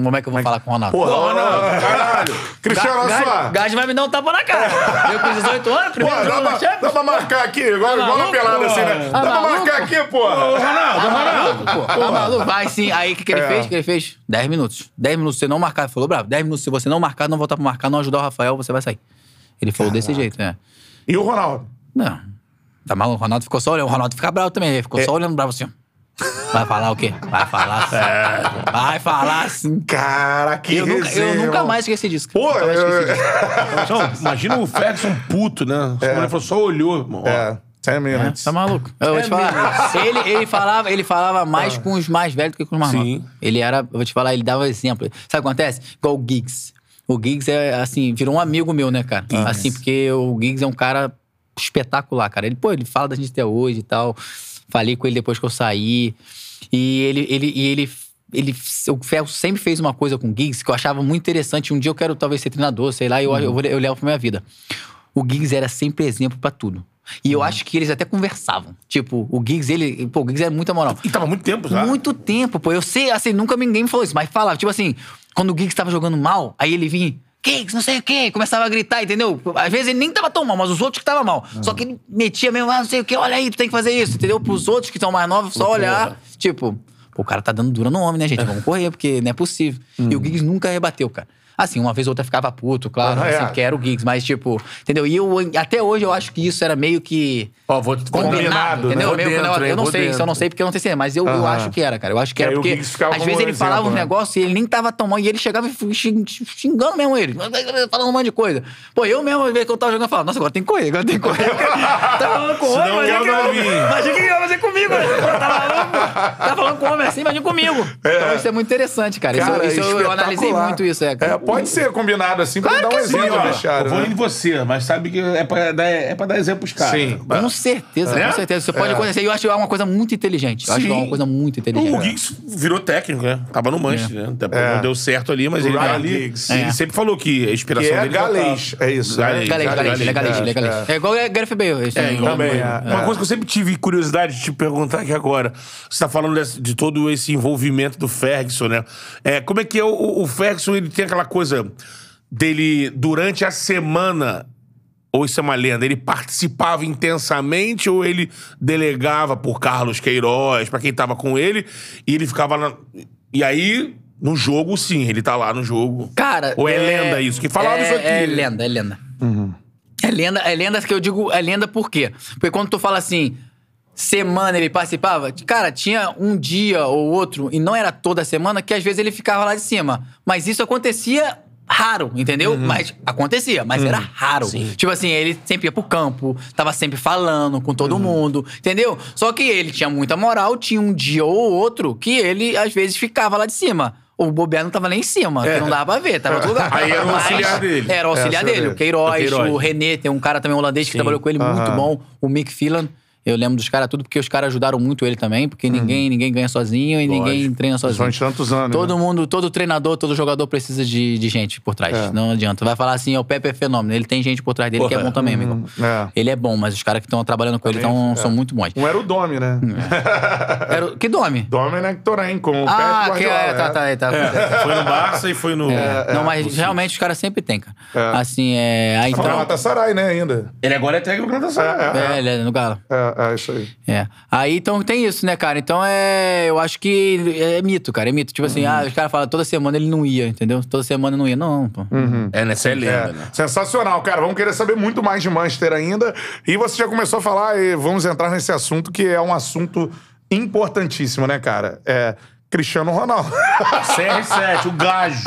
Como é que eu vou falar com o Ronaldo? Porra, Ronaldo, caralho. Cristiano, olha Gás- só. Gás vai me dar um tapa na cara. (laughs) Eu com 18 anos, Pô, primeiro dá jogo na pra, dá pra marcar aqui, igual, Tá igual na pelada assim, né? pô? Dá Tá pra marcar aqui, porra. Ronaldo, Tá Ronaldo. maluco, pô? Tá maluco? Vai sim. Aí o que, que ele É. fez? O que ele fez? 10 minutos. 10 minutos se você não marcar. Ele falou, bravo, 10 minutos se você não marcar, não voltar pra marcar, não ajudar o Rafael, você vai sair. Ele falou desse jeito, né? E o Ronaldo? Não. Tá maluco? O Ronaldo ficou só olhando. O Ronaldo fica bravo também. Ele É. ficou só olhando bravo assim. ó. Vai falar o quê? Vai falar assim. É. Vai falar assim. Cara, que Eu nunca, eu nunca mais esqueci disso. Pô, Nunca mais esqueci eu... disso. Não, imagina o Ferguson puto, né? Ele falou, só olhou, irmão. É. 10 minutes. Tá maluco? Eu vou te falar. Ele, ele, falava, ele falava mais com os mais velhos do que com os mais Sim. novos. Ele era, eu vou te falar, ele dava exemplo. Sabe o que acontece? Igual o Giggs. O Giggs é, assim, virou um amigo meu, né, cara? Assim, porque o Giggs é um cara espetacular, cara. Ele, pô, ele fala da gente até hoje e tal. Falei com ele depois que eu saí. E ele, ele, e ele, ele, o Ferro sempre fez uma coisa com o Giggs que eu achava muito interessante. Um dia eu quero talvez ser treinador, sei lá, eu, eu, vou- eu levo pra minha vida. O Giggs era sempre exemplo pra tudo. E eu acho que eles até conversavam. Tipo, o Giggs, ele. Pô, o Giggs era muita moral. E tava muito tempo já. Muito tempo, pô. Eu sei, assim, nunca ninguém me falou isso, mas falava, tipo assim, quando o Giggs tava jogando mal, aí ele vinha. Não sei o quê, começava a gritar, entendeu? Às vezes ele nem tava tão mal, mas os outros que tava mal. Só que ele metia mesmo, ah, não sei o quê, olha aí, tu tem que fazer isso, entendeu? Pros outros que são mais novos, só olhar. Tipo, o cara tá dando dura no homem, né, gente? Vamos correr, porque não é possível. E o Giggs nunca rebateu, cara. Assim, uma vez ou outra ficava puto, claro, Ah, assim, é. que era o Giggs, mas tipo, entendeu? E eu, até hoje eu acho que isso era meio que Ó, vou te combinado, Combinado, né? entendeu? Meio que dentro, negócio- hein? eu não sei, isso eu não sei porque eu não sei se é, mas eu, eu Aham. acho que era, cara. Eu acho que Que era o porque às vezes ele exemplo, falava um né? negócio e ele nem tava tão mal e ele chegava xing- xingando mesmo ele, falando um monte de coisa. Pô, eu mesmo, às vezes que eu tava jogando, eu falava, nossa, agora tem que correr, agora tem que correr. (laughs) tava falando com o homem, imagina eu que imagina que ele ia fazer comigo. Eu Tava, falando- tava falando com o homem assim, imagina comigo. Então isso é muito interessante, cara. Isso, Cara, isso eu, eu analisei muito isso, é, cara. É, pode ser combinado assim pra dar um Sim, exemplo vestiário. eu vou né? em você, mas sabe que é pra dar, é pra dar exemplo pros caras. Sim. Com certeza, Né? com certeza. Isso pode acontecer. E eu acho que é uma coisa muito inteligente. Eu acho que é uma Sim. coisa muito inteligente. O Giggs virou técnico, né? Tava no Manchester, né? É. Não deu certo ali, mas ele Ryan tá ali. Giggs. Ele É. sempre falou que a inspiração Que é dele já galês, tá- é isso, né? Galês, Galês, é galês, é galês. é. É igual o Gareth Bale. É, Também, é, Uma é. coisa que eu sempre tive curiosidade de te perguntar aqui agora. Você tá falando de todo esse envolvimento do Ferguson, né? É, como é que é o, o Ferguson, ele tem aquela coisa dele, durante a semana, ou isso é uma lenda, ele participava intensamente ou ele delegava por Carlos Queiroz, pra quem tava com ele, e ele ficava na... E aí, no jogo, sim, ele tá lá no jogo. Cara. Ou é, lenda isso? Que falaram é, isso aqui. É lenda, é lenda. É lenda, é lenda que eu digo, é lenda por quê? Porque quando tu fala assim, semana ele participava, cara, tinha um dia ou outro, e não era toda semana, que às vezes ele ficava lá de cima. Mas isso acontecia raro, entendeu? Uhum. Mas acontecia, mas era raro. Tipo assim, ele sempre ia pro campo, tava sempre falando com Uhum. todo mundo, entendeu? Só que ele tinha muita moral, tinha um dia ou outro que ele às vezes ficava lá de cima. O Bobear não tava nem em cima, que não dava pra ver, tava em outro lugar. É. (laughs) Aí era o Mas auxiliar dele. Era o auxiliar É, dele. O Queiroz, O Queiroz. o René, tem um cara também holandês que Sim. trabalhou com ele, muito bom. O Mick Phelan. Eu lembro dos caras tudo porque os caras ajudaram muito ele também, porque ninguém, ninguém ganha sozinho e ninguém treina sozinho. Durante tantos anos. Todo né? mundo, todo treinador, todo jogador precisa de, de gente por trás. É. Não adianta. Vai falar assim, ó, o Pepe é fenômeno. Ele tem gente por trás dele que é Porra. bom também, amigo. é. Ele é bom, mas os caras que estão trabalhando com ele Também, tão, é. são muito bons. Um era o Domi, né? Era, o- que nome? Dominic Torren, com o Ah, Pep que Guardiola. é, tá, tá, tá. Foi no Barça e foi no... não, mas realmente os caras sempre tem, cara. É. Assim, é. Aí, Tá no então, Galatasaray, né, ainda. Ele agora é técnico da Galatasaray. É, é, ele é no Galo. É, é isso aí. É. Aí então tem isso, né, cara? Então é. Eu acho que é mito, cara. É mito. Tipo assim, ah, os caras falam toda semana ele não ia, entendeu? Toda semana não ia. Não, pô. É, nessa é lenda, É, né? sensacional, cara. Vamos querer saber muito mais de Manchester ainda. E você já começou a falar, e vamos entrar nesse assunto, que é um assunto importantíssimo, né, cara? É Cristiano Ronaldo. (laughs) CR7, o gajo.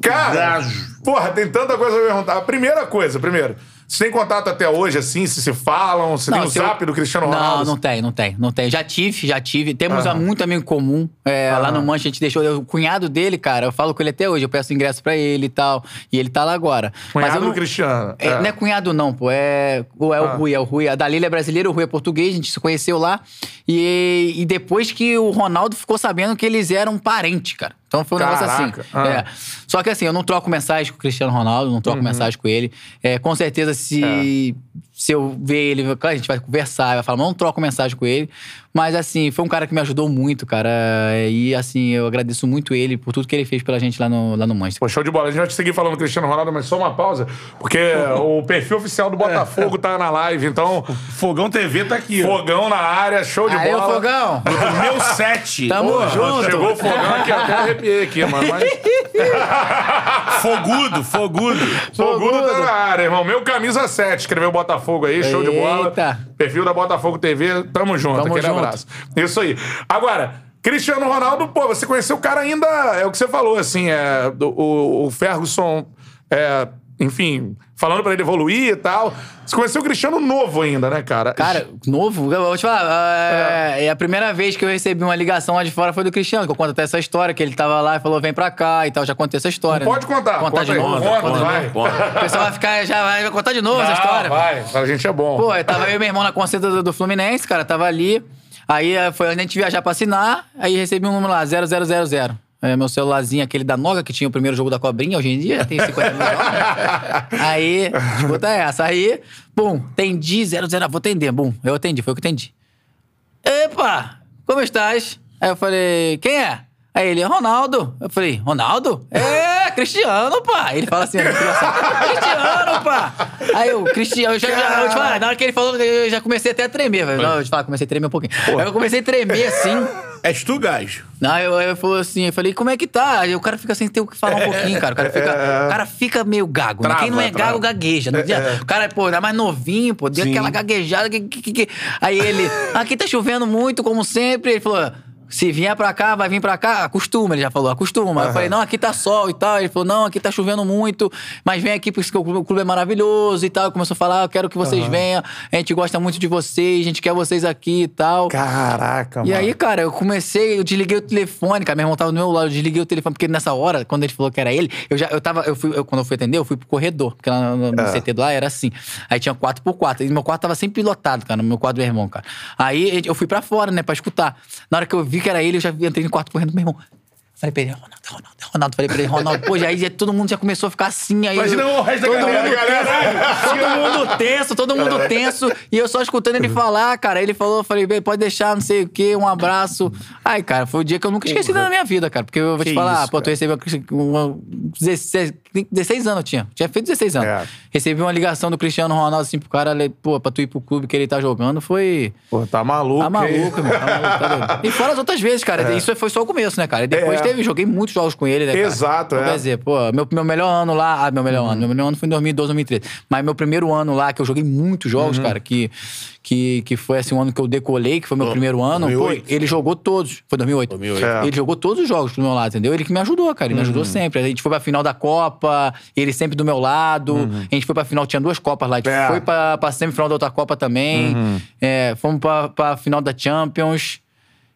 cara, Gajo. porra, tem tanta coisa pra perguntar. A primeira coisa, primeiro, você tem contato até hoje, assim, se se falam? Você tem o se eu- zap do Cristiano Ronaldo? Não, não tem, não tem, não tem. Já tive, já tive. Temos Aham. muito amigo comum. É, Lá no Mancha a gente deixou. O cunhado dele, cara, eu falo com ele até hoje. Eu peço ingresso pra ele e tal. E ele tá lá agora. Cunhado eu não, do Cristiano. É, Não é cunhado, não, pô. É, o- é o Ah. Rui, é o Rui. A Dalila é brasileira, o Rui é português, a gente se conheceu lá. E, e depois que o Ronaldo ficou sabendo que eles eram parentes, cara. Então foi um negócio Caraca. assim. Ah. É. Só que assim, eu não troco mensagem com o Cristiano Ronaldo, não Uhum. troco mensagem com ele. É, com certeza, se, se eu ver ele, claro, a gente vai conversar, vai falar, mas não troco mensagem com ele. Mas assim, foi um cara que me ajudou muito, cara. E assim, eu agradeço muito ele por tudo que ele fez pela gente lá no, lá no Manchester. Pô, show de bola. A gente vai te seguir falando do Cristiano Ronaldo, mas só uma pausa, porque o perfil oficial do Botafogo tá na live, então, Fogão TV tá aqui, ó. fogão na área, show de Aê, bola. Fogão! Meu set. Tamo Porra, junto. Chegou o fogão aqui, até arrepiei aqui, mano. Mas (laughs) Fogudo, fogudo. Fogudo tá na área, irmão. Meu camisa 7, escreveu Botafogo aí, show de bola. Eita. Perfil da Botafogo TV, tamo junto, Tamo aquele junto. Abraço. Isso aí. Agora, Cristiano Ronaldo, pô, você conheceu o cara ainda, é o que você falou, assim, é, o, o Ferguson é, enfim, falando pra ele evoluir e tal. Você conheceu o Cristiano novo ainda, né, cara? Cara, novo, eu vou te falar. É, é a primeira vez que eu recebi uma ligação lá de fora foi do Cristiano, que eu conto até essa história, que ele tava lá e falou: vem pra cá e tal. Já contei essa história. Não pode né? contar. Contar conta de aí. novo. Conta, conta vai. novo. O pessoal vai ficar, já vai contar de novo essa história. Vai, a gente é bom. Pô, eu tava eu e meu irmão na concentra do, do Fluminense, cara, tava ali. Aí eh, foi a gente viajar pra assinar, aí recebi um número lá, 0000. É, meu celularzinho, aquele da Noga, que tinha o primeiro jogo da cobrinha, hoje em dia tem 50 mil jogos. (laughs) Aí, escuta essa. Aí, bum, atendi, 00, vou atender. Bum, eu atendi, foi o que atendi. Epa, como estás? Aí eu falei, quem é? Aí ele, Ronaldo. Eu falei, Ronaldo? É, Cristiano, pá. Ele fala assim, Cristiano, pá. Aí eu, Cristiano, eu já, já, eu te falar, na hora que ele falou, eu já comecei até a tremer. velho. Não, eu te falar, comecei a tremer um pouquinho. Aí eu comecei a tremer assim. És tu, gajo. Não, eu, eu falou assim, eu falei, como é que tá? Aí o cara fica sem ter o que falar um pouquinho, cara. O cara fica, o cara fica meio gago. né? Trava, Quem não é trava. gago, gagueja. Não adianta. O cara, pô, ainda mais novinho, pô, deu Sim. aquela gaguejada. Que, que- que- Aí ele, aqui tá chovendo muito, como sempre. Ele falou. Se vier pra cá, vai vir pra cá, acostuma, ele já falou, acostuma. Eu falei, não, aqui tá sol e tal. Ele falou, não, aqui tá chovendo muito, mas vem aqui porque o clube é maravilhoso e tal. Começou a falar, eu quero que vocês venham, a gente gosta muito de vocês, a gente quer vocês aqui e tal. Caraca, E mano. aí, cara, eu comecei, eu desliguei o telefone, cara. Meu irmão tava do meu lado, eu desliguei o telefone, porque nessa hora, quando ele falou que era ele, eu já, eu tava, eu fui, eu- quando eu fui atender, eu fui pro corredor, porque lá no, no É. CT do lá era assim. Aí tinha 4x4, e meu quarto tava sempre lotado, cara, no meu quarto do meu irmão, cara. Aí eu fui pra fora, né, pra escutar. Na hora que eu vi que era ele, eu já entrei no quarto correndo meu irmão. Falei pra ele, Ronaldo, Ronaldo, Ronaldo. Falei pra ele, Ronaldo. Pô, já, aí já todo mundo já começou a ficar assim. Aí Imagina o resto da todo galera, mundo, galera. todo mundo tenso, todo mundo tenso. E eu só escutando ele falar, cara. Ele falou, eu falei, "Bem, pode deixar, não sei o quê, um abraço. Ai, cara, foi o dia que eu nunca esqueci na minha vida, cara. Porque eu vou te Que falar, isso, pô, tu recebeu uma, 16, 16 anos eu tinha. Tinha feito 16 anos. É. Recebi uma ligação do Cristiano Ronaldo, assim, pro cara, pô, pra tu ir pro clube que ele tá jogando, foi. Pô, tá maluco. Tá maluco. Tá maluco, tá doido. E fora as outras vezes, cara. Isso foi só o começo, né, cara? E depois É. teve, joguei muitos jogos com ele, né, cara? Exato, é. Quer dizer, pô, meu, meu melhor ano lá. Ah, meu melhor ano. Meu melhor ano foi em 2012, 2013. Mas meu primeiro ano lá, que eu joguei muitos jogos, cara, que, que, que foi assim, um ano que eu decolei, que foi meu primeiro ano. 2008. Pô, ele jogou todos. Foi 2008. 2008. É. Ele jogou todos os jogos do meu lado, entendeu? Ele que me ajudou, cara. Ele me ajudou sempre. A gente foi pra final da Copa, ele sempre do meu lado. A gente foi pra final, tinha duas Copas lá. A gente É. foi pra, pra semifinal da outra Copa também. É, fomos pra, pra final da Champions.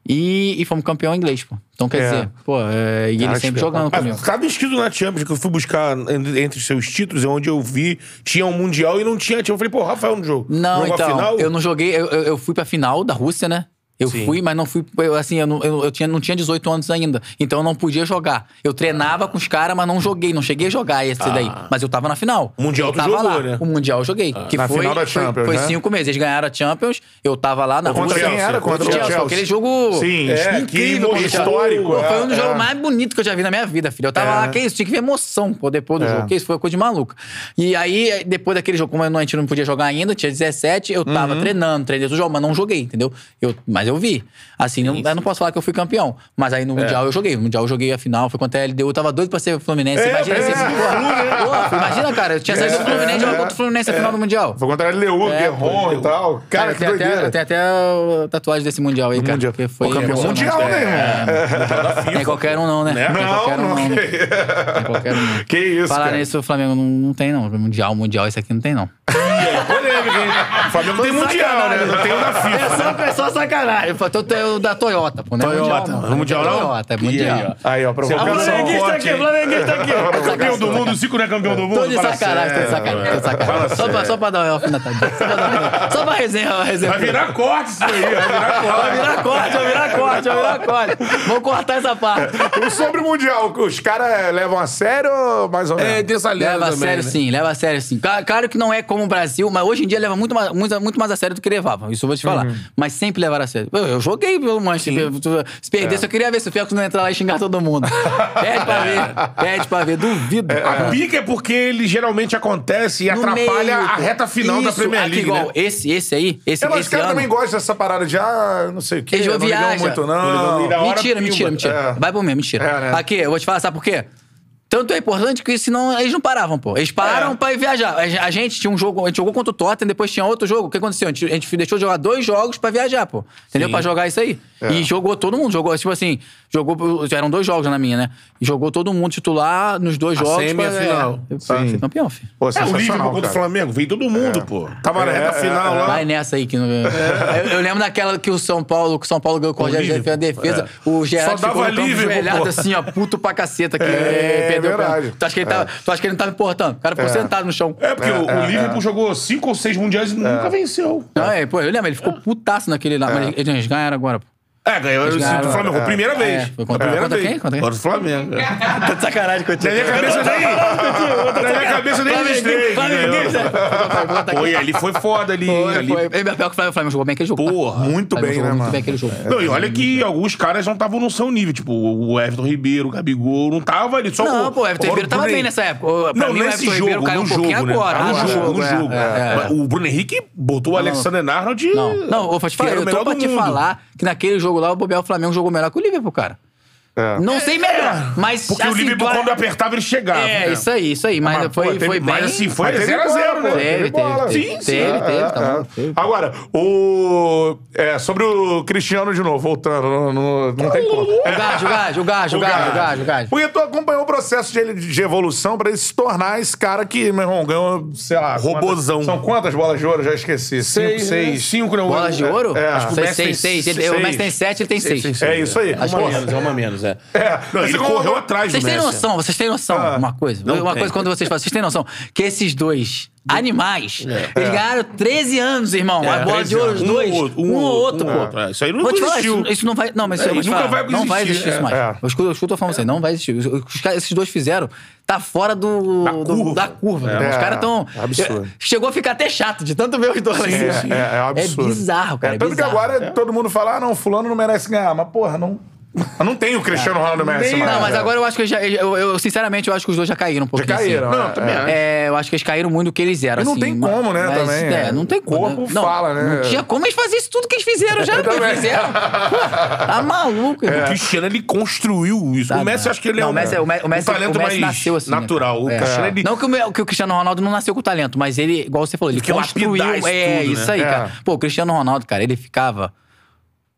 E, e fomos campeão inglês, pô. Então, quer É. dizer, pô, é, e ele Cara, sempre que jogando comigo. Cada inscrito na Champions que eu fui buscar entre, os seus títulos, é onde eu vi, tinha um Mundial e não tinha. Eu falei, pô, Rafael no jogo. Não, Jogou então, final? eu não joguei, eu, eu, eu fui pra final da Rússia, né? Eu Sim. fui, mas não fui. eu, assim, eu, não, eu, eu tinha, não tinha 18 anos ainda. Então eu não podia jogar. Eu treinava com os caras, mas não joguei. Não cheguei a jogar esse daí. Mas eu tava na final. O Mundial eu tu tava jogou, lá. né? O Mundial eu joguei. que Na foi, final da foi- Champions, Foi, né? cinco meses. Eles ganharam a Champions. Eu tava lá na Contra Rússia. quem era? Contra o Chelsea. Aquele jogo. Sim, É, incrível, que histórico. Foi um dos é, jogos é. mais bonitos que eu já vi na minha vida, filho. Eu tava É. lá, que isso? Tinha que ver emoção, pô, depois do É. jogo. Que isso? Foi coisa de maluco. E aí, depois daquele jogo, como a gente não podia jogar ainda, tinha 17, eu tava Uhum. treinando, treinei o jogo, mas não joguei, entendeu? Eu, mas eu vi. Assim, não, eu não posso falar que eu fui campeão. Mas aí no É. Mundial eu joguei. No Mundial eu joguei a final, foi contra a LDU. Eu tava doido pra ser Fluminense. É, imagina é. esse. Porra, porra, imagina, cara. Eu tinha saído do Fluminense, jogar contra o Fluminense na final do Mundial. Foi contra a LDU, É, Guerron e tal. Cara, que tem até, doideira. tem até a tatuagem desse Mundial aí, cara. Mundial. Foi campeão mundial, né, É, irmão? É qualquer um, não, né? Né? Não é qualquer um, Não, né? É qualquer um, não. Que isso, Falar cara. nisso, o Flamengo não, não tem, não. Mundial, mundial, esse aqui não tem, não. É polêmica, hein? O Flamengo tem Mundial, né? Não tem o da É FIFA. só, é só sacanagem. Pô, Tu tem o da Toyota, pô. Não é Toyota. mundial, Não é mundial, não? Toyota, é aí, mundial. ó. Aí, ó, provocação. Flamenguista Flamenguista aqui, Flamenguista aqui. Campeão do mundo, o Zico não é campeão do mundo? Tô de sacanagem, tô de sacanagem, tô de sacanagem. Só pra, só pra dar uma alfinetadinha. Só pra dar Só pra resenha, uma resenha. Vai virar corte isso aí, vai virar Vai corte. virar corte, vai virar corte, vai virar corte. Vou cortar essa parte. E sobre o Mundial, os caras levam a sério ou mais ou menos? É, tem essa lenda Leva a sério né? sim, leva a sério sim. Cla- Claro que não é como o Brasil, mas hoje em dia leva muito mais, muito, muito mais a sério do que levava. Isso eu vou te falar. Mas sempre levaram a sério. Eu, eu joguei pelo Manchester. Se perdesse, eu queria ver se o Fiacos não entrar lá e xingar todo mundo. (laughs) Pede pra ver. Pede pra ver. Duvido. A pica é porque ele geralmente acontece e No atrapalha meio, a reta final da Isso, Premier aqui, League, igual, né? Esse, esse aí, esse, É, mas os esse caras ano... também gostam dessa parada de, ah, não sei o quê, Eles não viajam. muito, Não. Da Mentira, mentira, mentira. É. Vai por mim, mentira. É, né? Aqui, eu vou te falar, sabe por quê? Tanto é importante que senão eles não paravam, pô. Eles pararam É. pra ir viajar. A gente tinha um jogo, a gente jogou contra o Tottenham, depois tinha outro jogo. O que aconteceu? A gente, a gente deixou de jogar dois jogos pra viajar, pô. Entendeu? Sim. Pra jogar isso aí. É. E jogou todo mundo. Jogou, tipo assim, jogou. Eram dois jogos na minha, né? E jogou todo mundo titular nos dois A jogos. semi a pra- final. É, pra Sim. ser campeão, filho. Pô, É, o Liverpool sensacional, contra o cara. Flamengo, veio todo mundo, pô. Tava na É, reta é, final é. lá. Vai nessa aí que não. Eu, eu lembro daquela que o São Paulo, que o São Paulo ganhou com o Rogério fez a defesa. O Gerard Só dava ficou assim, ó, puto pra caceta. Que É, perdeu o tu, acha que ele tava, tu acha que ele não tava importando? O cara ficou sentado no chão. É, porque o, o Liverpool jogou cinco ou seis mundiais e nunca venceu. Não, é, pô, eu lembro, ele ficou putaço naquele lá. Mas eles ganharam agora, pô. É, ganhou o ganharam, Flamengo. é. Primeira É, vez. foi contra- primeira contra vez. quem? Contra quem? Contra o Flamengo. é. (laughs) Tá de sacanagem com Na minha cabeça nem. Na minha cabeça nem eles três. Flamenguinho, ganhou. Pô, e ali foi foda ali. Foi, ali. foi. Ele, pior que o Flamengo- o jogou bem aquele jogo. tá? Porra. Muito O bem, né, muito mano? bem aquele jogo. Não, e olha que alguns caras não estavam no seu nível. Tipo, o Everton Ribeiro, o Gabigol, não tava ali. Só Não, o, pô, o Everton o Ribeiro tava bem nessa época. O- Pra Não, mim, o nesse Everton jogo, caiu no um pouquinho jogo, né? agora. No jogo, no é, jogo. é, é. O Bruno Henrique botou o Alexander Arnold. Não, não, eu vou te que falar, era o eu tô pra do te falar que naquele jogo lá o Bobel Flamengo jogou melhor que o Liverpool, cara. É. Não sei melhor, mas. Porque o assim, Liverpool, tu- quando apertava, ele chegava. É, né? isso aí, isso aí. Mas, Mas, pô, foi, teve- foi bem. Mas assim, foi Mas teve 0x0, bola, né? pô. Teve, bola. teve, Sim, teve, sim. teve, É, teve, tá é. bom, teve. Agora, o. É, sobre o Cristiano de novo, voltando. no- no- não tem como. O Gás, o Gás, o Gás, o Gás, o Gás, o Gás. Porque tu acompanhou o processo de, ele- de evolução pra ele se tornar esse cara que, meu irmão, ganhou, sei lá. Robozão. quantas- são quantas bolas de ouro? Já esqueci. Cinco, Seis, seis. Cinco, não. Bolas de ouro? É, acho que o Seis, Messi tem seis, seis. Ele- seis. O Messi tem sete, ele tem seis. É isso aí. Acho Uma que- menos, é uma menos, é. É, Não, ele você correu atrás do Vocês têm Messi. noção, vocês têm noção, Ah, uma coisa. não uma tem. coisa quando vocês falam, vocês têm noção que esses dois animais, eles ganharam 13 anos, irmão. É, a bola 13 de ouro, os. Um dois. ou outro, Um, um ou ou outro, um pô. É, isso aí não Vou te falar, isso, isso não vai. Não, mas É, isso te nunca falar, vai Não vai existir, existir isso é. mais. É. Eu escuto, eu escuto falando assim, não vai existir. Os- caras- esses dois fizeram, tá fora do, Da do- curva. da curva. irmão. Os É, caras estão. absurdo. Chegou a ficar até chato de tanto ver os dois. É, é, é absurdo. bizarro, cara. É, É, tanto bizarro. que agora todo mundo fala, ah, não, fulano não merece ganhar. Mas, porra, não... Não tem o Cristiano Ronaldo Messi mais. Não, mas é. agora eu acho que já, eu, eu, sinceramente, eu acho que os dois já caíram um Já pouquinho. caíram. assim. Não, é, também é. É, eu acho que eles caíram muito do que eles eram. E não assim, tem mas- como, né, mas, também, É, é. não tem O como. corpo não, fala, né? Não tinha como eles fazer isso tudo que eles fizeram já. (laughs) Eu que eles fizeram. Pô, tá (laughs) maluco, irmão. O Cristiano, ele construiu isso. Tá, o Messi, acho que ele é Não, um, o Messi é- o Me- o Messi- um talento o Messi mais nasceu assim, né, natural. cara? o É. Cristiano, ele... Não que o, que o Cristiano Ronaldo não nasceu com talento, mas ele, igual você falou, ele, construiu. é, tudo, isso né? aí, É. cara. Pô, o Cristiano Ronaldo, cara, ele ficava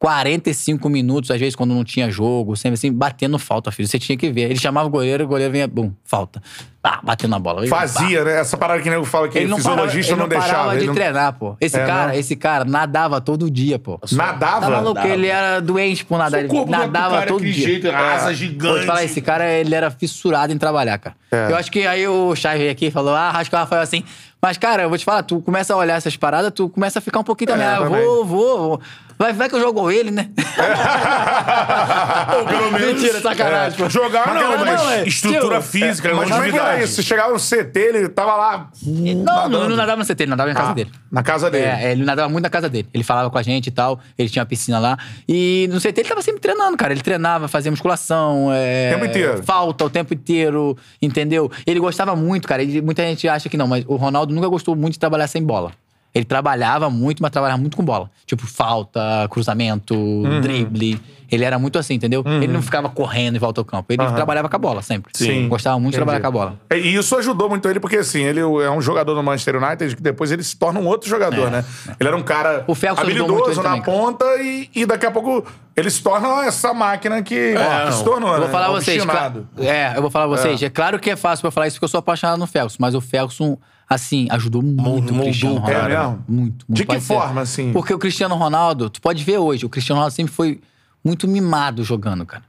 45 minutos, às vezes, quando não tinha jogo, sempre assim, batendo falta, filho. Você tinha que ver. Ele chamava o goleiro, o goleiro vinha, bum, falta. Ah, batendo na bola. Ele, pá. Fazia, né? Essa parada que o nego fala que Ele não parava, fisiologista ele não, não parava deixava. de ele não- treinar, pô. Esse É, cara, não? esse cara nadava todo dia, pô. Nadava? Tá maluco? Nadava. Ele era doente por nadar. Ele do nadava cara é todo dia. jeito, asa Vou gigante. te falar, esse cara, ele era fissurado em trabalhar, cara. É. Eu acho que aí o Chay veio aqui e falou, ah, acho que o Rafael assim. Mas, cara, eu vou te falar, tu começa a olhar essas paradas, tu começa a ficar um pouquinho também. É, ah, eu também. vou, vou, vou. Vai, vai que eu jogo ele, né? (laughs) Ou pelo menos... Mentira, sacanagem, pô. Jogar Mas, não, mas não, é, estrutura tio, física, Mas como é que era longevidade. isso? Você chegava no CT, ele tava lá. Não, não, não nadava no CT, ele nadava na casa Ah, dele. Na casa dele. É, ele nadava muito na casa dele. Ele falava com a gente e tal. Ele tinha uma piscina lá. E no CT ele tava sempre treinando, cara. Ele treinava, fazia musculação. É, O tempo inteiro. Falta o tempo inteiro, entendeu? Ele gostava muito, cara. Ele- muita gente acha que não, mas o Ronaldo nunca gostou muito de trabalhar sem bola. Ele trabalhava muito, mas trabalhava muito com bola. Tipo, falta, cruzamento, Uhum. drible. Ele era muito assim, entendeu? Ele não ficava correndo em volta ao campo. Ele trabalhava com a bola sempre. Sim. Gostava muito de trabalhar com a bola. É, E isso ajudou muito ele, porque assim, ele é um jogador do Manchester United que depois ele se torna um outro jogador, né? Ele era um cara O habilidoso na também, ponta e, e daqui a pouco ele se torna essa máquina que, ó, que se tornou, É, Eu né? vou falar a vocês. Obstinado. cla- É, eu vou falar a vocês. É. claro que é fácil pra falar isso porque eu sou apaixonado no Ferguson, mas o Ferguson, assim, ajudou muito o Cristiano Ronaldo. cara. né? Muito, muito. De que Pode ser. forma, assim? Porque o Cristiano Ronaldo, tu pode ver hoje, o Cristiano Ronaldo sempre foi muito mimado jogando, cara.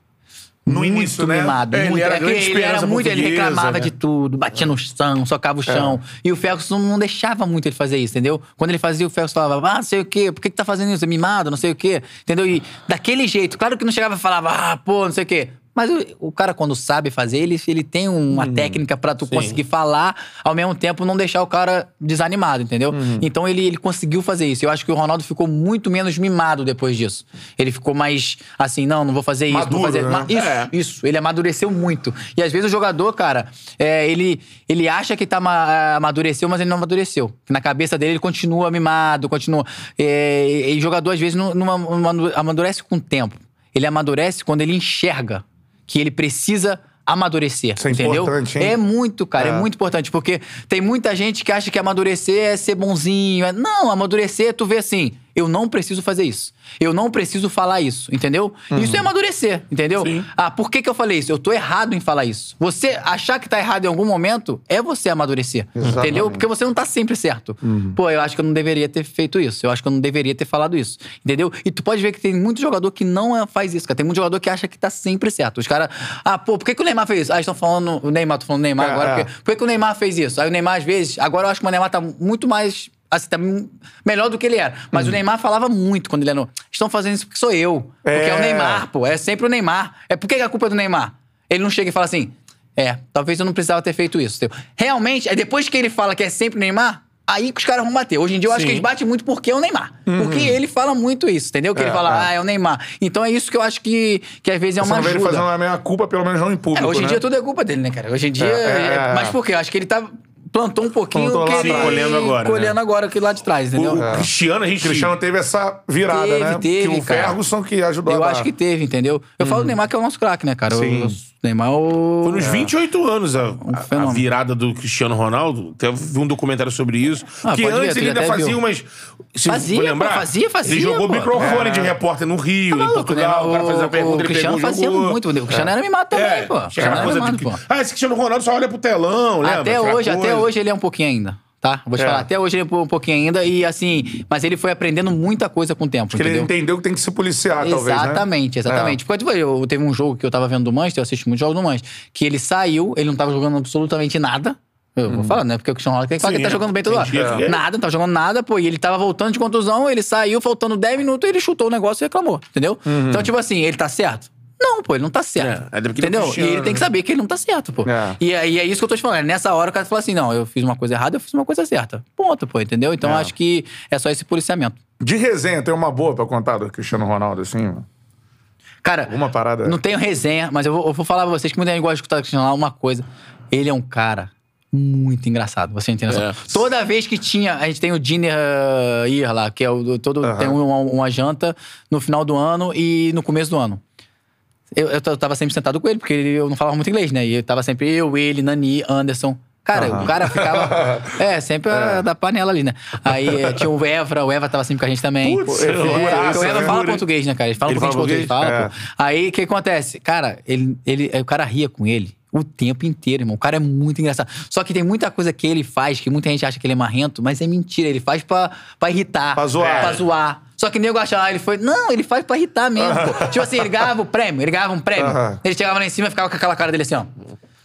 No muito início, né? mimado. É, ele muito. era É que grande ele era muito, ele reclamava né? de tudo, batia no chão, socava o chão. E o Ferguson não deixava muito ele fazer isso, entendeu? Quando ele fazia, o Ferguson falava, ah, não sei o quê, por que, que tá fazendo isso? É mimado, não sei o quê. Entendeu? E daquele jeito, claro que não chegava e falava, ah, pô, não sei o quê. Mas o, o cara, quando sabe fazer, ele, ele tem uma técnica pra tu conseguir falar, ao mesmo tempo não deixar o cara desanimado, entendeu? Então ele, ele conseguiu fazer isso. Eu acho que o Ronaldo ficou muito menos mimado depois disso. Ele ficou mais assim, não, não vou fazer isso, não vou Maduro, fazer. né? Isso, É. isso, ele amadureceu muito. E às vezes o jogador, cara, é, ele, ele acha que tá ma- amadureceu, mas ele não amadureceu. Na cabeça dele ele continua mimado, continua. É, e jogador, às vezes, não, não ama- amadurece com o tempo. Ele amadurece quando ele enxerga que ele precisa amadurecer, Isso é entendeu? importante, hein? É muito, cara, é. É. muito importante, porque tem muita gente que acha que amadurecer é ser bonzinho. é- Não, amadurecer, tu vê assim, eu não preciso fazer isso. Eu não preciso falar isso, entendeu? Isso é amadurecer, entendeu? Sim. Ah, por que, que eu falei isso? Eu tô errado em falar isso. Você achar que tá errado em algum momento é você amadurecer, entendeu? Porque você não tá sempre certo. Pô, eu acho que eu não deveria ter feito isso. Eu acho que eu não deveria ter falado isso, entendeu? E tu pode ver que tem muito jogador que não é- faz isso, cara. Tem muito jogador que acha que tá sempre certo. Os caras, ah, pô, por que, que o Neymar fez isso? Ah, estão falando, o Neymar, tô falando do Neymar É, agora. é. Por, quê? por que, que o Neymar fez isso? Aí o Neymar, às vezes, agora eu acho que o Neymar tá muito mais. Assim, tá melhor do que ele era. Mas o Neymar falava muito quando ele era. Estão fazendo isso porque sou eu. Porque é, É. o Neymar, pô. É sempre o Neymar. É por que a culpa é do Neymar? Ele não chega e fala assim. É, talvez eu não precisava ter feito isso. Realmente, é depois que ele fala que é sempre o Neymar, aí que os caras vão bater. Hoje em dia eu acho Sim. que eles batem muito porque é o Neymar. Porque ele fala muito isso, entendeu? Que ele É, fala, é. ah, é o Neymar. Então é isso que eu acho que, que às vezes é Você uma vê ele fazendo a mesma culpa, pelo menos não em É, público, hoje em né? dia tudo é culpa dele, né, cara? Hoje em dia. É, é, é- é. Mas por quê? Eu acho que ele tá. Plantou um pouquinho Plantou o que lá ele. atrás. Colhendo agora, né? Colhendo agora aquilo lá de trás, entendeu? O Cristiano, a gente. O Cristiano teve essa virada, Teve, né? teve, que o cara. Ferguson que ajudou Eu a dar. acho que teve, entendeu? Eu falo do Neymar que é o nosso craque, né, cara? Sim. O Neymar. O... Foi nos 28 anos a, a- a fenômeno. virada do Cristiano Ronaldo. Teve um documentário sobre isso. Ah, que pode ver, antes tu ele já ainda até fazia viu. umas. Se Fazia, for lembrar, pô, fazia, fazia, Ele jogou pô. microfone de repórter no Rio, em Maluco, Portugal. né? O cara fazia a pergunta, o ele Cristiano pegou, fazia jogou. muito. O Cristiano era mimado também, É, pô. O Cristiano era coisa mimado, de pô. que- Ah, esse Cristiano Ronaldo só olha pro telão, lembra? Até Aquela hoje, até coisa. Hoje ele é um pouquinho ainda. Tá? Vou te É. falar, até hoje ele é um pouquinho ainda. E assim, mas ele foi aprendendo muita coisa com o tempo. Porque ele entendeu? entendeu que tem que se policiar, talvez, né? Exatamente, exatamente. Porque tipo, eu, teve um jogo que eu tava vendo do Manchester, eu assisti muitos jogos do Manchester, que ele saiu, ele não tava jogando absolutamente nada. Eu vou falar, né? Porque o Cristiano Ronaldo tem que falar que ele tá jogando bem hora. entendi. É. Nada, não tava jogando nada, pô. E ele tava voltando de contusão, ele saiu, faltando 10 minutos, ele chutou o negócio e reclamou, entendeu? Então, tipo assim, ele tá certo? Não, pô, ele não tá certo. É, ele é entendeu? E ele tem que né? saber que ele não tá certo, pô. É. E, e é isso que eu tô te falando. é Nessa hora o cara fala assim: não, eu fiz uma coisa errada, eu fiz uma coisa certa. Ponto, pô, entendeu? Então É. acho que é só esse policiamento. De resenha, tem uma boa pra contar do Cristiano Ronaldo, assim? mano? Cara, Alguma parada? Não tenho resenha, mas eu vou, eu vou falar pra vocês que muita gente gosta de escutar o Cristiano Ronaldo uma coisa. Ele é um cara muito engraçado, você entende? É. Toda vez que tinha, a gente tem o dinner uh, year lá, que é o todo Aham. tem uma, uma janta no final do ano e no começo do ano. Eu, eu tava sempre sentado com ele, porque ele- eu não falava muito inglês, né? E eu tava sempre eu, ele, Nani, Anderson. Cara, Aham. o cara ficava. (laughs) É, sempre a da panela ali, né? Aí eh, tinha o Evra, o Evra tava sempre com a gente também. Putz, É, é o Evra fala português, né, cara? Ele fala Ele um pouquinho de fala português, fala, português? pô. Aí o que acontece? Cara, ele, ele, o cara ria com ele o tempo inteiro, irmão. O cara é muito engraçado. Só que tem muita coisa que ele faz que muita gente acha que ele é marrento, mas é mentira. Ele faz pra, pra irritar. Pra zoar. Pra zoar. Só que nego acha, ah, ele foi. Não, ele faz pra irritar mesmo, pô. Tipo assim, ele ganhava o prêmio, ele ganhava um prêmio. Aham. Ele chegava lá em cima e ficava com aquela cara dele assim, ó.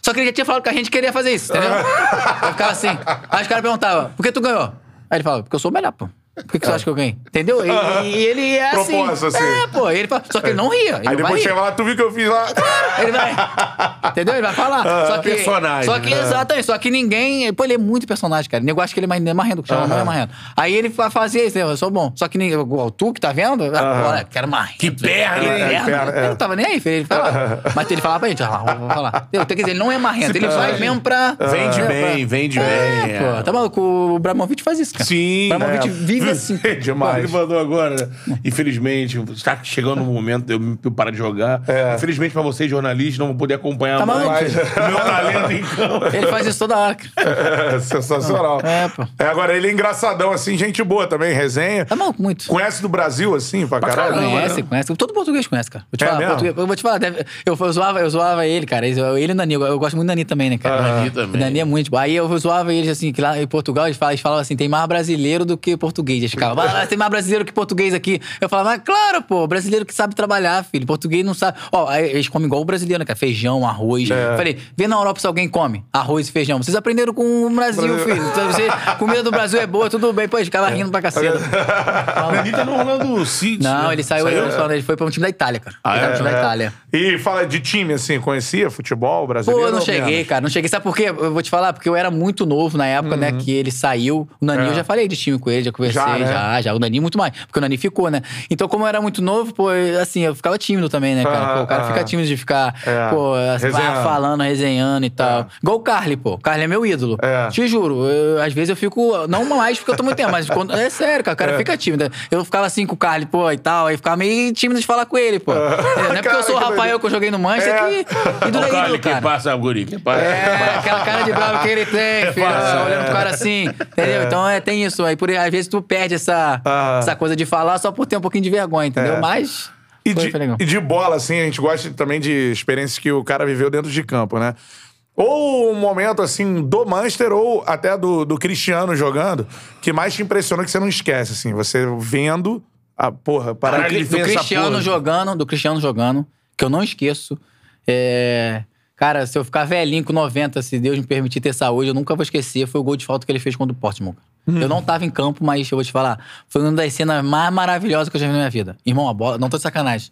Só que ele já tinha falado que a gente queria fazer isso, entendeu? Aí ficava assim. Aí os caras perguntavam, por que tu ganhou? Aí ele falava, porque eu sou o melhor, pô. Por que, que você acha que eu ganhei? Entendeu? E, e ele é assim. Assim. É, pô. Ele fala, só que ele não ria. Ele Aí vai depois chega lá, tu viu o que eu fiz lá? Ele vai. Entendeu? Ele vai falar. só que, personagem, Só que, né? exatamente. Só que ninguém. Pô, ele é muito personagem, cara. O nego acha que ele é mais- é marrento, que chama não é marrento. Aí ele fa- fazia isso, né? eu sou bom. Só que ninguém. Tu que tá vendo? Ah, Olha, quero marrento. Que perna, Que perna. perna, é. Ele não tava nem aí, filho. Ele falava. Mas ele falava pra gente, ó, vou falar. Quer dizer, ele não é marrento. Ele faz mesmo pra. Vende é, bem, vende É, bem. pô. Tá maluco? O Bramovic faz isso, cara. Sim. O Bramovic é. vive assim. (laughs) Demais. Ele mandou agora, né? infelizmente, está chegando o momento de eu parar de jogar. É. Infelizmente pra vocês, jornalistas, não vou poder acompanhar Tá mais meu talento em campo. (laughs) Ele faz isso toda hora. cara. É, sensacional. É, pô. É, agora, ele é engraçadão, assim, gente boa também, resenha. Tá maluco muito. Conhece do Brasil, assim, pra caralho? caramba. Conhece, conhece. Todo português conhece, cara. Vou te É falar, mesmo? português- eu vou te falar, deve- eu, eu, zoava, eu zoava ele, cara. Ele ele e o Nani, eu, eu gosto muito do Nani também, né, cara? Nani também. O Nani é muito bom. Aí eu zoava eles assim, que lá em Portugal eles falavam, eles falavam assim: tem mais brasileiro do que português. Eles ficavam, ah, tem mais brasileiro que português aqui. Eu falava, mas claro, pô, brasileiro que sabe trabalhar, filho. Português não sabe. Ó, aí eles comem igual o brasileiro, né, cara? Feijão, arroz. É. Falei, vê na Europa se alguém come arroz e feijão. Vocês aprenderam com o Brasil, Brasil. filho. Então, Você, comida do Brasil é boa, tudo bem. Pô, eles ficavam rindo pra caceta. O Nani tá no Orlando City. Não, né? ele saiu, ele, ele foi pra um time da Itália, cara. Ah, ele tá no é? time da Itália. E fala de time, assim, conhecia futebol Pô, brasileiro? eu não cheguei, menos? cara. Não cheguei. Sabe por quê? Eu vou te falar, porque eu era muito novo na época, né? Que ele saiu. O Nani, Uhum. É. eu já falei de time com ele, já conversei, Já, já, né? já, O Nani muito mais. Porque o Nani ficou, né? Então, como eu era muito novo, pô, assim, eu ficava tímido também, né, cara? Ah, Pô, o cara ah. fica tímido de ficar, É. pô, assim, Resenhando. falando, resenhando e tal. Igual o Carly, pô. O Carly é meu ídolo. É. Te juro. eu- às vezes eu fico, não mais porque eu tô muito tempo, mas quando, é sério, cara. O cara fica tímido. Eu ficava assim com o Carly, pô, e tal. Aí ficava meio tímido de falar com ele, pô. É, Não é porque eu sou o que Rafael que eu joguei no Manchester É. que ídolo é cara ídolo, que cara. passa, guri, que passa. É, aquela cara de bravo que ele tem, (laughs) filho, olhando pro cara assim, entendeu? Então é, tem isso. Aí por, às vezes tu perde essa, Ah. essa coisa de falar só por ter um pouquinho de vergonha, entendeu? É. Mas. E foi- de, foi e de bola, assim, a gente gosta também de experiências que o cara viveu dentro de campo, né? Ou um momento, assim, do Manchester ou até do, do Cristiano jogando, que mais te impressionou que você não esquece, assim. Você vendo a porra, para Caralho, ele do Cristiano porra. jogando, do Cristiano jogando, que eu não esqueço. É, Cara, se eu ficar velhinho com 90, se Deus me permitir ter saúde, eu nunca vou esquecer. Foi o gol de falta que ele fez contra o Portsmouth. Hum. Eu não tava em campo, mas eu vou te falar. Foi uma das cenas mais maravilhosas que eu já vi na minha vida. Irmão, a bola. Não tô de sacanagem.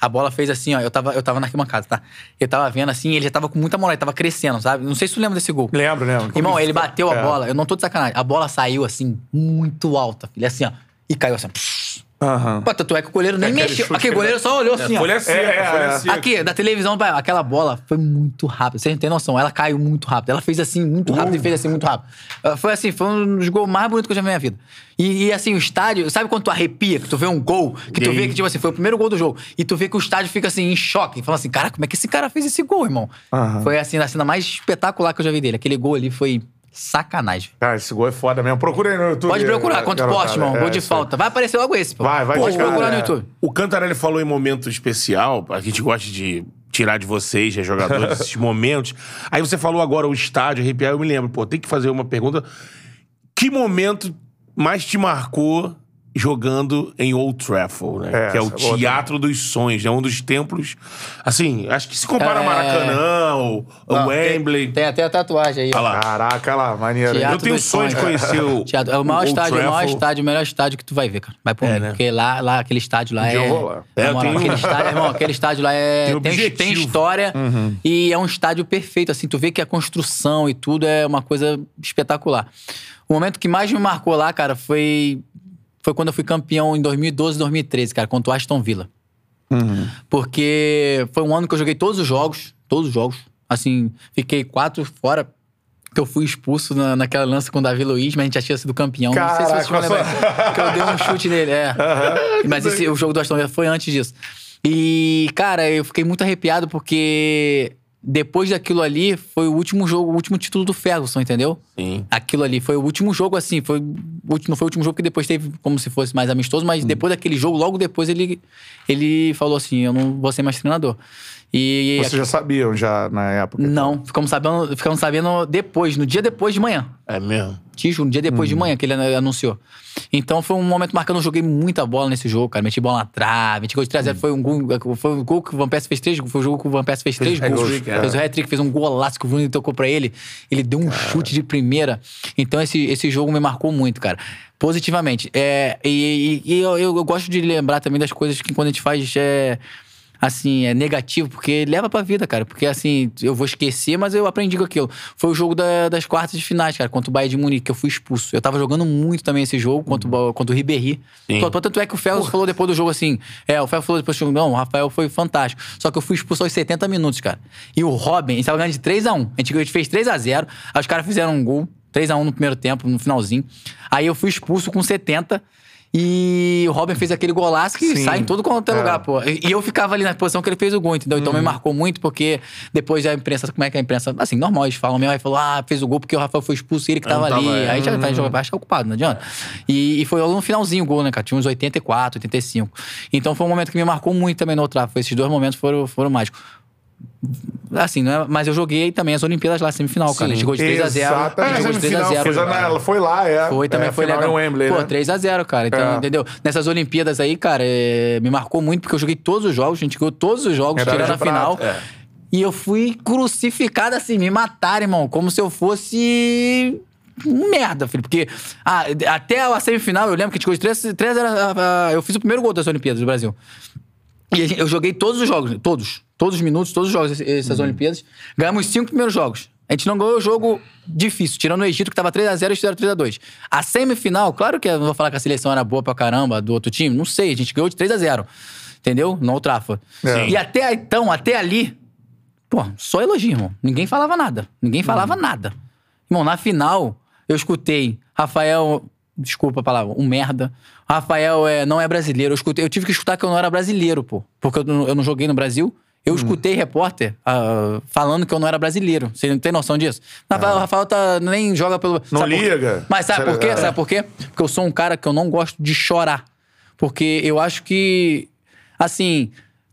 A bola fez assim, ó. Eu tava, eu tava na arquibancada, tá? Eu tava vendo assim, ele já tava com muita moral, ele tava crescendo, sabe? Não sei se tu lembra desse gol. Lembro, lembro. Irmão, ele bateu a É. bola, eu não tô de sacanagem. A bola saiu assim, muito alta, filho. Assim, ó. E caiu assim. psh. Aham. Pô, tanto é que o goleiro nem Aquele mexeu. Aquele que goleiro só olhou assim, ó. Folha seca, É, é, folha é. seca. Aqui, da televisão, aquela bola foi muito rápida. Vocês não têm noção. Ela caiu muito rápido. Ela fez assim, muito rápido e fez assim, muito rápido. Ah, Foi assim, foi um dos gols mais bonitos que eu já vi na minha vida. E, e, assim, o estádio, sabe quando tu arrepia, que tu vê um gol, que tu E vê aí? que, tipo assim, foi o primeiro gol do jogo, e tu vê que o estádio fica assim, em choque, falando assim, cara, como é que esse cara fez esse gol, irmão? Aham. Foi assim, a cena mais espetacular que eu já vi dele. Aquele gol ali foi sacanagem. Cara, esse gol é foda mesmo. Procura aí no YouTube. Pode procurar, eh, contra o garotada. Portsmouth, É, gol de isso aí. falta. Vai aparecer logo esse, pô. Vai, vai Pode chegar, procurar é. no YouTube. O Cantarelli falou em momento especial, a gente gosta de tirar de vocês, de jogadores, (laughs) esses momentos. Aí você falou agora o estádio, arrepiar, eu me lembro. Pô, tem que fazer uma pergunta. Que momento mais te marcou jogando em Old Trafford, né? É, que é o é Teatro dos Sonhos, é um dos templos, assim, acho que se compara É. ao Maracanã, ou ao Wembley... Tem, tem até a tatuagem aí. ó. Olha lá. Caraca, lá, maneiro. Teatro Eu tenho dos sonho de sonhos. conhecer o (laughs) Teatro, é o maior Old estádio, o maior estádio, o melhor estádio que tu vai ver, cara. Vai por É, mim. né? Porque lá, lá, aquele estádio lá Um dia é. eu vou lá. É, eu moral, tenho- aquele estádio, irmão, aquele estádio lá é. (laughs) Tem Tem, tem história Uhum. e é um estádio perfeito. Assim, tu vê que a construção e tudo é uma coisa espetacular. O momento que mais me marcou lá, cara, foi. Foi quando eu fui campeão em 2012, 2013, cara, contra o Aston Villa. Porque foi um ano que eu joguei todos os jogos, todos os jogos. Assim, fiquei quatro fora, que eu fui expulso na, naquela lança com o Davi Luiz, mas a gente já tinha sido campeão. não sei se vocês vão Caraca, lembrar. (laughs) Que eu dei um chute nele, é. Mas esse, o jogo do Aston Villa foi antes disso. E, cara, eu fiquei muito arrepiado porque depois daquilo ali foi o último jogo, o último título do Ferguson, entendeu? Sim. Aquilo ali foi o último jogo, assim, foi, o último- não foi o último jogo que depois teve como se fosse mais amistoso, mas depois daquele jogo, logo depois ele, ele falou assim: Eu não vou ser mais treinador. E. Vocês já sabiam, já, na época? Não, ficamos sabendo, ficamos sabendo depois, no dia depois de manhã. É mesmo? No dia depois Uhum. de manhã que ele an- anunciou. Então foi um momento marcando. Eu joguei muita bola nesse jogo, cara. Meti bola na trave, meti gol de 3 Uhum. 0 Foi um gol. Foi um gol que o Van Persie fez três gols. Foi o jogo que o Van Persie fez três gols. hat-trick, é. Fez o hat-trick, fez um golaço que o Bruno tocou pra ele. Ele deu um chute de primeira. Então esse, esse jogo me marcou muito, cara. Positivamente. É, e e- e eu, eu gosto de lembrar também das coisas que quando a gente faz. É, assim, é negativo, porque leva pra vida, cara. Porque, assim, eu vou esquecer, mas eu aprendi com aquilo. Foi o jogo da- das quartas de finais, cara, contra o Bayern de Munique, que eu fui expulso. Eu tava jogando muito também esse jogo contra, o, contra o Ribéry. Tanto é que o Felso falou depois do jogo assim, é, o Felso falou depois do jogo, não, o Rafael foi fantástico. Só que eu fui expulso aos 70 minutos, cara. E o Robin, a gente tava ganhando de 3x1. A a gente fez 3x0, aí os caras fizeram um gol, 3x1 no primeiro tempo, no finalzinho. Aí eu fui expulso com 70 e o Robin fez aquele golaço que Sim. sai em todo quanto é É. lugar, pô. E e eu ficava ali na posição que ele fez o gol, entendeu? Então me marcou muito, porque depois a imprensa, como é que a imprensa? Assim, normal, eles falam mesmo, aí falou, ah, fez o gol porque o Rafael foi expulso e ele que não tava ali. tava, é. Aí já tá jogando, acho que é ocupado, não adianta. E, e foi logo no finalzinho o gol, né, cara? Tinha uns 84, 85. Então foi um momento que me marcou muito também no Outra. Foi esses dois momentos foram, foram mágicos. Assim, não é, mas eu joguei também as Olimpíadas lá, semifinal, cara. A gente jogou de 3x0. A Exatamente. gente jogou de É, 3x0. Fez a- Ela foi lá, é. Foi, também É, foi legal. em Wembley, Pô, né? 3x0, cara. Então, É. entendeu? Nessas Olimpíadas aí, cara, é, me marcou muito porque eu joguei todos os jogos, a gente ganhou todos os jogos, tirando a final. é. E eu fui crucificado assim, me mataram, irmão, como se eu fosse. Merda, filho. Porque ah, até a semifinal, eu lembro que a gente jogou de 3 3 Eu fiz o primeiro gol das Olimpíadas do Brasil. E gente- eu joguei todos os jogos, todos. Todos os minutos, todos os jogos essas Uhum. Olimpíadas. Ganhamos os cinco primeiros jogos. A gente não ganhou o jogo difícil, tirando o Egito, que tava 3x0 e fizeram 3x2. A semifinal, claro que eu não vou falar que a seleção era boa pra caramba do outro time, não sei, a gente ganhou de 3x0. Entendeu? No Old Trafford. É. E até então, até ali, pô, só elogio, irmão. Ninguém falava nada. Ninguém falava nada. Irmão, na final, eu escutei Rafael, desculpa a palavra, um merda. Rafael é, não é brasileiro. Eu, escutei, eu tive que escutar que eu não era brasileiro, pô. Porque eu não, eu não joguei no Brasil. Eu escutei repórter ah, falando que eu não era brasileiro. Você não tem noção disso? Rafael, o Rafael tá, nem joga pelo. Não liga. Mas sabe por quê? É. Sabe por quê? Porque eu sou um cara que eu não gosto de chorar. Porque eu acho que, assim,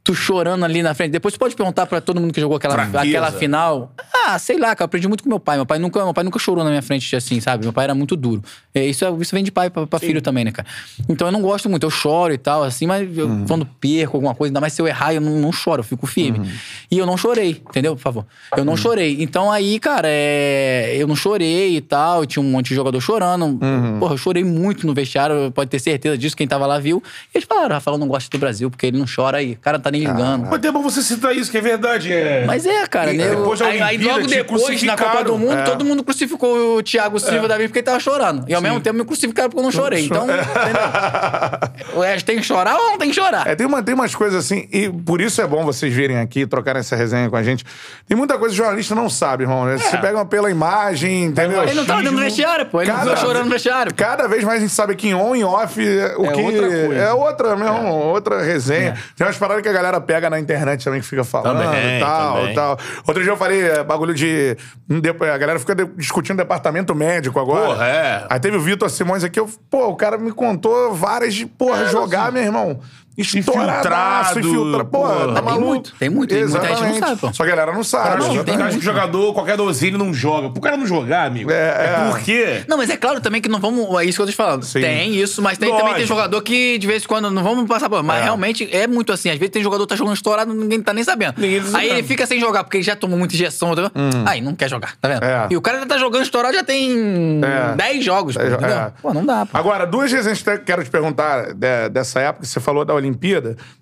tu chorando ali na frente. Depois tu pode perguntar pra todo mundo que jogou aquela, aquela final. Ah, sei lá, cara, eu aprendi muito com meu pai. Meu pai nunca, meu pai nunca chorou na minha frente assim, sabe? Meu pai era muito duro. É, isso, é- isso vem de pai pra, pra filho também, né, cara? Então eu não gosto muito, eu choro e tal, assim, mas eu, Uhum. quando perco alguma coisa, ainda mais se eu errar, eu não, não choro, eu fico firme. Uhum. E eu não chorei, entendeu? Por favor. Eu não chorei. Então aí, cara, é, eu não chorei e tal, tinha um monte de jogador chorando. Uhum. Porra, eu chorei muito no vestiário, pode ter certeza disso, quem tava lá viu. E eles falaram, Rafael não gosta do Brasil, porque ele não chora aí. O cara não tá nem ligando. Mas é bom você citar isso, que é verdade. É... Mas é, cara, E né? depois aí, aí logo depois, na Copa do Mundo, É. todo mundo crucificou o Thiago Silva da vida porque ele tava chorando. E ao mesmo tempo me crucificaram porque eu não chorei. Então, entendeu? Tem que chorar ou não tem que chorar? É, tem, uma, tem umas coisas assim, e por isso é bom vocês virem aqui trocarem essa resenha com a gente. Tem muita coisa que o jornalista não sabe, irmão. Né? Se pegam pela imagem, entendeu? Ele não tava dentro do vestiário, pô. Ele não ficou chorando no vestiário. Cada vez mais a gente sabe que em on e off é, o É que outra coisa. é outra mesmo, outra resenha. Tem umas paradas que a galera pega na internet também que fica falando Também, e tal, também. e tal. Outro dia eu falei é, bagulho de, de- a galera fica discutindo departamento médico agora. Porra, é. Aí teve o Vitor Simões aqui, eu, pô, o cara me contou várias de, porra, jogar, meu irmão. Estouradaço, Infiltrado, infiltra. Porra, tá Tem maluco? muito, tem muito, e muita gente não Exatamente. sabe, pô. Só que a galera não sabe. Não, não, tem acho que muito. jogador, qualquer dozinho não joga. Pro cara não jogar, amigo. É, é. Por quê? Não, mas é claro também que não vamos. É isso que eu tô te falando. Sim. Tem isso, mas tem, também tem jogador que de vez em quando não vamos passar por. Mas É. realmente é muito assim. Às vezes tem jogador que tá jogando estourado ninguém tá nem sabendo. Ninguém tá Aí ele fica sem jogar porque ele já tomou muita injeção. Tá vendo? Aí não quer jogar, tá vendo? É. E o cara já tá jogando estourado já tem É. 10 jogos, pô, É, é. Pô, não dá, pô. Agora, duas resenhas que eu quero te perguntar de- dessa época. Você falou da Olimpíada,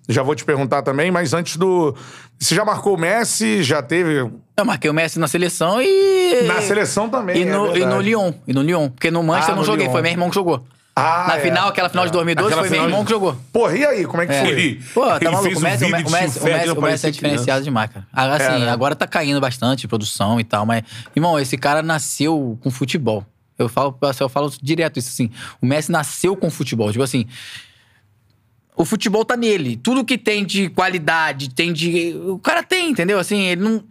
já vou te perguntar também, mas antes do. Você já marcou o Messi, já teve. Eu marquei o Messi na seleção e. Na seleção também. E é no, e verdade. no Lyon. E no Lyon. Porque no Manchester Ah, eu não joguei, Lyon. foi meu irmão que jogou. Ah, na é. final, aquela final de 2012, Aquela foi meu irmão de- que jogou. Porra, e aí, como é que É. foi? Pô, tá (laughs) ele maluco? O um Messi, o Messi, o Messi, o Messi, não o Messi é diferenciado demais, cara. Ah, Assim, É, né? agora tá caindo bastante de produção e tal, mas, irmão, esse cara nasceu com futebol. Eu falo, eu falo direto isso assim. O Messi nasceu com futebol. Tipo assim, o futebol tá nele. Tudo que tem de qualidade, tem de. O cara tem, entendeu? Assim, ele não.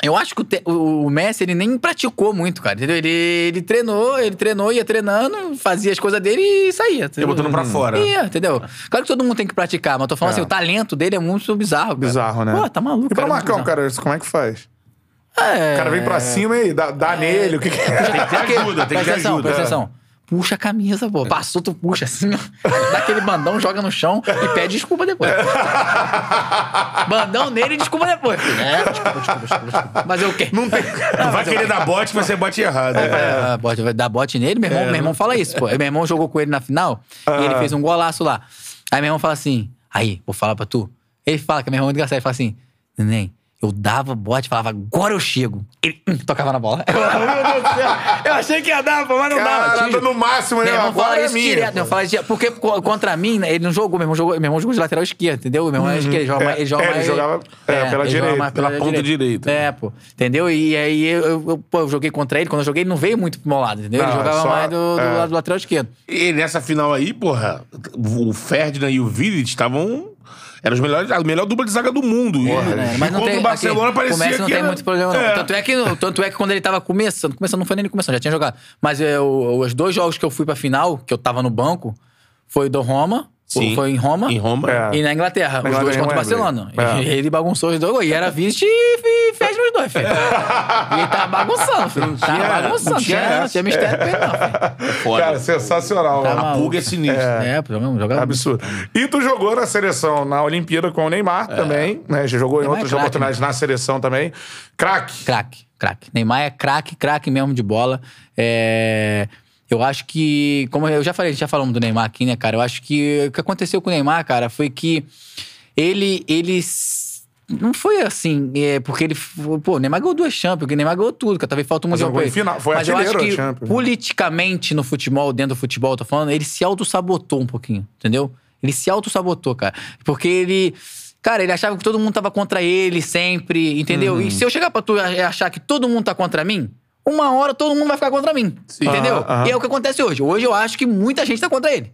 Eu acho que o, te- o Messi, ele nem praticou muito, cara, entendeu? Ele, ele treinou, ele treinou, ia treinando, fazia as coisas dele e saía. Entendeu? botando pra fora. Ia, entendeu? Claro que todo mundo tem que praticar, mas eu tô falando É. assim, o talento dele é muito bizarro, cara. Bizarro, né? Pô, tá maluco. E pra cara, é um bizarro. cara, como é que faz? É... O cara vem pra cima e dá, dá nele, o que que é? Tem que ter ajuda, tem que ter presta atenção, ajuda. Presta atenção. Puxa a camisa, pô. Passou, tu puxa assim, ó. Dá aquele bandão, joga no chão e pede desculpa depois. bandão nele e desculpa depois. filho. É, desculpa, desculpa, desculpa, desculpa. Mas eu quero. Não tem. Não vai querer dar bote, mas você bote errado. É, bote, vai dar bote nele, meu irmão, meu irmão fala isso, pô. Meu irmão jogou com ele na final e ele fez um golaço lá. Aí meu irmão fala assim: aí, vou falar pra tu. Ele fala que meu irmão é muito engraçado, ele fala assim: Neném, eu dava bote, falava, agora eu chego. Ele hum, tocava na bola. (laughs) Eu, meu Deus do céu. Eu achei que ia dar, mas não dava. Cara, Tio. no máximo, Meu né? irmão Agora fala é isso minha. direto. Meu irmão fala direto. Porque co- contra mim, né, ele não jogou. Meu irmão jogou, meu irmão jogou de lateral esquerdo, entendeu? Meu irmão é esquerdo. Ele joga, É, mais- ele joga é, ele jogava, é, pela ele direita, mais pela ponta direita. É, pô. Entendeu? E aí eu, eu- eu- pô, eu joguei contra ele. Quando eu joguei, ele não veio muito pro meu lado, entendeu? Ele Não, jogava só- mais do, do é. lado do lateral esquerdo. E nessa final aí, porra, o Ferdinand e o Vidic estavam... Eram os melhores, a melhor dupla de zaga do mundo. E- É, e mas não contra tem, o Barcelona aqui, parecia o Messi não que tem era- muito problema, não. É. Tanto, é que, tanto é que quando ele tava começando, começando, não foi nem ele começando, já tinha jogado. Mas é, o- os dois jogos que eu fui pra final, que eu tava no banco, foi do Roma, Sim. foi em Roma. Em Roma. É. E na Inglaterra, Na os dois contra o em. Barcelona. É. E ele bagunçou os dois. E era vice e fez nos dois, filho. (laughs) E ele tava bagunçando, filho. Tava tinha- bagunçando. não tinha Tinha, tinha mistério pra ele, não, filho. Foda. Cara, sensacional. Tá a pulga é sinistra. É, jogava muito. Absurdo. E tu jogou na seleção, na Olimpíada com o Neymar também, né? Já jogou em Neymar é outras craque, oportunidades na seleção também. Craque. Craque, craque. Neymar é craque, craque mesmo de bola. É, Eu acho que, como eu já falei, já falamos do Neymar aqui, né, cara? Eu acho que o que aconteceu com o Neymar, cara, foi que ele. ele não foi assim, é, porque ele. Pô, o Neymar ganhou duas Champions, porque o Neymar ganhou tudo, cara. Talvez falta um Mas mundial ele. final, foi Mas eu acho que Champions. politicamente no futebol, dentro do futebol, eu tô falando, ele se auto-sabotou um pouquinho, entendeu? Ele se auto-sabotou, cara. Porque ele. Cara, ele achava que todo mundo tava contra ele sempre, entendeu? Uhum. E se eu chegar pra tu achar que todo mundo tá contra mim, uma hora todo mundo vai ficar contra mim. Entendeu? Aham, aham. E é o que acontece hoje. Hoje eu acho que muita gente tá contra ele.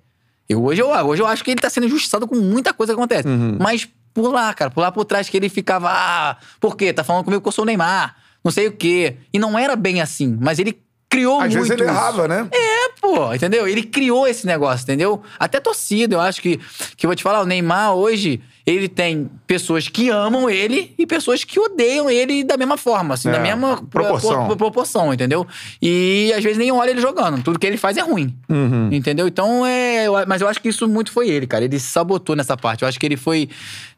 Eu, hoje, eu, hoje eu acho que ele tá sendo injustiçado com muita coisa que acontece. Uhum. Mas por lá, cara, por lá por trás que ele ficava, ah, por quê? Tá falando comigo que eu sou o Neymar, não sei o quê. E não era bem assim, mas ele criou Às muito vezes ele errava, né? É, pô, entendeu? Ele criou esse negócio, entendeu? Até torcida, eu acho que, que eu vou te falar, o Neymar hoje, ele tem pessoas que amam ele e pessoas que odeiam ele da mesma forma, assim, É, da mesma proporção. pro- proporção, entendeu? E às vezes nem olha ele jogando, tudo que ele faz é ruim, Uhum. entendeu? Então é, mas eu acho que isso muito foi ele, cara, ele sabotou nessa parte, eu acho que ele foi,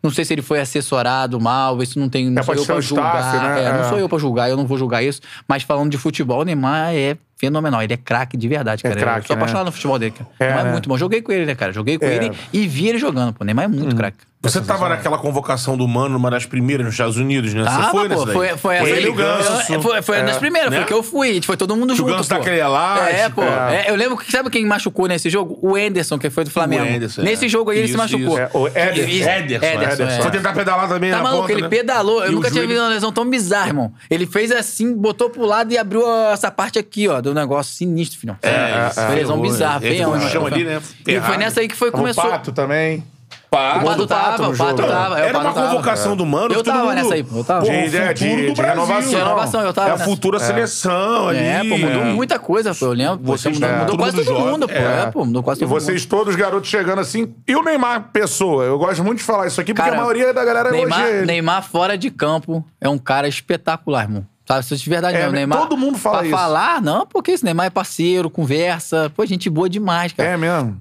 não sei se ele foi assessorado mal, isso não tem, não É, sou eu pra julgar, staff, né? é, não É. sou eu pra julgar, eu não vou julgar isso, mas falando de futebol, o Neymar é fenomenal, ele é craque de verdade, É cara. craque, eu sou né? apaixonado no futebol dele, cara. É, Neymar né? é muito bom. Joguei com ele, né, cara? Joguei com É. ele e vi ele jogando, pô. Neymar é muito craque. Você tava naquela convocação do Mano, numa das primeiras nos Estados Unidos, né? Tava, Você foi pô, foi, foi, Foi essa ele aí. e o Ganso. Eu- Foi, foi uma das primeiras, Né? foi que eu fui. Foi todo mundo Que o junto, Ganso pô. dá aquele elástico. É, pô. É. É, eu lembro que sabe quem machucou nesse jogo? O Anderson, que foi do Flamengo. Anderson, nesse é. jogo aí ele se Isso, machucou. isso. É, o Ederson. Isso, Ederson, Ederson, Ederson. é. Foi tentar pedalar também Tá na maluco, ponta, ele né? pedalou. Eu E nunca tinha joelho- visto uma lesão tão bizarra, irmão. Ele fez assim, botou pro lado e abriu essa parte aqui, ó, do negócio sinistro, filhão. É, lesão bizarra, né? feião, Entra no irmão. chão ali, né? E foi nessa aí que foi, O começou. Pato também. Pato. O Pato tava, o Pato tava. é, o Era uma convocação do Mano. Eu tava nessa aí, pô, eu tava. De- o de- de- do de Brasil. renovação. De renovação, eu tava É a futura seleção ali. É, pô, mudou muita coisa, pô. Eu lembro. Você mudou, é, quase mundo todo mundo, pô. É. É, pô, mudou quase E todo mundo. vocês todos garotos chegando assim. E o Neymar, pessoa. Eu gosto muito de falar isso aqui, porque a maioria da galera Neymar, elogia ele. Neymar fora de campo é um cara espetacular, irmão. Sabe, se de verdade É, mesmo, Neymar. todo mundo fala pra isso. falar, não, porque esse Neymar é parceiro, conversa. Pô, gente boa demais, cara. É mesmo.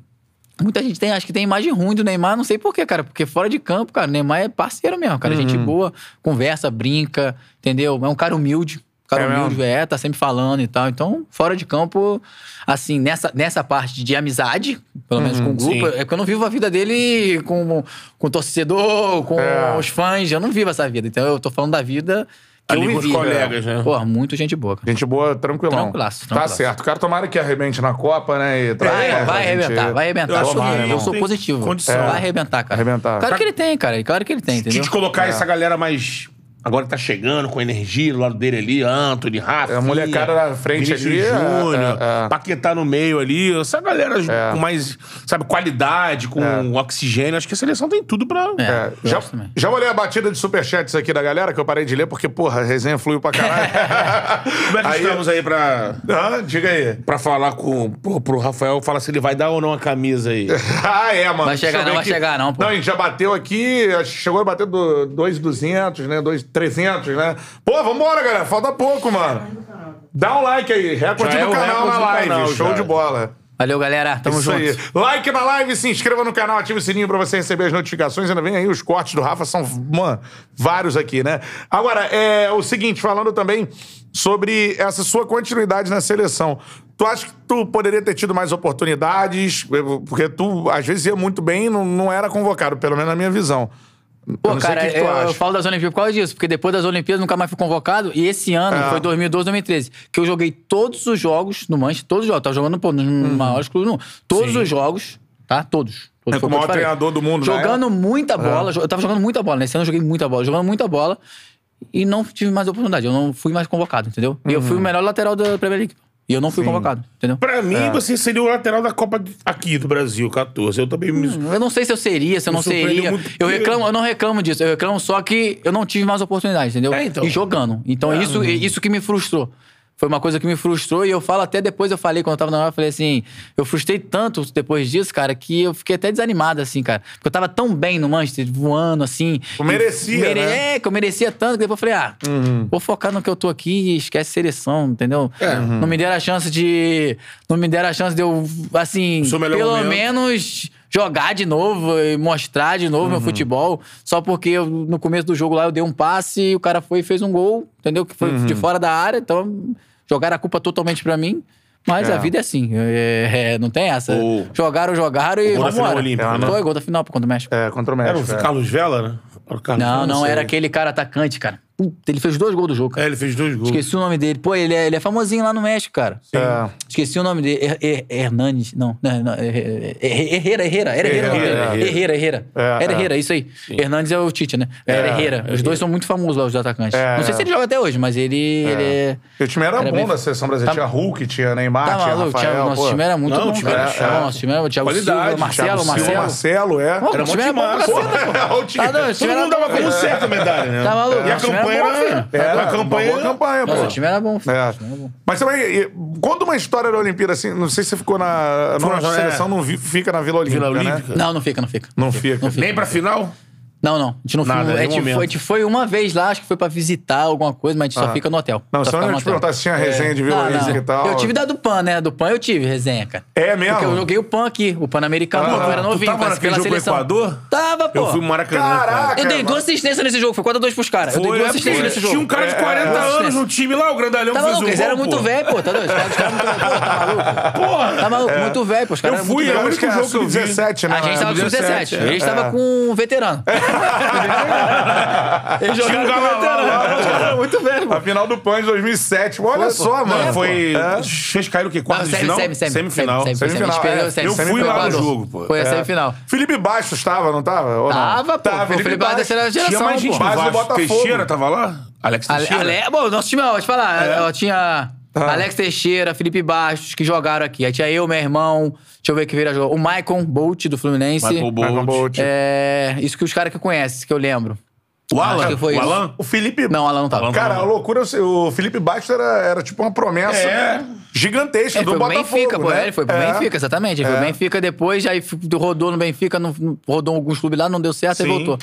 Muita gente tem, acho que tem imagem ruim do Neymar, não sei porquê, cara. Porque fora de campo, cara, o Neymar é parceiro mesmo, cara. Uhum. Gente boa, conversa, brinca, entendeu? É um cara humilde. Um cara É humilde, mesmo? é, tá sempre falando e tal. Então, fora de campo, assim, nessa, nessa parte de amizade, pelo menos Uhum, com o grupo, sim. é que eu não vivo a vida dele com, com o torcedor, com É. os fãs. Eu não vivo essa vida. Então, eu tô falando da vida que Ali eu com os vivi. colegas, né? Porra, muito gente boa, cara. Gente boa, tranquilão. Tranquilaço, Tá tranquilaço. certo. O cara tomara que arrebente na Copa, né? E traga Vai, pra vai gente- arrebentar, vai arrebentar. Eu Eu, acho sou, que eu não sou tem positivo. condição. Vai arrebentar, cara. Arrebentar. Claro que ele tem, cara. Claro que ele tem, Se entendeu? te colocar essa galera mais. Agora tá chegando com energia do lado dele ali, Anthony, Rafa. É, a molecada na frente Vinícius ali, é, Júnior, é, é. Paquetá no meio ali. Essa galera É. com mais, sabe, qualidade, com oxigênio. Acho que a seleção tem tudo pra. É. É, já, já vou ler a batida de superchats aqui da galera, que eu parei de ler, porque, porra, a resenha fluiu pra caralho. (laughs) Como é que Aí- estamos aí pra, Ah, diga aí. pra falar com, pro, pro Rafael? Fala se ele vai dar ou não a camisa aí. (laughs) Ah, é, mano. Vai chegar não, vai aqui. chegar não, pô. Não, a gente já bateu aqui, chegou a bater do 2,200, né? 2,300, né? Pô, vambora, galera. Falta pouco, mano. Dá um like aí. Recorde é do canal recorde na live. canal, Show já. de bola. Valeu, galera. Tamo Isso junto. aí. Like na live, se inscreva no canal, ative o sininho pra você receber as notificações. Ainda vem aí os cortes do Rafa, são, mano, vários aqui, né? Agora, é o seguinte, falando também sobre essa sua continuidade na seleção. Tu acha que tu poderia ter tido mais oportunidades? Porque tu, às vezes, ia muito bem e não, não era convocado, pelo menos na minha visão. Pô, cara, eu, eu falo das Olimpíadas por causa disso, porque depois das Olimpíadas nunca mais fui convocado. E esse ano, É. foi 2012, 2013, que eu joguei todos os jogos no Manchester, todos os jogos. Tava jogando, pô, nos maiores clubes do mundo. Todos Sim. os jogos, tá? Todos. Todos É o maior treinador do mundo, né? Jogando muita bola. jo- Eu tava jogando muita bola. Nesse ano eu joguei muita bola. Jogando muita bola. E não tive mais oportunidade. Eu não fui mais convocado, entendeu? E eu Uhum. fui o melhor lateral da Premier League. E eu não fui convocado, entendeu? Pra mim, É. você seria o lateral da Copa aqui do Brasil, 14. Eu também me. Eu não sei se eu seria, se eu não seria. muito Eu reclamo, eu não reclamo disso. Eu reclamo só que eu não tive mais oportunidades, entendeu? É, então. E jogando. Então isso, isso que me frustrou. Foi uma coisa que me frustrou e eu falo até depois, eu falei, quando eu tava na hora, eu falei assim, eu frustrei tanto depois disso, cara, que eu fiquei até desanimado, assim, cara. Porque eu tava tão bem no Manchester, voando, assim. Tu merecia, mere- né? É, que eu merecia tanto, que depois eu falei, ah, vou focar no que eu tô aqui e esquece seleção, entendeu? Não me deram a chance de... Não me deram a chance de eu, assim, pelo momento. menos jogar de novo e mostrar de novo meu futebol. Só porque eu, no começo do jogo lá eu dei um passe e o cara foi e fez um gol, entendeu? Que foi de fora da área, então jogaram a culpa totalmente pra mim. Mas É. a vida é assim, é, é, não tem essa. O- Jogaram, jogaram e o gol da final olímpica, né? Foi gol da final contra o México. É, contra o Era México. o é. Carlos Vela, né? Era o Carlos Não, Vela, não, sei. era aquele cara atacante, cara. Puta, ele fez dois gols do jogo, cara. É, ele fez dois gols. Esqueci o nome dele. Pô, ele é, ele é famosinho lá no México, cara. É. Esqueci o nome dele. Er, er, Hernandes. Não, não, não. é- é- é- Herrera, Herrera. Era Herrera. Herrera. É, Era é. Herrera, isso aí. Hernandes é o Tite, né? Era Herrera. Os dois são muito famosos lá, os atacantes. É, não sei é. se ele joga até hoje, mas ele ele é... O time era, Era bom bem- da seleção brasileira. Tá- Tinha Hulk, tinha Neymar, Tá tinha maluco, Rafael. Nosso pô. time era muito Não, o bom, time cara. era chato. Nosso time era o Thiago Qualidade, Silva, Marcelo, Marcelo. Marcelo, é. Era o time era mó bom (laughs) Todo mundo dava bom, como certo a medalha, né? Tá maluco, E a era campanha era... filho. Era a uma campanha... boa campanha, pô. Nossa, o time era bom, filho. É. Time era bom. Mas também, conta uma história da Olimpíada, assim, não sei se você ficou na... Nossa na- seleção é. não vi- fica na Vila Olímpica, Vila né? Olímpica. Não, não fica, não fica. Não fica. Nem pra final? Não, não. A gente não Nada, foi. A gente, momento. foi, a gente foi uma vez lá, acho que foi pra visitar alguma coisa, mas a gente só fica no hotel. Não, só eu no te perguntar se tinha resenha de Vila Não, Olímpica não. e tal. Eu tive da do PAN, né? Do PAN eu tive resenha, cara. É mesmo? Porque eu joguei o PAN aqui, o Pan-Americano, Ah, eu era tu novinho, tava participei naquele jogo com o seleção. Equador? Tava, pô. Eu fui no Maracanã. Caraca! cara. Eu dei duas assistências nesse jogo, foi 4x2 pros caras. Eu dei duas é, assistências nesse jogo. Tinha um cara de 40 duas anos no time lá, o Grandalhão Tá fez um eles gol, eram muito velho, pô, tá doido? Os caras muito velho, pô, tá maluco? Porra! Tá maluco, muito velho, pô, os caras Eu fui, eu Acho que era jogo que eu vi. sub-17, né? A gente tava com 17, eles é. tava com um veterano. Eles um jogaram com galã lá, veterano. lá, caras eram muito velho, pô. A final do PAN de 2007. Olha só, mano. Foi... É. Vocês caíram o quê? Quarto Não, de semi, final? semi, semi, Semifinal. semi, semi, Semifinal, é. semi, Eu semi fui lá no Equador. jogo, pô. Foi a É. semifinal. Felipe Bastos tava, não tava? Ou não? Tava, pô. O Felipe Bastos era a geração, Tinha mais gente pô. no Base do Vasco. Botafogo. Teixeira tava lá? Alex Ale, Teixeira? Ale, bom, nosso time, ó, vou te falar, É. ó, tinha Ah. Alex Teixeira, Felipe Bastos, que jogaram aqui. Aí tinha eu, meu irmão, deixa eu ver que veio jogou. O Maicon Bolt, do Fluminense. Michael Michael Bolt. Bolt. É, isso que os caras que conhecem, que eu lembro. O Alan? Acho que foi o isso. Alan? O Felipe. Não, Alan não tava. Alan Cara, não. a loucura, o Felipe Bastos era, era tipo uma promessa É. gigantesca Ele do foi pro Botafogo. Benfica, pô. né? é, Ele foi pro É. Benfica, exatamente. Ele foi pro Benfica depois, aí rodou no Benfica, não- rodou alguns clubes lá, não deu certo Sim. e voltou.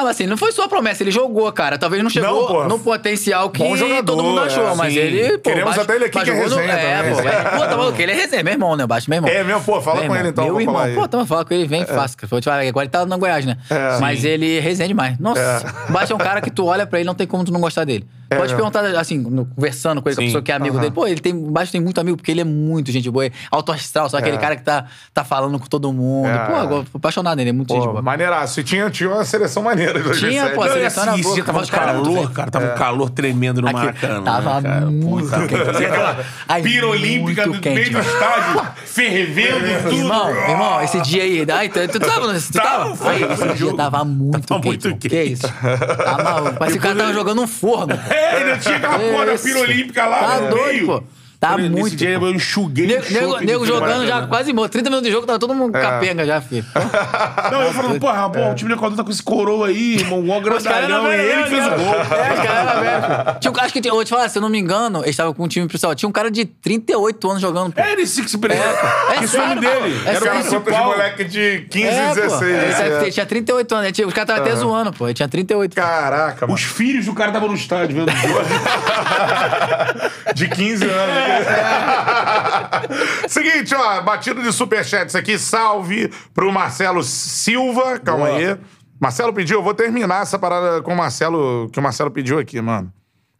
Ah, mas assim, não foi só a promessa, ele jogou, cara. Talvez não chegou Não, no potencial que jogador, todo mundo achou, é, mas sim. ele, pô, Queremos Baixo- até ele aqui que é jogou no- resenha É, pô, é, pô, tá maluco, ele é resenha, meu irmão, né, Baixo, meu irmão. É, meu, pô, fala Meu com irmão, ele então. Meu irmão, pô, falando com ele, vem fácil. cara. Vou te falar, agora ele tá no Goiás, né? É. Mas ele resenha demais. Nossa, o Baixo é um cara que tu olha pra ele, não tem como tu não gostar dele. Pode mesmo. perguntar, assim, no- conversando com ele, com a Sim. pessoa que é amigo Aham. dele. Pô, ele tem, Baixo tem muito amigo, porque ele é muito gente boa. é Alto astral, só aquele É. cara que tá, tá falando com todo mundo. É. Pô, apaixonado nele, é muito gente Pô, boa. maneiraço. E tinha, tinha uma seleção maneira em 2007. Tinha, pô, a seleção era boa, esse dia tava um calor, cara. Tava um calor tremendo no Aqui, Maracanã. tava né, cara? muito Puta, quente. Aquela pira olímpica do meio do estádio, fervendo tudo. Irmão, irmão, esse dia aí. Ai, tu, tu tava? Tu Tava, Aí, esse dia tava muito quente. Que isso? Tá maluco. Parece que o cara tava jogando um forno. É, ainda tinha aquela porra da Esse. pira olímpica lá Tá no doido, meio. pô. Tá Nesse muito. dia pô. eu enxuguei Nego, o nego, nego do jogando já quase morto. 30 minutos de jogo, tava todo mundo É. capenga já, filho. (laughs) Não, eu falando, porra, pô, o time do Equador tá com esse coroa aí, irmão, um eram grandalhão, e ele fez o né? gol. É, os caras eram velhos. Tinha um cara, acho que, tinha- eu vou te falar, se eu não me engano, eles estavam com um time principal. Tinha um cara de 38 anos jogando, pô. É, ele sim que se prendeu. É o sério, dele. É Era o principal. moleques de 15 É, e pô. 16. Ele né? tinha- tinha 38 anos. Os caras estavam até zoando, pô. Ele tinha 38. Caraca, mano. Os filhos do cara estavam no estádio vendo o jogo. (laughs) De 15 anos. (laughs) Seguinte, ó, batido de superchats aqui. Salve pro Marcelo Silva. Calma Boa. aí. Marcelo pediu, eu vou terminar essa parada com o Marcelo, que o Marcelo pediu aqui, mano.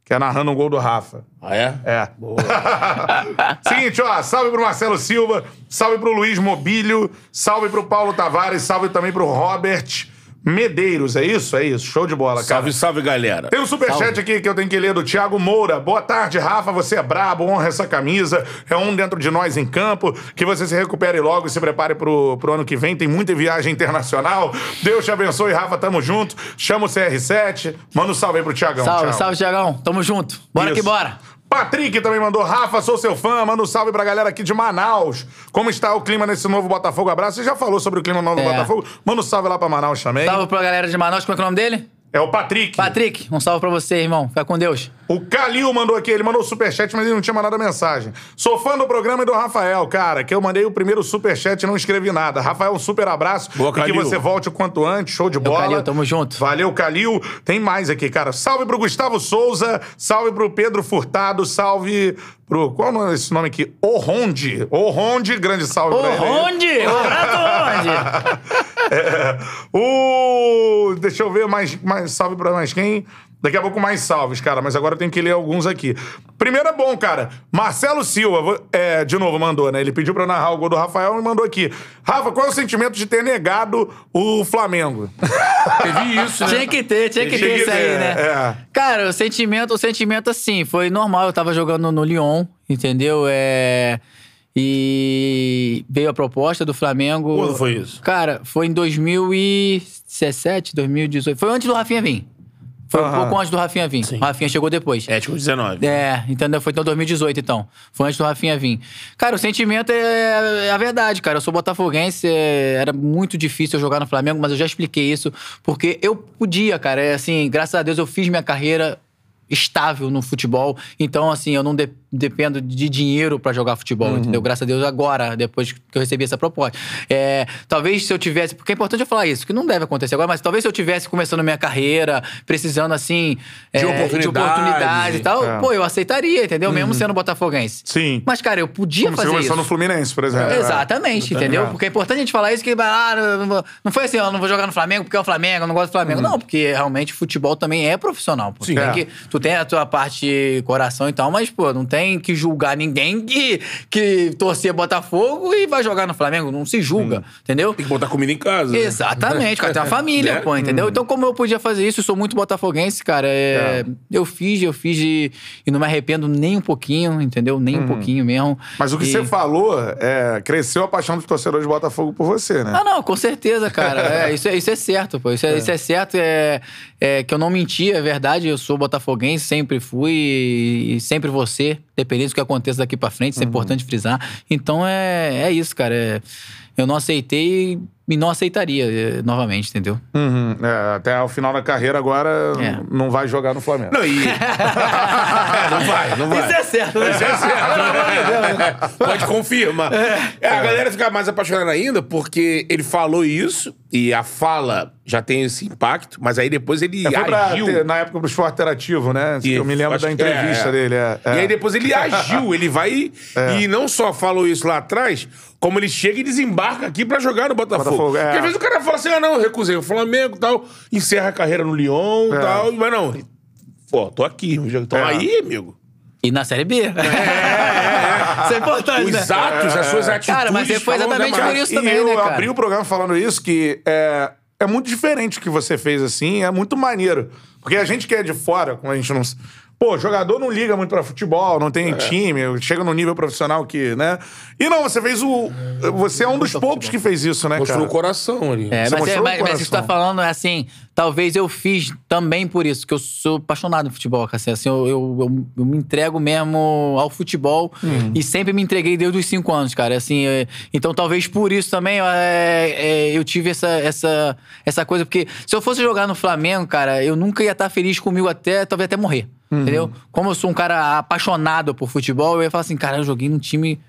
Que é narrando um gol do Rafa. Ah, é? É. (laughs) Seguinte, ó, salve pro Marcelo Silva, salve pro Luiz Mobílio, salve pro Paulo Tavares, salve também pro Robert Medeiros, é isso? É isso, show de bola, cara. Salve, salve, galera. Tem um superchat aqui que eu tenho que ler do Thiago Moura. Boa tarde, Rafa. Você é brabo, honra essa camisa. É um dentro de nós em campo. Que você se recupere logo e se prepare pro, pro ano que vem. Tem muita viagem internacional. Deus te abençoe, Rafa. Tamo junto. Chama o CR7. Manda um salve aí pro Thiagão. Salve, Tchau. salve, Tiagão. Tamo junto. Bora Isso. que bora. Patrick também mandou. Rafa, sou seu fã. Manda um salve pra galera aqui de Manaus. Como está o clima nesse novo Botafogo? Abraço. Você já falou sobre o clima no novo É. Botafogo? Manda um salve lá pra Manaus também. Salve pra galera de Manaus. Como é que é o nome dele? É o Patrick. Patrick, um salve pra você, irmão. Fica com Deus. O Calil mandou aqui, ele mandou o superchat, mas ele não tinha mandado a mensagem. Sou fã do programa e do Rafael, cara, que eu mandei o primeiro superchat e não escrevi nada. Rafael, um super abraço. Boa, e que Calil. você volte o quanto antes, show de bola. Calil, tamo junto. Valeu, Calil. Tem mais aqui, cara. Salve pro Gustavo Souza, salve pro Pedro Furtado, salve pro... Qual é o nome desse nome aqui? Oronde. Oronde, grande salve Ô, pra ele. aí. onde? Ô, abraço, onde? É. (laughs) O... Deixa eu ver mais, mais salve pra mais quem. Daqui a pouco mais salves, cara, mas agora eu tenho que ler alguns aqui. Primeiro é bom, cara. Marcelo Silva, é, de novo, mandou, né? Ele pediu pra eu narrar o gol do Rafael e mandou aqui. Rafa, qual é o sentimento de ter negado o Flamengo? (laughs) Teve isso, né? Tinha que ter, tinha que Tinha ter isso aí, né? é. Cara, o sentimento, o sentimento assim, foi normal. Eu tava jogando no Lyon, entendeu? É. E veio a proposta do Flamengo. Quando foi isso? Cara, foi em 2017, 2018. Foi antes do Rafinha vir. Foi um pouco antes do Rafinha vir. Sim. O Rafinha chegou depois. É, tipo 19. É, entendeu? Foi então 2018, então. Foi antes do Rafinha vir. Cara, o sentimento é, é a verdade, cara. Eu sou botafoguense, é, era muito difícil eu jogar no Flamengo, mas eu já expliquei isso, porque eu podia, cara. É assim, graças a Deus eu fiz minha carreira estável no futebol. Então, assim, eu não de- dependo de dinheiro pra jogar futebol, entendeu? Graças a Deus agora, depois que eu recebi essa proposta. É, talvez se eu tivesse, porque é importante eu falar isso, que não deve acontecer agora, mas talvez se eu tivesse começando minha carreira, precisando assim De é, oportunidades, oportunidades e tal, é. pô, eu aceitaria, entendeu? Mesmo sendo botafoguense. Sim. Mas, cara, eu podia Como você fazer começou isso. no Fluminense, por exemplo. Exatamente, entendeu? É. Porque é importante a gente falar isso, que ah, não, foi assim, ó, não vou jogar no Flamengo porque é o Flamengo, eu não gosto do Flamengo. Não, porque realmente futebol também é profissional. Pô. Sim. Tem É. que, tu tem a tua parte coração e tal, mas, pô, não tem que julgar ninguém que, que torcia Botafogo e vai jogar no Flamengo. Não se julga, entendeu? Tem que botar comida em casa. né? Exatamente, cara, tem uma família, Né? pô, entendeu? Então, como eu podia fazer isso, eu sou muito botafoguense, cara. é, É. Eu fiz, eu fiz e, e não me arrependo nem um pouquinho, entendeu? Nem um pouquinho mesmo. Mas o que E- você falou, é, cresceu a paixão dos torcedores de Botafogo por você, né? Ah, não, com certeza, cara. É, isso, é, isso é certo, pô. Isso é, (laughs) isso é certo. É, é que eu não menti, é verdade. Eu sou botafoguense, sempre fui e, e sempre vou ser, dependendo do que aconteça daqui pra frente. Isso é importante frisar. Então é, é isso, cara. É, eu não aceitei e não aceitaria é, novamente, entendeu? Uhum. É, até o final da carreira agora É. não vai jogar no Flamengo. Não, e... (laughs) não vai, não vai. Isso é certo, né? Isso é certo. Pode confirmar. É, a galera fica mais apaixonada ainda porque ele falou isso e a fala já tem esse impacto, mas aí depois ele É, agiu. ter- na época pro esporte interativo, né? E eu me lembro da entrevista é, é. dele. é, é. E aí depois ele agiu, ele vai e não só falou isso lá atrás, como ele chega e desembarca aqui pra jogar no Botafogo. Botafogo, é. Porque às vezes o cara fala assim, ah não, eu recusei o Flamengo e tal, encerra a carreira no Lyon e É. tal, mas não, pô, tô aqui, tô É. aí, amigo. E na Série B. Isso é importante, né? Os atos, as suas atitudes. Cara, mas foi exatamente né, por isso E também, eu né, cara? abri o programa falando isso, que é, é muito diferente o que você fez assim, é muito maneiro. Porque a gente que é de fora, como a gente não. Pô, jogador não liga muito pra futebol, não É. tem time, chega no nível profissional que, né? E não, você fez o. Você é um dos poucos que fez isso, né, Mostrou cara? o coração ali. É, Você mas, é, mostrou o mas, mas tu tá falando é assim, talvez eu fiz também por isso, que eu sou apaixonado em futebol, cara. Assim, eu, eu, eu- eu me entrego mesmo ao futebol Uhum. e sempre me entreguei desde os cinco anos, cara. Assim, é, então talvez por isso também é, é, eu tive essa, essa, essa coisa, porque se eu fosse jogar no Flamengo, cara, eu nunca ia estar feliz comigo até, talvez até morrer. Uhum. Entendeu? Como eu sou um cara apaixonado por futebol, eu ia falar assim, cara, eu joguei num time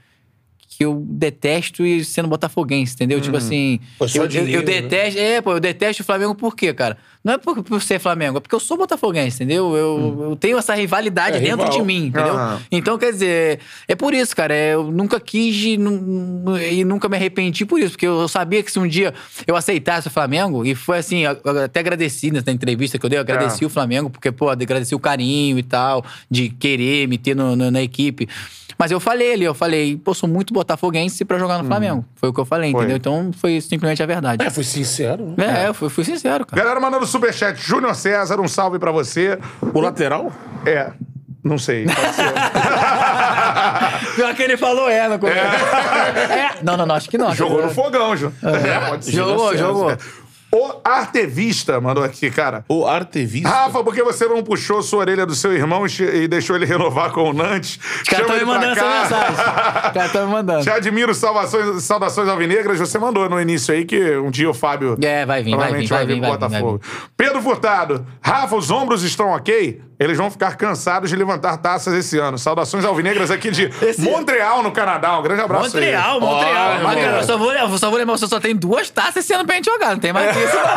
que eu detesto e sendo botafoguense, entendeu? Tipo assim, Pô, eu, eu- né? detesto, é, pô, eu detesto o Flamengo por quê, cara? Não é por, por ser Flamengo, é porque eu sou botafoguense, entendeu? Eu, eu tenho essa rivalidade É, dentro rival. de mim, entendeu? Aham. Então, quer dizer, é por isso, cara, é, eu nunca quis e, nu- nunca me arrependi por isso, porque eu sabia que se um dia eu aceitasse o Flamengo, e foi assim, até agradeci nessa entrevista que eu dei, eu agradeci É. o Flamengo, porque, pô, agradeci o carinho e tal, de querer me ter no- no- na equipe. Mas eu falei ali, eu falei, pô, sou muito botafoguense pra jogar no Flamengo. Foi o que eu falei, Foi. entendeu? Então foi simplesmente a verdade. É, foi sincero. né? É, eu fui, fui sincero, cara. Galera mandando superchat. Júnior César, um salve pra você. O lateral? É. Não sei. Pode ser. (laughs) Pior que ele falou é no começo. (laughs) É. Não, não, não, acho que não. Jogou no fogão, Ju. É, pode ser. Jogou, Júnior jogou. O Artevista mandou aqui, cara. O Artevista. Rafa, por que você não puxou sua orelha do seu irmão e e deixou ele renovar com o Nantes? Os caras estão me mandando essa mensagem. Os caras estão me mandando. (laughs) Te admiro, salvações, saudações alvinegras. Você mandou no início aí que um dia o Fábio. É, vai vir, vai provavelmente vir, vai vir, pro vai vir, vai Botafogo. Pedro Furtado. Rafa, os ombros estão ok? Eles vão ficar cansados de levantar taças esse ano. Saudações alvinegras aqui de (laughs) Esse- Montreal, no Canadá. Um grande abraço aí. Montreal, Montreal. Eu só vou, eu só vou lembrar, você só tem duas taças esse ano pra gente jogar, não tem mais (laughs) que isso, não.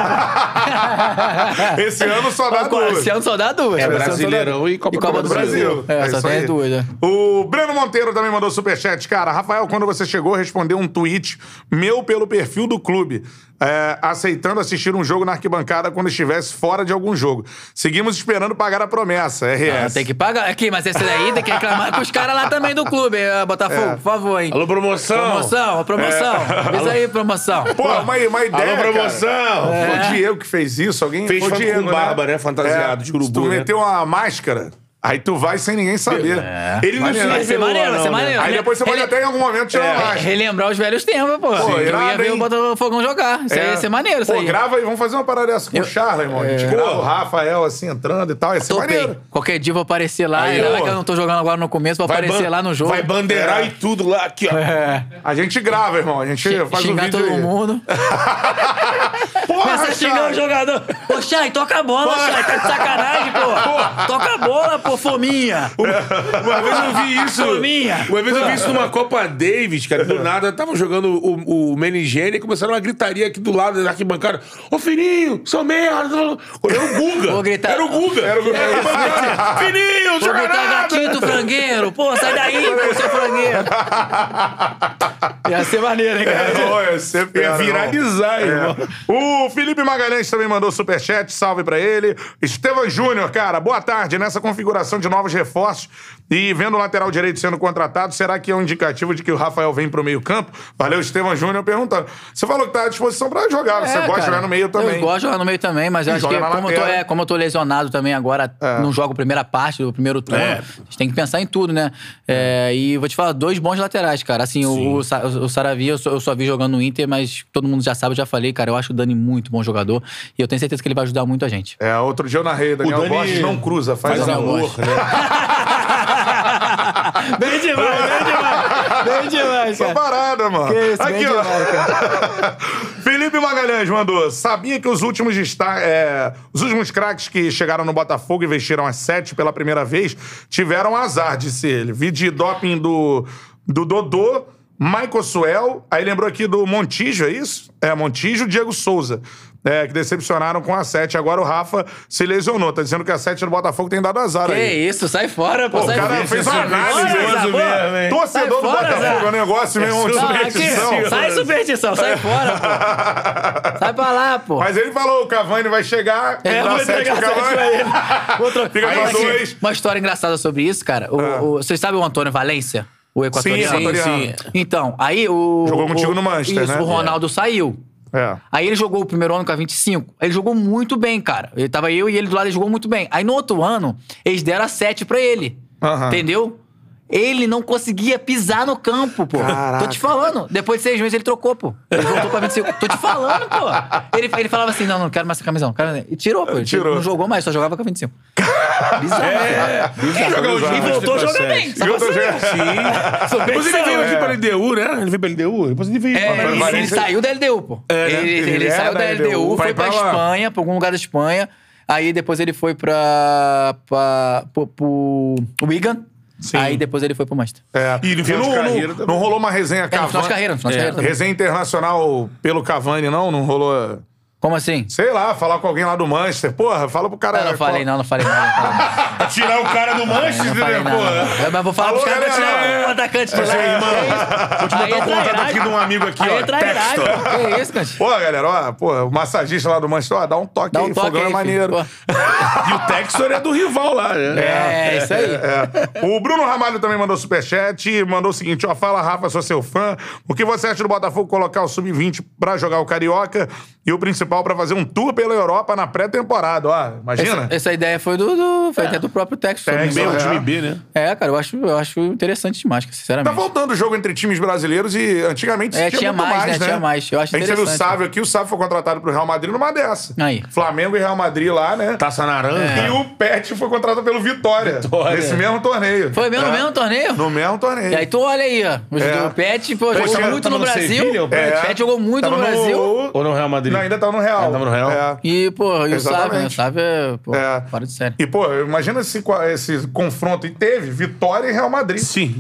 Esse ano só dá duas. Esse ano só dá duas. É só dá Brasileirão e Copa E Copa do do Brasil. É, só isso tem duas, né? O Breno Monteiro também mandou superchat. Cara, Rafael, quando você chegou, respondeu um tweet meu pelo perfil do clube. É, aceitando assistir um jogo na arquibancada quando estivesse fora de algum jogo. Seguimos esperando pagar a promessa, RS. Ah, tem que pagar. Aqui, mas esse daí tem que reclamar com os caras lá também do clube, Botafogo, por favor, hein? Alô, promoção. Promoção, promoção. (laughs) Avisa aí, promoção. Pô, uma, uma ideia, Alô, promoção. cara. Foi o Diego que fez isso, alguém... Fez foi o com Diego, barba, né? Fantasiado de Se tu urubu, né? meteu uma máscara, aí tu vai sem ninguém saber. Ele não se Maneiro. Vai ser revelou, maneiro, vai ser não, maneiro. Aí depois você pode Rele- até em algum momento tirar É, máscara. relembrar os velhos tempos, pô. Pô, eu irado, ia ver hein? o Botafogão jogar. Isso aí É. ia ser maneiro, isso Pô, aí. grava aí, vamos fazer uma parada dessa com o Charla, irmão. A gente grava o Rafael assim entrando e tal, ia ser Topei. maneiro. Qualquer dia eu vou aparecer lá. Aí, mais ó. que eu não tô jogando agora no começo, vou aparecer ban- lá no jogo. Vai bandeirar É. e tudo lá, aqui, ó. É. A gente grava, irmão. A gente faz um Xingar vídeo todo aí. mundo. (laughs) Porra, Começa a xingar o jogador. Ô, Chay, toca a bola, Chay. Tá de sacanagem, pô. Toca a bola, pô, fominha. Uma vez eu vi isso. Fominha. Uma vez eu vi isso numa (laughs) Copa Davis, cara. Do nada, tava jogando o, o Menigene e começaram uma gritaria aqui do lado da arquibancada. Ô, Fininho, seu merda. Era o Guga. Gritar. Era o Guga. Era o Guga. Arquibancada. (laughs) Fininho, Vou joga gritar nada. gatito frangueiro. Pô, sai daí, pô, seu (laughs) frangueiro. Ia ser maneiro, hein, cara. Pô, ia ser Ia viralizar, irmão. irmão. O Felipe Magalhães também mandou superchat, salve pra ele. Estevan Júnior, cara, boa tarde. Nessa configuração de novos reforços e vendo o lateral direito sendo contratado, será que é um indicativo de que o Rafael vem pro meio campo? Valeu, Estevan Júnior perguntando. Você falou que tá à disposição pra jogar, você É, gosta de jogar no meio também. Eu gosto de jogar no meio também, mas acho que como eu, tô, é, como eu tô lesionado também agora, É. não jogo a primeira parte do primeiro turno, É. a gente tem que pensar em tudo, né? É, e vou te falar, dois bons laterais, cara. Assim, o, o, o Saravi eu só, eu só vi jogando no Inter, mas todo mundo já sabe, eu já falei, cara, eu acho o Dani muito bom jogador e eu tenho certeza que ele vai ajudar muito a gente. É, outro dia eu narrei, Daniel Dani Borges não cruza, faz, Faz amor. amor, né? (laughs) bem demais, bem demais, bem demais, Essa parada, mano. Que isso, Aqui, ó. demais, cara. (laughs) Felipe Magalhães mandou. Sabia que os últimos desta- é, os últimos craques que chegaram no Botafogo e vestiram as sete pela primeira vez tiveram azar, disse ele. Vi de doping do, do Dodô, Michael Suel, aí lembrou aqui do Montijo, é isso? É, Montijo, Diego Souza. É, que decepcionaram com a 7. Agora o Rafa se lesionou. Tá dizendo que a 7 do Botafogo tem dado azar Que aí. isso, sai fora, pô, Pô, o sai cara fora. fez uma análise mesmo, hein? Torcedor do fora, Botafogo é um negócio meio uma Não, aqui, superstição. sai superstição, sai (laughs) fora, pô. Sai pra lá, pô. Mas ele falou, o Cavani vai chegar, É, vou sete entregar pro sete Cavani. Vou. (laughs) Fica pra aqui, dois. Uma história engraçada sobre isso, cara. O, Ah. o- vocês sabem o Antônio Valência? O equatoriano? Sim, equatoriano. Então, aí o... Jogou o- contigo no Manchester, isso, né? o Ronaldo saiu. É. Aí ele jogou o primeiro ano com a 25. Ele jogou muito bem, cara. Ele tava eu e ele do lado, ele jogou muito bem. Aí no outro ano, eles deram a 7 pra ele. Aham. Entendeu? Ele não conseguia pisar no campo, pô. Caraca. Tô te falando. Depois de seis meses ele trocou, pô. Ele voltou pra 25. Tô te falando, pô. Ele, ele falava assim: não, não quero mais essa camisão. Quero... mais. E tirou, pô. Tirou. Não jogou mais, só jogava com a 25. Bizarro. É, jogar o bizarro. E voltou 17. bem. Só ver. Sim. Depois ele veio aqui É. pra LDU, né? Ele veio pra LDU. Depois ele veio É, pra ele, ele saiu da LDU, pô. É, né? ele, ele Ele saiu da LDU, LDU, foi pra, pra. Espanha, pra algum lugar da Espanha. Aí depois ele foi pra. pra pro, pro Wigan. Sim. Aí depois ele foi pro Manchester. É. E no final de não, carreira não, também. não rolou uma resenha É, no final de Cavani. carreira, no final de É. carreira também. Resenha internacional pelo Cavani, não? Não rolou. Como assim? Sei lá, falar com alguém lá do Manchester. Porra, fala pro cara. Não, não falei não, não falei não. Não falei, (laughs) Tirar o cara do Manchester, né, porra? Mas vou falar Alô, pros caras pra tirar o atacante de lá. Irmão, Vou te botar o contato aqui de um amigo aqui, Aí ó, é trairagem. Que isso, cara? Pô, galera, ó, pô, o massagista lá do Manchester, ó, dá um toque Dá aí, toque fogão aí, é maneiro. (laughs) E o Textor é do rival lá, né? É, isso aí. É. O Bruno Ramalho também mandou superchat mandou o seguinte: ó, fala, Rafa, sou seu fã. O que você acha do Botafogo colocar o Sub-20 pra jogar o Carioca e o principal pra fazer um tour pela Europa na pré-temporada? Ó, imagina? Essa, essa ideia foi do, do- foi até do próprio Texas. Texas, Bem, o É. time B, né? É, cara, eu acho, eu acho interessante demais, Tá sinceramente. voltando o jogo entre times brasileiros e antigamente É, tinha, tinha muito mais, mais, né? né? Tinha mais. Eu acho A gente teve o. Sávio aqui, o Sávio foi contratado pro Real Madrid numa dessa. Aí. Flamengo e Real Madrid lá, né? Taça Naranja. E o Pet foi contratado pelo Vitória, Vitória. nesse mesmo torneio. Foi mesmo É. no mesmo torneio? No mesmo torneio. E aí tu olha aí, ó. O É. Pet, pô, jogou muito no no Brasil. Sevilha, o Pet? Pet jogou muito Tava no Brasil. Ou no Real Madrid? Não, ainda tá no Real. Tava no Real. É. E, pô, e o Sávio, né? O Exatamente. Sávio é, pô, É. fora de série. E, pô, imagina esse, esse confronto. E teve Vitória e Real Madrid. Sim.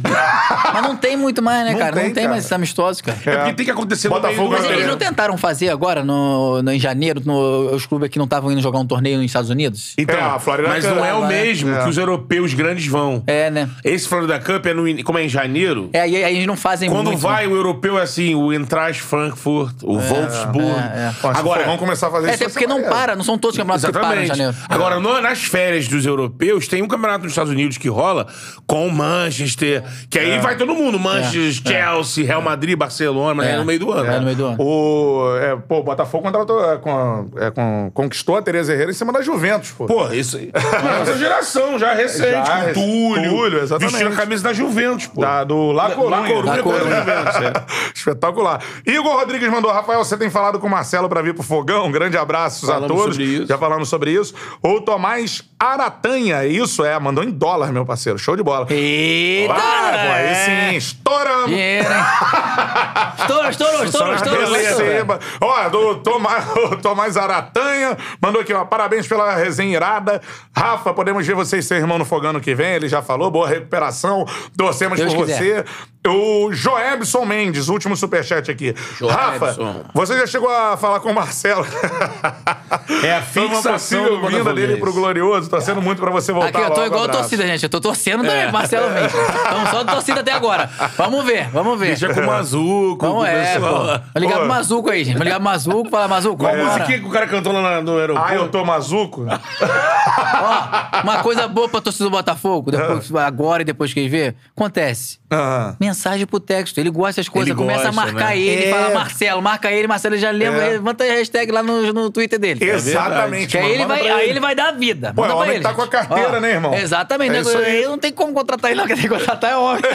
Mas não tem muito mais, né, Não cara? tem, não tem cara. mais esses amistosos, cara. É porque tem que acontecer no Botafogo Mas é eles não tentaram fazer agora, no, no- em janeiro, no- os clubes aqui não estavam indo jogar um torneio nos Estados Unidos? Então, É, a Florida mas Cup. não é o mesmo É. que os europeus grandes vão. É, né? Esse Florida Cup é no, como é em janeiro. É, aí, aí eles não fazem Quando muito. vai o europeu é assim, o Eintracht Frankfurt, o Wolfsburg. é, é. Agora, vamos começar a fazer É, isso. até vai porque não para, não são todos os campeonatos que param em Exatamente. janeiro. Agora, no- nas férias dos europeus, tem um campeonato nos Estados Unidos que rola com o Manchester, que É. aí vai todo mundo. Manchester, Chelsea, Real Madrid, Barcelona, mas é, É. no meio do ano. É, no meio do ano. O, é, pô, o Botafogo contratou, é, com, é, com- conquistou a Tereza Herrera em cima da Juventus, pô. Pô, isso aí. (laughs) Nossa geração, já recente, Já, com Túlio. Túlio, exatamente. Vestindo a camisa da Juventus, pô. Da, do La Corunha. La Corunha, La Corunha. Juventus, (laughs) é. Espetacular. Igor Rodrigues mandou, Rafael, você tem falado com o Marcelo pra vir pro Fogão? Um grande abraço a todos. sobre isso. Já falamos sobre isso. O Tomás Aratanha, isso é, mandou em dólar, meu parceiro. Show de bola. Eita! Pô, aí é. sim, estouramos. Dinheiro, hein? Estourou, estourou, estourou, estourou. Ó, do Tomás, (laughs) o Tomás Aratanha mandou aqui, ó. Parabéns pela resenha irada. Rafa, podemos ver vocês ser irmão no fogão ano que vem. Ele já falou, boa recuperação. Torcemos Deus por quiser. você. O Joebson Mendes, último superchat aqui. Rafa, Joebson. você já chegou a falar com o Marcelo? É a (laughs) Foi uma fixação possível do vinda dele pro Glorioso. Torcendo muito pra você voltar Aqui, eu tô igual a torcida, gente. Eu tô torcendo também, Marcelo (laughs) Mendes. Estamos só de torcida até agora. Vamos ver, vamos ver. Deixa com o Mazuco, Vamos, é, pô. Vamos ligar Pô. pro Mazuco aí, gente. Vamos ligar pro Mazuco, falar, Mazuco, Qual vambora. musiquinha que o cara cantou lá na- no aeroporto? Ah, eu tô mazuco? Ó, uma coisa boa pra torcida do Botafogo, depois, agora e depois que ele vê, acontece. Aham. Mensagem pro texto. Ele gosta das coisas, Ele começa a gosta, marcar né? ele, É. fala Marcelo, marca ele, Marcelo já lembra, É. levanta a hashtag lá no, no Twitter dele. Exatamente. Que aí mano. ele, Manda vai, aí ele vai dar a vida. Pô, Manda o pra homem ele, tá gente. com a carteira, Ó, né, irmão? Exatamente. É né? isso aí. Ele não tem como contratar ele, não. Quem tem que contratar é homem. (laughs)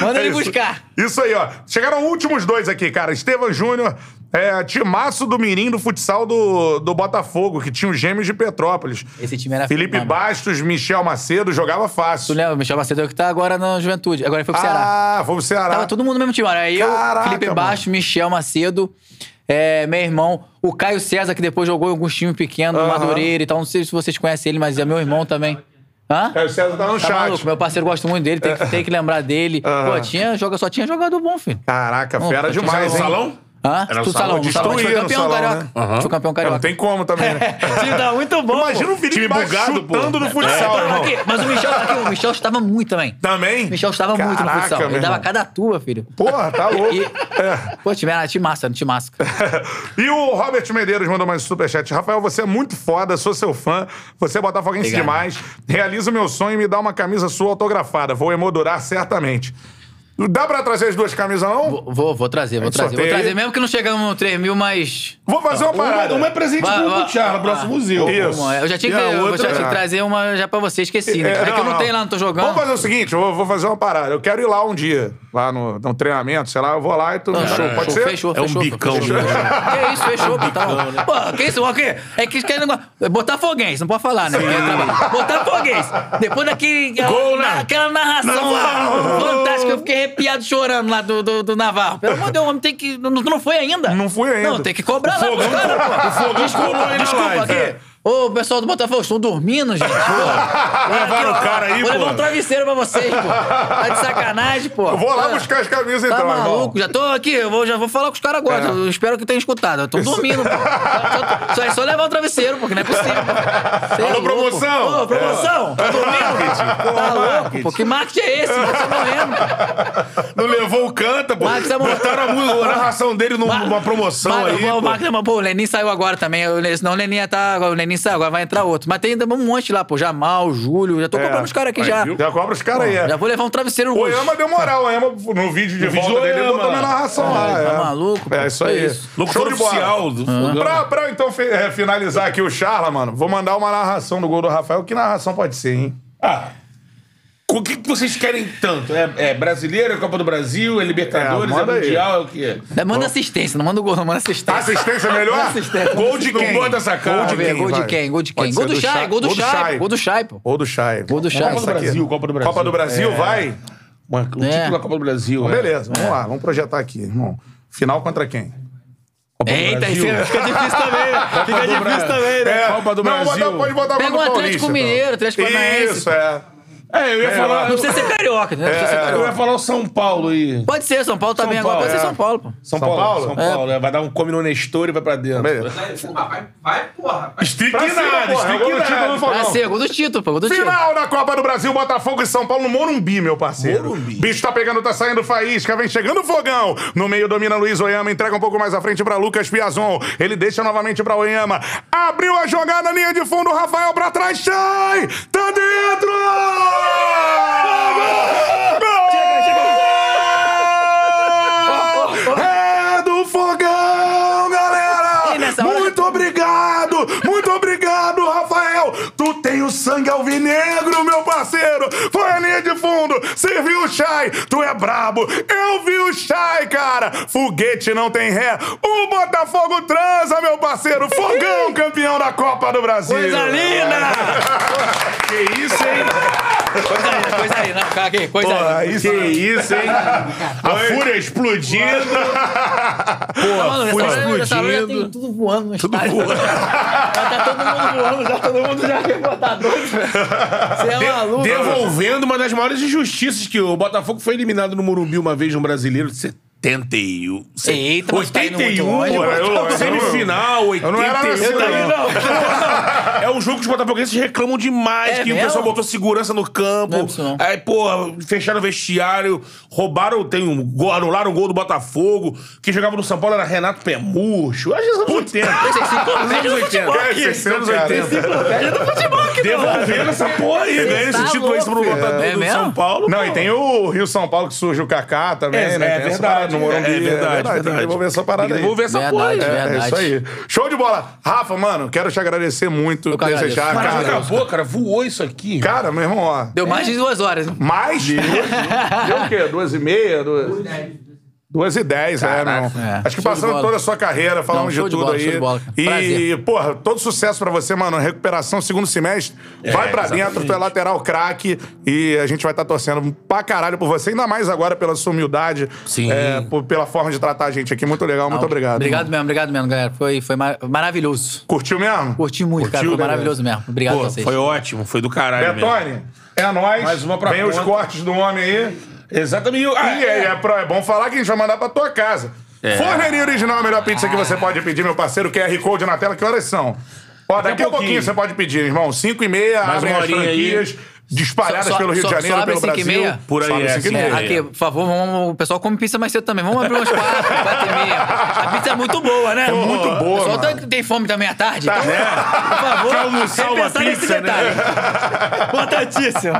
Manda É ele isso. buscar. Isso aí, ó. Chegaram últimos dois aqui, cara. Estevam Júnior, é, timaço do Mirim do futsal do, do Botafogo, que tinha os gêmeos de Petrópolis. Esse time era Felipe. Bastos, Michel Macedo, jogava Tu fácil. lembra? O Michel Macedo é o que tá agora na Juventude. Agora ele foi pro Ceará. Ah, foi pro Ceará. Tava todo mundo no mesmo time. Olha, eu, Caraca, Felipe mano. Baixo, Michel Macedo, é, meu irmão, o Caio César, que depois jogou em alguns times pequenos, no Aham. Madureira e tal. Não sei se vocês conhecem ele, mas é meu irmão também. Hã? Caio César tá no Tá chat. maluco? Meu parceiro gosta muito dele, tem que, tem que lembrar dele. Aham. Pô, tinha, joga, só tinha jogador bom, filho. Caraca, Não, fera demais, hein? salão? Hã? Era Tu salão, salão, no salão. Foi campeão salão, carioca. né? Gente foi campeão É, carioca. Não tem como também, né? (laughs) O time tá muito bom. Imagina o Felipe bugado, pô. chutando no É, futsal, irmão. aqui, mas o Michel, aqui, o Michel estava muito também. Também? O Michel estava muito no Caraca, futsal. Ele dava cada tua, filho. Porra, tá louco. E, Pô, time era time massa, time massa. E o Robert Medeiros mandou mais um superchat. Rafael, você é muito foda, sou seu fã. Você é botafoguense Obrigado. demais. Realiza o meu sonho e me dá uma camisa sua autografada. Vou emoldurar certamente. Dá pra trazer as duas camisas, não? Vou, vou, vou trazer, vou trazer. Vou sorteia. trazer, mesmo que não chegamos no 3 mil, mas. Vou fazer uma Uma, parada. uma é presente Vai, pro vai. próximo museu. Isso. É, eu já tinha que, eu outra- já tinha que é. trazer uma já pra você, esqueci, né? É, que eu não, tenho lá, não tô jogando. Vamos fazer o seguinte, eu vou, vou fazer uma parada. Eu quero ir lá um dia, lá no, no treinamento, sei lá, eu vou lá e tu Não, show. Pode show, ser? Fechou, É um fechou. bicão fechou. Que isso, fechou, (laughs) tá bom. Pô, que isso, o quê? É que quer negócio. Botafoguense, não pode falar, né? É. Botafoguense. Depois daquele. Gol, né? Aquela narração lá, fantástica, eu fiquei arrepiado chorando lá do, do, do Navarro. Pelo amor de Deus, o homem tem que. Não, não foi ainda? Não fui ainda. Não, tem que cobrar pô. O Fogão colou na Desculpa live. aqui. Ô, pessoal do Botafogo, estão dormindo, gente. Pô. (laughs) Levaram o cara aí, Vou levar pô. um travesseiro pra vocês, pô. Tá de sacanagem, pô. Eu vou lá Ah. buscar as camisas Tá então, irmão. maluco? Já tô aqui, eu vou, já vou falar com os caras agora. É. Eu espero que tenham escutado. Eu tô dormindo, pô. (laughs) Só, só, é só levar o travesseiro, porque não é possível. Cê é Alô, promoção? Ô, promoção! Tá dormindo? Tá louco, pô. Que marketing é esse? Você tá morrendo. Não levou o canta, pô. Marcos é morto. Botaram a, a narração dele numa promoção aí. o, pô. Marcos, pô, o Lenin saiu agora também. Senão o Lenin ia tá. O Lenin saiu, agora vai entrar outro. Mas tem ainda um monte lá, pô. Jamal, Júlio. Já tô É. comprando os caras aqui já. viu? Já cobra os caras aí. é. Já vou levar um travesseiro O hoje. Ema deu moral, o Ema no vídeo de No vídeo volta do dele, ele botou minha narração lá. tá é. maluco, pô. É isso É aí. isso. Locutor Show de bola. oficial do Fogão. Pra, pra então é, finalizar aqui o Charla, mano, vou mandar uma narração do gol do Rafael. Que narração pode ser, hein? Ah, o que, que vocês querem tanto? É, é brasileiro, é Copa do Brasil, é Libertadores, É, é, manda aí. Mundial, é o quê? Manda assistência, não manda o gol, não manda assistência. Assistência melhor? Manda assistência. Gol de Não quem? bota essa cara. Gol de quem? gol de quem? Gol de quem? Gol do Chay, gol do Chay, gol do Chay, pô. Gol do Chay. Gol do Chay. Copa do. Brasil, Copa do Brasil. Copa do Brasil, É. vai? Uma- o É. título da Copa do Brasil. é. Beleza, vamos lá, vamos projetar aqui, irmão. Final contra quem? Copa do Eita, Brasil. isso fica difícil também, né? Fica do difícil também, né? É, Copa do não, Brasil. Botar, pode botar Pega um Atlético Paulista, Mineiro, Atlético então. Paranaense. Isso, é. É, eu ia falar. Não precisa ser carioca, né? Não precisa ser Eu ia carioca. falar o São Paulo aí. Pode ser, São Paulo também São agora. Pode ser é. São Paulo, pô. São, São Paulo, Paulo? São Paulo. né? Vai dar um come no Nestor e vai pra dentro. Vai, vai, porra. Estrique Pra cima, nada, porra, estrique gol do título nada. do Fogão. Pra ser, gol do título, pô. Final da Copa do Brasil, Botafogo e São Paulo no Morumbi, meu parceiro. Morumbi. Bicho tá pegando, tá saindo faísca, vem chegando o fogão. No meio domina Luiz Oyama, entrega um pouco mais à frente pra Lucas Piazon. Ele deixa novamente pra Oyama. Abriu a jogada, linha de fundo, Rafael pra trás, sai! Tá dentro! Gol! Do fogão, galera! Nessa hora- Muito obrigado! Muito obrigado, Rafael! Tu tem o sangue alvinegro, meu parceiro! Foi a linha de fundo! Você viu o Chay? Tu é brabo! Eu vi o Chay, cara! Foguete não tem ré! O Botafogo transa, meu parceiro! Fogão, campeão da Copa do Brasil! Coisa linda! (laughs) Que isso, hein? Coisa linda, cara, que coisa Porra, linda. isso Que isso, hein? A fúria explodindo. Mano, nessa fúria hora, nessa hora já tem explodindo. tudo voando no estádio. Já tá todo mundo voando, já todo mundo já quer botar doido, velho. Você é maluco. Devolvendo uma das maiores injustiças que o Botafogo foi eliminado no Morumbi uma vez no Brasileiro de 71. Eita, mas tá indo muito 81, longe, pô, mano. Eu- eu- semifinal, eu não era 81. não. (laughs) É um jogo que os botafoguenses reclamam demais, É que o mesmo? pessoal botou segurança no campo. Não é isso, não. Aí, pô, fecharam o vestiário, roubaram, tem um gol, anularam o gol do Botafogo. Quem jogava no São Paulo era Renato Pemurcho. Acho que é anos 80. Esse é enciclopédia do Anos 80. futebol É, aqui. 600 anos cara. 80. Enciclopédia do futebol aqui, não. Devolvendo essa porra aí, tá esse título aí pro louco, lutador é do? São Paulo. Não, e tem o Rio São Paulo que surge o Kaká também, É, né? é verdade, no Morumbi. é verdade, Tem que verdade. devolver essa parada aí. devolver essa Verdade, porra aí. é. É, verdade. isso aí. Show de bola. Rafa, mano, quero te agradecer muito. Eu. Desejar, Mas cara. acabou, cara. Voou isso aqui. Cara, meu irmão, ó. Deu mais de duas horas. né? Mais? Deu o quê? Duas e meia? Duas, duas e dez, é, meu irmão. é. Acho que Show passando toda a sua carreira, falamos show de de tudo bola, aí. de bola, cara. E, porra, todo sucesso pra você, mano. Recuperação, segundo semestre. vai pra dentro, exatamente. tu é lateral craque. E a gente vai estar torcendo pra caralho por você. Ainda mais agora pela sua humildade. Sim. é, por- pela forma de tratar a gente aqui. Muito legal, muito obrigado. Obrigado irmão. mesmo, obrigado mesmo, galera. Foi, foi mar- maravilhoso. Curtiu mesmo? Curti muito, cara. Curtiu, Foi né, maravilhoso mesmo. Obrigado Pô, a vocês. foi ótimo, foi do caralho mesmo. Betone, é nóis. Mais uma pra Vem os cortes do homem aí. Exatamente. Ah, E é, é, pro- é bom falar que a gente vai mandar pra tua casa. É. Forneria Original, a melhor pizza que você pode pedir, meu parceiro. QR Code na tela. Que horas são? Ó, daqui a pouquinho. pouquinho você pode pedir, irmão. 5 e meia, Mais abrem as horinha aí. Franquias Só- pelo Rio só- de Janeiro, pelo Brasil. meia? Por aí, é, cinco. É, aqui, por favor, vamos, o pessoal come pizza mais cedo também. Vamos abrir umas quatro, quatro e meia. A pizza é muito boa, né? É muito boa, O pessoal tá- tem fome também à tarde. Tá, então, né? por favor, Quer almoçar uma repensar nesse pizza, né? detalhe. Importantíssimo.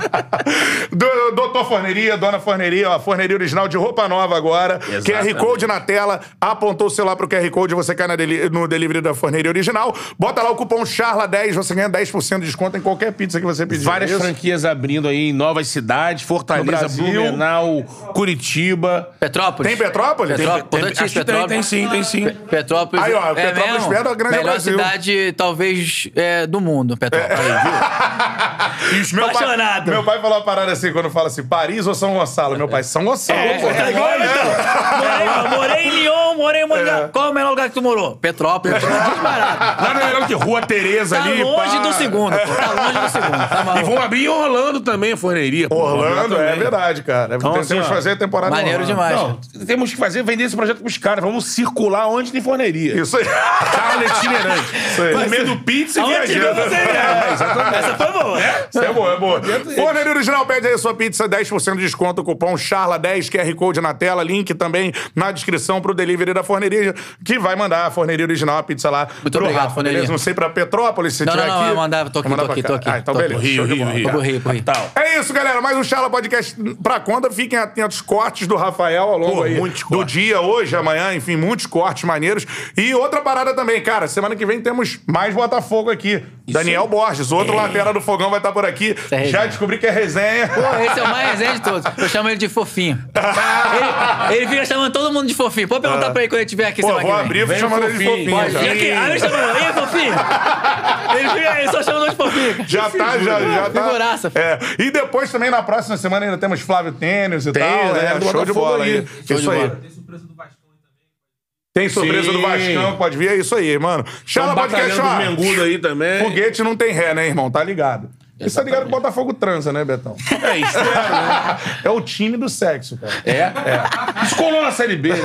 (laughs) Do- Doutor Forneria, Dona Forneria, ó, Forneria Original de roupa nova agora. QR Exatamente. Code na tela, apontou o celular pro QR Code, você cai na deli- no delivery da Forneria Original. Bota lá o cupom CHARLA10, você ganha 10% de desconto em qualquer pizza que você pedir. Várias Isso? Abrindo aí em novas cidades, No Fortaleza, Brasil. Blumenau, Curitiba. Petrópolis. Tem Petrópolis? Petrópolis. Tem- acho tem, Petrópolis. tem sim, tem sim. Pe- Petrópolis. Aí, ó, é Petrópolis mesmo? perto da Grande Melhor Brasil. cidade, talvez, é, do mundo, Petrópolis. Aí, viu? (laughs) Meu pai, Apaixonado. meu pai falou uma parada assim, quando fala assim, Paris ou São Gonçalo? Meu pai, São Gonçalo, pô. É igual, então. Morei, morei em Lyon, morei em Montreal. É. Qual é o melhor lugar que tu morou? Petrópolis. Lá não era que Rua Tereza Tá ali. longe pá. do segundo, pô. Tá longe do segundo. Tá E vão abrir em Orlando também, a forneria. Orlando, é também. verdade, cara. Então, Temos assim, que fazer a temporada em Maneiro demais. Não, temos que fazer, vender esse projeto pros caras. Vamos circular onde tem forneria. Isso aí. Charla (laughs) itinerante. aí. Comendo pizza e viajando. (laughs) É. Essa foi boa. Isso é boa, é boa. Forneria Original, pede aí a sua pizza, 10% de desconto, cupom CHARLA10, QR Code na tela, link também na descrição pro delivery da forneria, que vai mandar a Forneria Original a pizza lá Muito obrigado, Rafa, Forneria. beleza? Não sei pra Petrópolis, se Não, tiver não, não, aqui. eu mandava, tô aqui, tô aqui, tô aqui. Ah, então Tô- beleza. Rio, Rio. Rio. Tal. É isso, galera. Mais um Charla Podcast pra conta. Fiquem atentos, cortes do Rafael ao longo Pô, aí muitos do cortes. dia, hoje, amanhã, enfim, muitos cortes maneiros. E outra parada também, cara, semana que vem temos mais Botafogo aqui. Daniel Borges, outro lateral do Fogão vai estar por aqui. é. Já descobri que é resenha. Pô, esse é o mais resenha de todos. Eu chamo ele de fofinho. (laughs) Ele, ele fica chamando todo mundo de fofinho. Pode perguntar pra ele quando ele estiver aqui Pô, vou abrir Vem chamando ele de fofinho. fofinho. Pode. já. E aqui, abre ele chamando, ei, fofinho. (laughs) Ele, fica, ele só chama nós de fofinho. Já tá, já, já tá. Figuraça. É. E depois também na próxima semana ainda temos Flávio Tênis e Tem, tal. né? É, show de bola aí. aí. Show Isso de aí. bola. Tem surpresa do também. Tem surpresa Sim. do Vascão, pode vir. É isso aí, mano. Um batalhão Podcast, ó. Mengudo aí também. Foguete não tem ré, né, irmão? Tá ligado? E tá ligado que o Botafogo transa, né, Betão? É, espero, né? (laughs) É o time do sexo, cara. É? É. Descolou na Série B, né?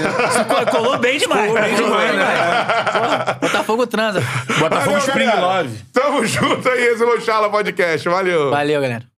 Colou, colou bem demais. Colou bem demais, né? Botafogo transa. Botafogo Valeu, Spring galera. Love. Tamo junto aí, esse é o Chala Podcast. Valeu. Valeu, galera.